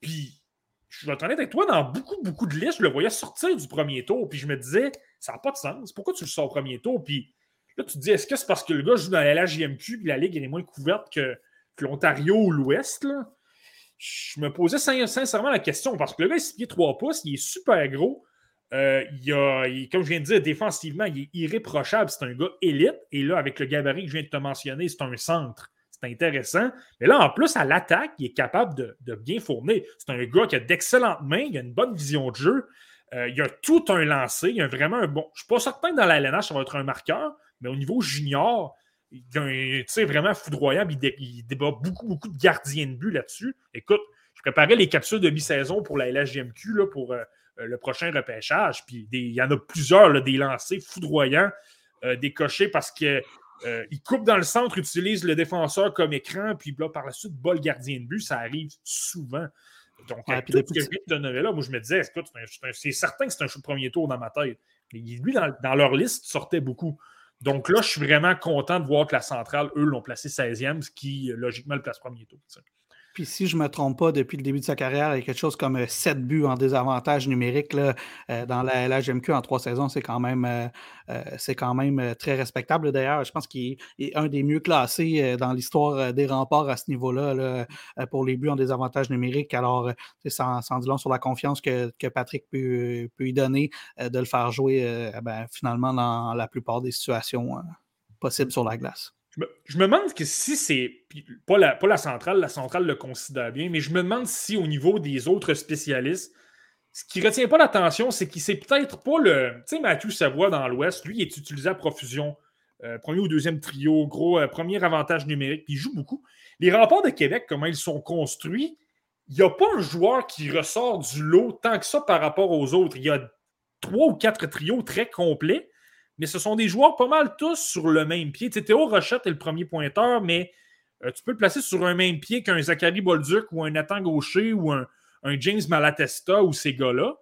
Puis, je vais être avec toi, dans beaucoup, beaucoup de listes, je le voyais sortir du premier tour. Puis je me disais, ça n'a pas de sens. Pourquoi tu le sors au premier tour? Puis là, tu te dis, est-ce que c'est parce que le gars joue dans la LHJMQ puis la ligue est moins couverte que, que l'Ontario ou l'Ouest? Là? Je me posais sincèrement la question parce que le gars, il est 6 pieds 3 pouces, il est super gros. Euh, il a, comme je viens de dire, défensivement, il est irréprochable. C'est un gars élite. Et là, avec le gabarit que je viens de te mentionner, c'est un centre. C'est intéressant. Mais là, en plus, à l'attaque, il est capable de, bien fournir. C'est un gars qui a d'excellentes mains, il a une bonne vision de jeu. Euh, il a tout un lancé. Il a vraiment un bon. Je ne suis pas certain que dans la LNH, ça va être un marqueur, mais au niveau junior, il sais, vraiment foudroyant. Il, débat beaucoup, beaucoup de gardiens de but là-dessus. Écoute, je préparais les capsules de mi-saison pour la LHGMQ là, pour euh, euh, le prochain repêchage. Puis il y en a plusieurs, là, des lancers foudroyants, euh, décochés parce qu'il coupe dans le centre, utilise le défenseur comme écran, puis là, par la suite, bas le gardien de but. Ça arrive souvent. Donc, tout ce que là, moi, je me disais, écoute, c'est certain que c'est un show de premier tour dans ma tête. Mais lui, dans, dans leur liste, sortait beaucoup. Donc là, je suis vraiment content de voir que la centrale, eux, l'ont placé 16e, ce qui, logiquement, le place premier tour. Puis si je ne me trompe pas, depuis le début de sa carrière, il y a quelque chose comme 7 euh, buts en désavantage numérique là, euh, dans la LHMQ en trois saisons. C'est quand même, euh, quand même très respectable. D'ailleurs, je pense qu'il est un des mieux classés dans l'histoire des remparts à ce niveau-là pour les buts en désavantage numérique. Alors, sans, sans dire long sur la confiance que, Patrick peut, peut, y donner de le faire jouer ben, finalement dans la plupart des situations possibles sur la glace. Je me, demande que si c'est. Pas la, centrale, la centrale le considère bien, mais je me demande si au niveau des autres spécialistes, ce qui retient pas l'attention, c'est qu'il sait peut-être pas le. Tu sais, Mathieu Savoie dans l'Ouest, lui, il est utilisé à profusion. Euh, premier ou deuxième trio, gros, euh, premier avantage numérique, puis il joue beaucoup. Les remparts de Québec, comment ils sont construits, il n'y a pas un joueur qui ressort du lot tant que ça par rapport aux autres. Il y a trois ou quatre trios très complets, mais ce sont des joueurs pas mal tous sur le même pied. Théo Rochette est le premier pointeur, mais euh, tu peux le placer sur un même pied qu'un Zachary Bolduc ou un Nathan Gaucher ou un, James Malatesta ou ces gars-là.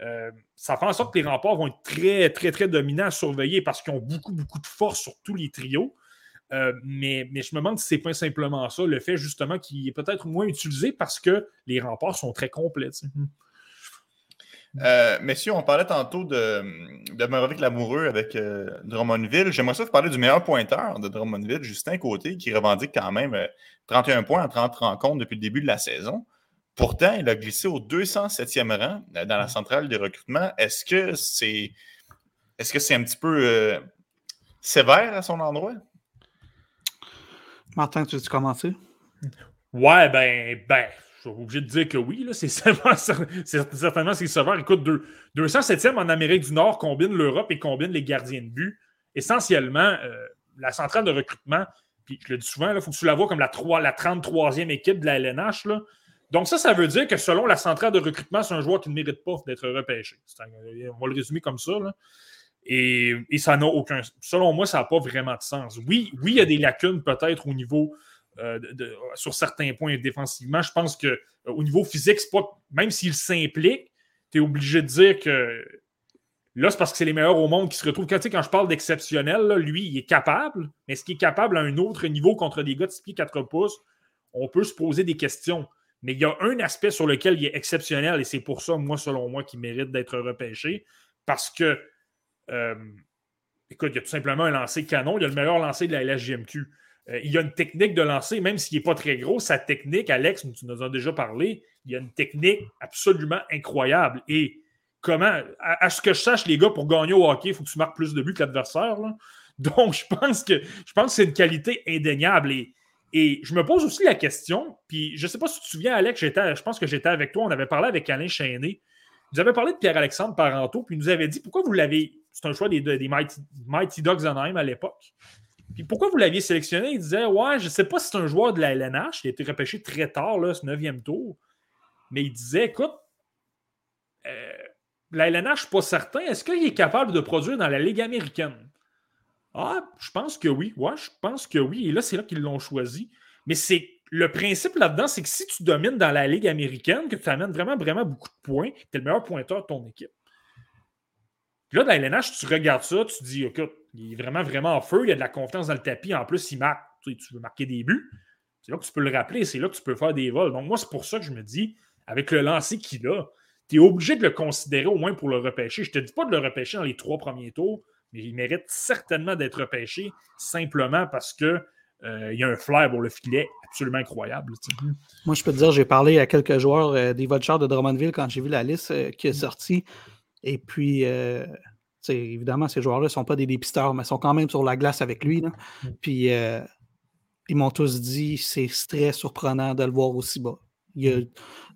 Euh, ça fait en sorte que les remparts vont être très, très, très dominants à surveiller parce qu'ils ont beaucoup, beaucoup de force sur tous les trios. Euh, mais, mais, je me demande si c'est pas simplement ça, le fait justement qu'il est peut-être moins utilisé parce que les remparts sont très complets. Euh, messieurs, on parlait tantôt de, de Lamoureux avec euh, Drummondville. J'aimerais ça vous parler du meilleur pointeur de Drummondville, Justin Côté, qui revendique quand même 31 euh, points en 30 rencontres depuis le début de la saison. Pourtant, il a glissé au 207e rang dans la centrale de recrutement. Est-ce que c'est est-ce que c'est un petit peu sévère à son endroit? Martin, tu veux commencer? Ouais, ben, ben, suis obligé de dire que oui. C'est certainement c'est sévère. Écoute, 207e en Amérique du Nord combine l'Europe et combine les gardiens de but. Essentiellement, euh, la centrale de recrutement, puis je le dis souvent, il faut que tu la vois comme la, 3, la 33e équipe de la LNH. Là. Donc, ça, ça veut dire que selon la centrale de recrutement, c'est un joueur qui ne mérite pas d'être repêché. on va le résumer comme ça. Et, ça n'a aucun. Selon moi, ça n'a pas vraiment de sens. Oui, oui, il y a des lacunes peut-être au niveau euh, sur certains points défensivement. Je pense qu'au euh, niveau physique, pas, même s'il s'implique, tu es obligé de dire que là, c'est parce que c'est les meilleurs au monde qui se retrouvent. Quand, quand je parle d'exceptionnel, lui, il est capable, mais est-ce qu'il est capable à un autre niveau contre des gars de 6 pieds 4 pouces? On peut se poser des questions. Mais il y a un aspect sur lequel il est exceptionnel, et c'est pour ça, moi, selon moi, qu'il mérite d'être repêché. Parce que, euh, écoute, il y a tout simplement un lancer canon. Il y a le meilleur lancer de la LSGMQ. Euh, il y a une technique de lancer, même s'il n'est pas très gros, sa technique, Alex, tu nous as déjà parlé, il y a une technique absolument incroyable. Et comment, à, ce que je sache, les gars, pour gagner au hockey, il faut que tu marques plus de buts que l'adversaire. Donc, je pense que je pense que c'est une qualité indéniable. Et, et je me pose aussi la question, puis je ne sais pas si tu te souviens, Alex, je pense que j'étais avec toi, on avait parlé avec Alain Chainé. Vous avez parlé de Pierre-Alexandre Parenteau, puis il nous avait dit pourquoi vous l'avez. C'est un choix des, des Mighty, Mighty Dogs Anaheim à l'époque? Puis pourquoi vous l'aviez sélectionné? Il disait Ouais, je ne sais pas si c'est un joueur de la LNH. Il a été repêché très tard, là, ce neuvième tour. Mais il disait Écoute, euh, la LNH, je ne suis pas certain. Est-ce qu'il est capable de produire dans la Ligue américaine? Ah, je pense que oui. Ouais, je pense que oui. Et là, c'est là qu'ils l'ont choisi. Mais c'est le principe là-dedans, c'est que si tu domines dans la Ligue américaine, que tu amènes vraiment, vraiment beaucoup de points, tu es le meilleur pointeur de ton équipe. Puis là, dans LNH, tu regardes ça, tu te dis, écoute, il est vraiment, vraiment en feu, il y a de la confiance dans le tapis. En plus, il marque. Tu, veux marquer des buts. C'est là que tu peux le rappeler, c'est là que tu peux faire des vols. Donc, moi, c'est pour ça que je me dis, avec le lancer qu'il a, tu es obligé de le considérer au moins pour le repêcher. Je ne te dis pas de le repêcher dans les trois premiers tours, mais il mérite certainement d'être repêché simplement parce que euh, il y a un flair pour le filet absolument incroyable. Moi, je peux te dire, j'ai parlé à quelques joueurs euh, des Vultures de Drummondville quand j'ai vu la liste euh, qui est sortie. Et puis, évidemment, ces joueurs-là ne sont pas des dépisteurs, mais sont quand même sur la glace avec lui. Mmh. Puis euh, ils m'ont tous dit c'est très surprenant de le voir aussi bas. Il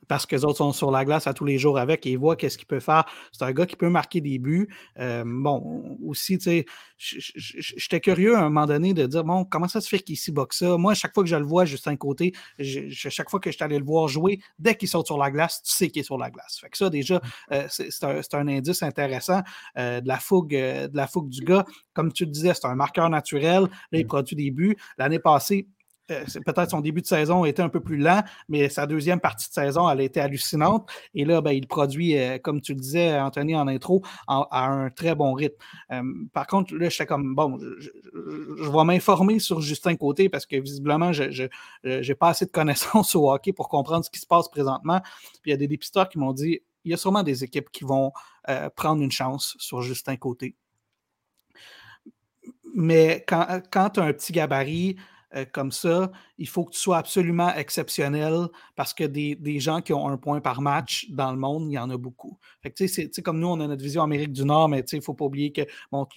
parce que les autres sont sur la glace à tous les jours avec et ils voient qu'est-ce qu'il peut faire. C'est un gars qui peut marquer des buts. Euh, bon, aussi, tu sais, j'étais curieux à un moment donné de dire, bon, comment ça se fait qu'il s'y boxe ça? Moi, chaque fois que je le vois, juste un côté, chaque fois que je suis allé le voir jouer, dès qu'il saute sur la glace, tu sais qu'il est sur la glace. Fait que ça, déjà, euh, c'est un, indice intéressant euh, de, la fougue, de la fougue du gars. Comme tu le disais, c'est un marqueur naturel. Là, il mmh. produit des buts. L'année passée, euh, peut-être son début de saison était un peu plus lent, mais sa deuxième partie de saison, elle a été hallucinante. Et là, ben, il produit, euh, comme tu le disais, Anthony, en intro, à un très bon rythme. Euh, par contre, là, j'étais comme, bon, je, vais m'informer sur Justin Côté parce que visiblement, je n'ai pas assez de connaissances au hockey pour comprendre ce qui se passe présentement. Puis il y a des dépisteurs qui m'ont dit, il y a sûrement des équipes qui vont prendre une chance sur Justin Côté. Mais quand, quand tu as un petit gabarit, euh, comme ça, il faut que tu sois absolument exceptionnel parce que des, gens qui ont un point par match dans le monde, il y en a beaucoup. Fait que, comme nous, on a notre vision Amérique du Nord, mais il ne faut pas oublier qu'il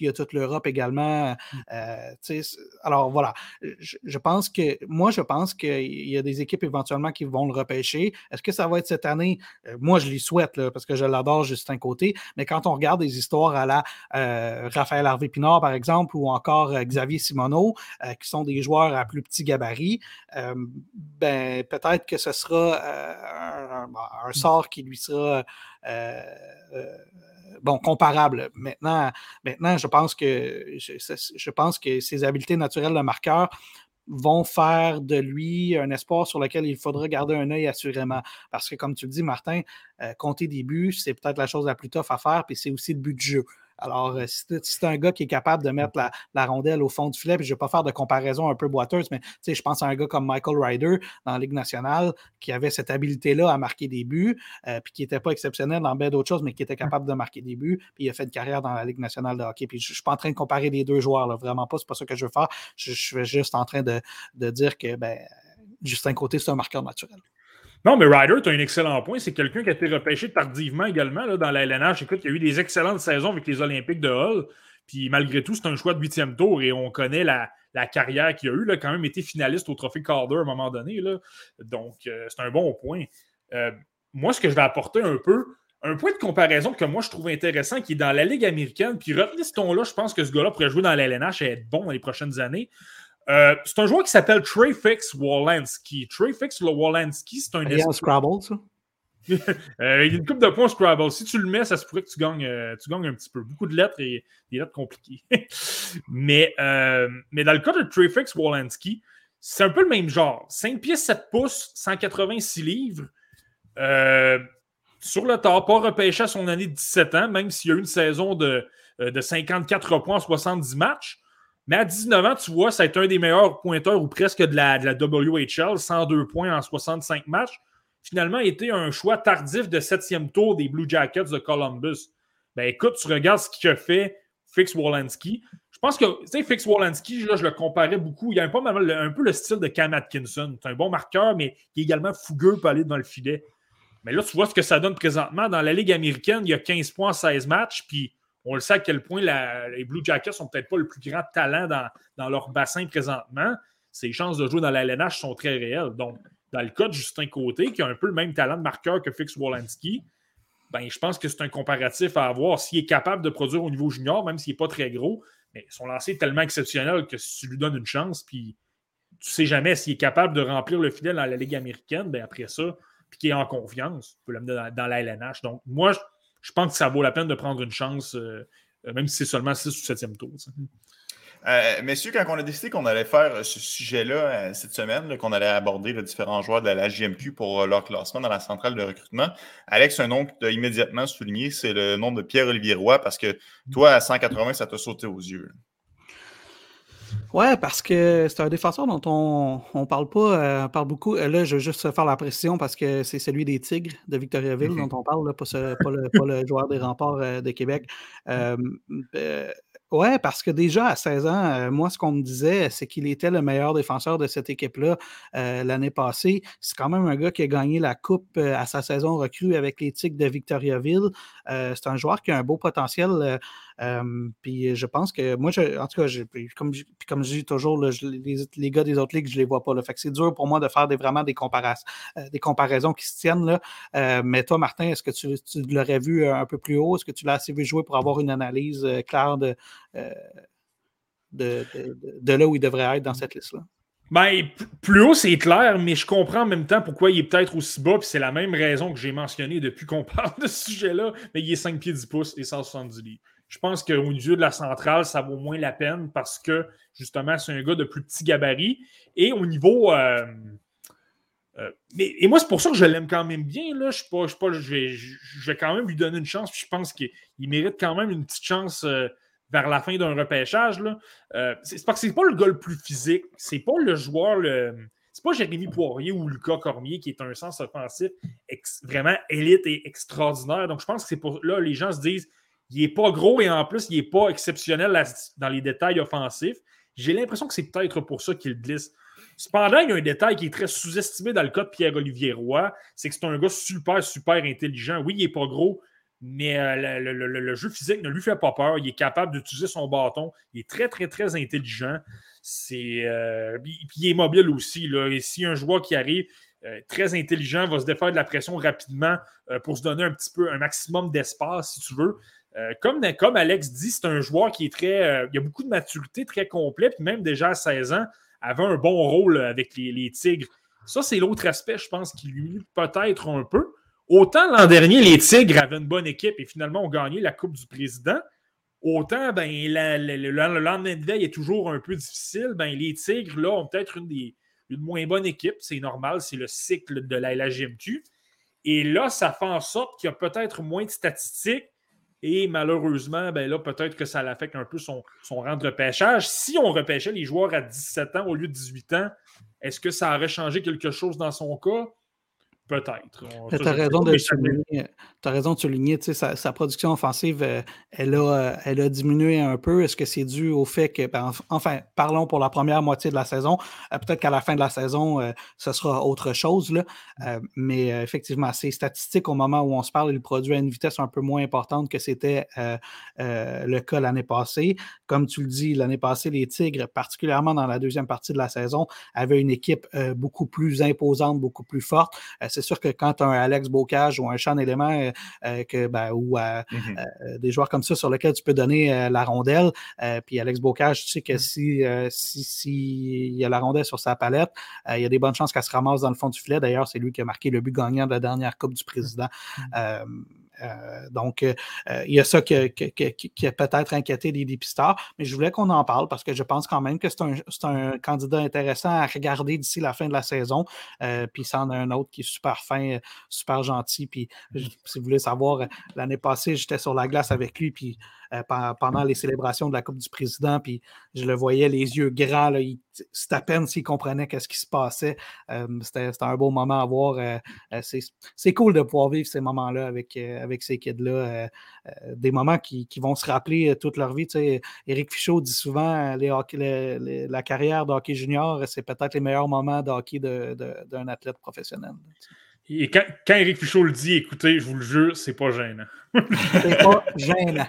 y a toute l'Europe également. Mmh. Euh, alors voilà, je, pense que moi, je pense qu'il y a des équipes éventuellement qui vont le repêcher. Est-ce que ça va être cette année? Euh, moi, je l'y souhaite parce que je l'adore juste un côté, mais quand on regarde des histoires à la Raphaël Harvey Pinard, par exemple, ou encore Xavier Simoneau, qui sont des joueurs à plus petit gabarit, euh, ben, peut-être que ce sera euh, un, sort qui lui sera euh, bon, comparable. Maintenant, maintenant je, pense que, je, pense que ses habiletés naturelles de marqueur vont faire de lui un espoir sur lequel il faudra garder un œil assurément. Parce que, comme tu le dis, Martin, compter des buts, c'est peut-être la chose la plus tough à faire, puis c'est aussi le but du jeu. Alors, euh, si c'est un gars qui est capable de mettre la, rondelle au fond du filet, puis je ne vais pas faire de comparaison un peu boiteuse, mais je pense à un gars comme Michael Ryder dans la Ligue nationale qui avait cette habileté-là à marquer des buts, euh, puis qui n'était pas exceptionnel dans bien d'autres choses, mais qui était capable de marquer des buts, puis il a fait une carrière dans la Ligue nationale de hockey. Puis je ne suis pas en train de comparer les deux joueurs, vraiment pas, c'est pas ça que je veux faire. Je, suis juste en train de, dire que ben, Justin Côté, c'est un marqueur naturel. Non, mais Ryder, tu as un excellent point. C'est quelqu'un qui a été repêché tardivement également dans la LNH. Écoute, il y a eu des excellentes saisons avec les Olympiques de Hull. Puis malgré tout, c'est un choix de huitième tour et on connaît la, carrière qu'il a eu. Il a quand même été finaliste au Trophée Calder à un moment donné. Donc, euh, c'est un bon point. Euh, moi, ce que je vais apporter un peu, un point de comparaison que moi je trouve intéressant, qui est dans la Ligue américaine, puis retenez ce ton-là, je pense que ce gars-là pourrait jouer dans la LNH et être bon dans les prochaines années. Euh, c'est un joueur qui s'appelle Treyfix Wolanski. Treyfix Wolanski, c'est un. Il y a un Scrabble, ça? Euh, il y a une coupe de points Scrabble. Si tu le mets, ça se pourrait que tu gagnes, euh, tu gagnes un petit peu. Beaucoup de lettres et des lettres compliquées. mais, mais dans le cas de Treyfix Wolanski, c'est un peu le même genre. 5 pieds 7 pouces, 186 livres. sur le tard, pas repêché à son année de 17 ans, même s'il y a eu une saison de, de 54 points en 70 matchs. Mais à 19 ans, tu vois, ça a été un des meilleurs pointeurs ou presque de la, de la WHL, 102 points en 65 matchs. Finalement, a été un choix tardif de septième tour des Blue Jackets de Columbus. Ben écoute, tu regardes ce qu'il a fait Fix Wolanski. Je pense que, tu sais, Fix Wolanski, là, je le comparais beaucoup. Il a un peu, un peu le style de Cam Atkinson. C'est un bon marqueur, mais qui est également fougueux pour aller dans le filet. Mais là, tu vois ce que ça donne présentement. Dans la Ligue américaine, il y a 15 points en 16 matchs, puis on le sait à quel point les Blue Jackets sont peut-être pas le plus grand talent dans, leur bassin présentement. Ses chances de jouer dans la LNH sont très réelles. Donc, dans le cas de Justin Côté, qui a un peu le même talent de marqueur que Fix Wolanski, ben, je pense que c'est un comparatif à avoir. S'il est capable de produire au niveau junior, même s'il n'est pas très gros, mais son lancer est tellement exceptionnel que si tu lui donnes une chance, puis tu ne sais jamais s'il est capable de remplir le fidèle dans la Ligue américaine, ben après ça, puis qu'il est en confiance, tu peux l'amener dans, dans, la LNH. Donc, moi, je pense que ça vaut la peine de prendre une chance, euh, euh, même si c'est seulement 6 ou 7e tour. Euh, messieurs, quand on a décidé qu'on allait faire ce sujet-là cette semaine, qu'on allait aborder les différents joueurs de la, JMQ pour leur classement dans la centrale de recrutement, Alex, un nom que tu as immédiatement souligné, c'est le nom de Pierre-Olivier Roy, parce que toi, à 180, ça t'a sauté aux yeux. Ouais, parce que c'est un défenseur dont on, on parle pas, euh, parle beaucoup. Euh, là, je veux juste faire la précision parce que c'est celui des Tigres de Victoriaville mm-hmm. dont on parle, pas, le, joueur des remparts euh, de Québec. ouais, parce que déjà à 16 ans, moi, ce qu'on me disait, c'est qu'il était le meilleur défenseur de cette équipe-là l'année passée. C'est quand même un gars qui a gagné la Coupe à sa saison recrue avec les Tigres de Victoriaville. c'est un joueur qui a un beau potentiel puis je pense que moi, en tout cas, comme, comme je dis toujours, les, gars des autres ligues, je les vois pas. Là, fait que c'est dur pour moi de faire vraiment des, euh, des comparaisons qui se tiennent. Là. Euh, mais toi, Martin, est-ce que tu, l'aurais vu un peu plus haut? Est-ce que tu l'as assez vu jouer pour avoir une analyse claire de, de, là où il devrait être dans cette liste-là? Ben, plus haut, c'est clair, mais je comprends en même temps pourquoi il est peut-être aussi bas, puis c'est la même raison que j'ai mentionné depuis qu'on parle de ce sujet-là, mais il est 5 pieds 10 pouces et 170 livres. Je pense qu'au niveau de la centrale, ça vaut moins la peine parce que justement, c'est un gars de plus petit gabarit. Et au niveau. Euh, euh, mais, et moi, c'est pour ça que je l'aime quand même bien. Là. Je, pas, je, vais, quand même lui donner une chance. je pense qu'il mérite quand même une petite chance euh, vers la fin d'un repêchage. C'est parce que c'est pas le gars le plus physique. C'est pas le joueur. Le, c'est pas Jérémy Poirier ou Lucas Cormier qui est un sens offensif vraiment élite et extraordinaire. Donc, je pense que c'est pour là, les gens se disent il n'est pas gros et en plus, il n'est pas exceptionnel dans les détails offensifs. J'ai l'impression que c'est peut-être pour ça qu'il glisse. Cependant, il y a un détail qui est très sous-estimé dans le cas de Pierre-Olivier Roy, c'est que c'est un gars super, super intelligent. Oui, il n'est pas gros, mais euh, le, jeu physique ne lui fait pas peur. Il est capable d'utiliser son bâton. Il est très, très, très intelligent. Euh, puis il est mobile aussi. Là. Et si un joueur qui arrive euh, très intelligent va se défaire de la pression rapidement pour se donner un petit peu un maximum d'espace, si tu veux. Comme, comme Alex dit, c'est un joueur qui est très. il a beaucoup de maturité, très complet, puis même déjà à 16 ans, avait un bon rôle avec les, Tigres. Ça, c'est l'autre aspect, je pense, qui lui peut-être un peu. Autant l'an dernier, les Tigres avaient une bonne équipe et finalement ont gagné la Coupe du Président. Autant, ben, le lendemain de veille est toujours un peu difficile. Ben, les Tigres, là, ont peut-être une des une moins bonne équipe. C'est normal, c'est le cycle de la LHMQ. Et là, ça fait en sorte qu'il y a peut-être moins de statistiques. Et malheureusement, ben là, peut-être que ça l'affecte un peu son, son rang de repêchage. Si on repêchait les joueurs à 17 ans au lieu de 18 ans, est-ce que ça aurait changé quelque chose dans son cas? Peut-être. Tu as, raison de souligner, as raison de souligner sa, sa, production offensive, euh, elle, a, euh, elle a diminué un peu. Est-ce que c'est dû au fait que, ben, enfin, parlons pour la première moitié de la saison. Euh, peut-être qu'à la fin de la saison, ce sera autre chose. Là. mais effectivement, ces statistiques, au moment où on se parle, il produit à une vitesse un peu moins importante que c'était le cas l'année passée. Comme tu le dis, l'année passée, les Tigres, particulièrement dans la deuxième partie de la saison, avaient une équipe beaucoup plus imposante, beaucoup plus forte c'est sûr que quand tu as un Alex Bocage ou un Sean Element euh, euh, que, ben, ou euh, mmh des joueurs comme ça sur lesquels tu peux donner la rondelle, puis Alex Bocage, tu sais que mmh. si, si, y a la rondelle sur sa palette, il y a des bonnes chances qu'elle se ramasse dans le fond du filet. D'ailleurs, c'est lui qui a marqué le but gagnant de la dernière Coupe du Président. Mmh. Euh, donc, euh, euh, il y a ça qui, a peut-être inquiété les dépisteurs, mais je voulais qu'on en parle parce que je pense quand même que c'est un, candidat intéressant à regarder d'ici la fin de la saison. puis, ça en a un autre qui est super fin, super gentil. Puis, si vous voulez savoir, l'année passée, j'étais sur la glace avec lui, puis euh, pendant les célébrations de la Coupe du Président, puis je le voyais les yeux grands, c'était à peine s'il comprenait qu'est-ce qui se passait. Euh, c'était un beau moment à voir. Euh, c'est cool de pouvoir vivre ces moments-là avec, avec ces kids-là. des moments qui, vont se rappeler toute leur vie. Tu Éric Fichaud dit souvent les la carrière de hockey junior, c'est peut-être les meilleurs moments de hockey d'un athlète professionnel. Et quand, quand Éric Fichaud le dit, écoutez, je vous le jure, c'est pas gênant. c'est pas gênant.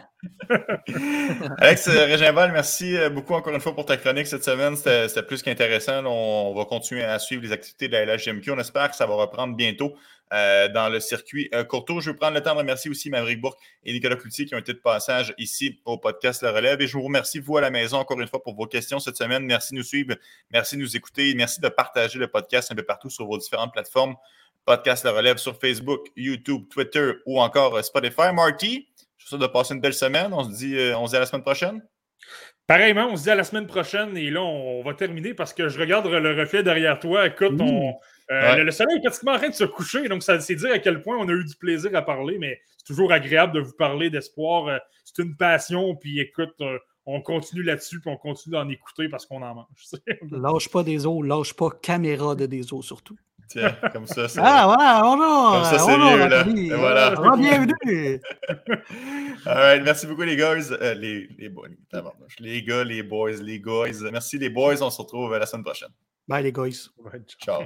Alex euh, Réginval, merci euh, beaucoup encore une fois pour ta chronique cette semaine. C'était plus qu'intéressant. On, va continuer à suivre les activités de la LHGMQ. On espère que ça va reprendre bientôt euh, dans le circuit euh, Je vais prendre le temps de remercier aussi Maverick Bourque et Nicolas Cloutier qui ont été de passage ici au podcast Le Relève. Et je vous remercie, vous à la maison, encore une fois, pour vos questions cette semaine. Merci de nous suivre, merci de nous écouter, merci de partager le podcast un peu partout sur vos différentes plateformes. Podcast Le Relève sur Facebook, YouTube, Twitter ou encore euh, Spotify. Marty, je suis sûr de passer une belle semaine. On se dit, euh, on se dit à la semaine prochaine. Pareillement, on se dit à la semaine prochaine et là, on va terminer parce que je regarde le reflet derrière toi. Écoute, euh, le, soleil est pratiquement en train de se coucher, donc ça c'est dire à quel point on a eu du plaisir à parler, mais c'est toujours agréable de vous parler d'espoir. C'est une passion, puis écoute, on continue là-dessus, puis on continue d'en écouter parce qu'on en mange. lâche pas des os, lâche pas caméra de des os surtout. Tiens, comme ça, c'est. Ah, voilà, bonjour! Comme ça, c'est mieux, là. Et voilà. Ah, bienvenue! All right, merci beaucoup, les gars. Euh, les, les, boys, les gars, les boys, les guys. Merci, les boys. On se retrouve la semaine prochaine. Bye, les guys. Ciao.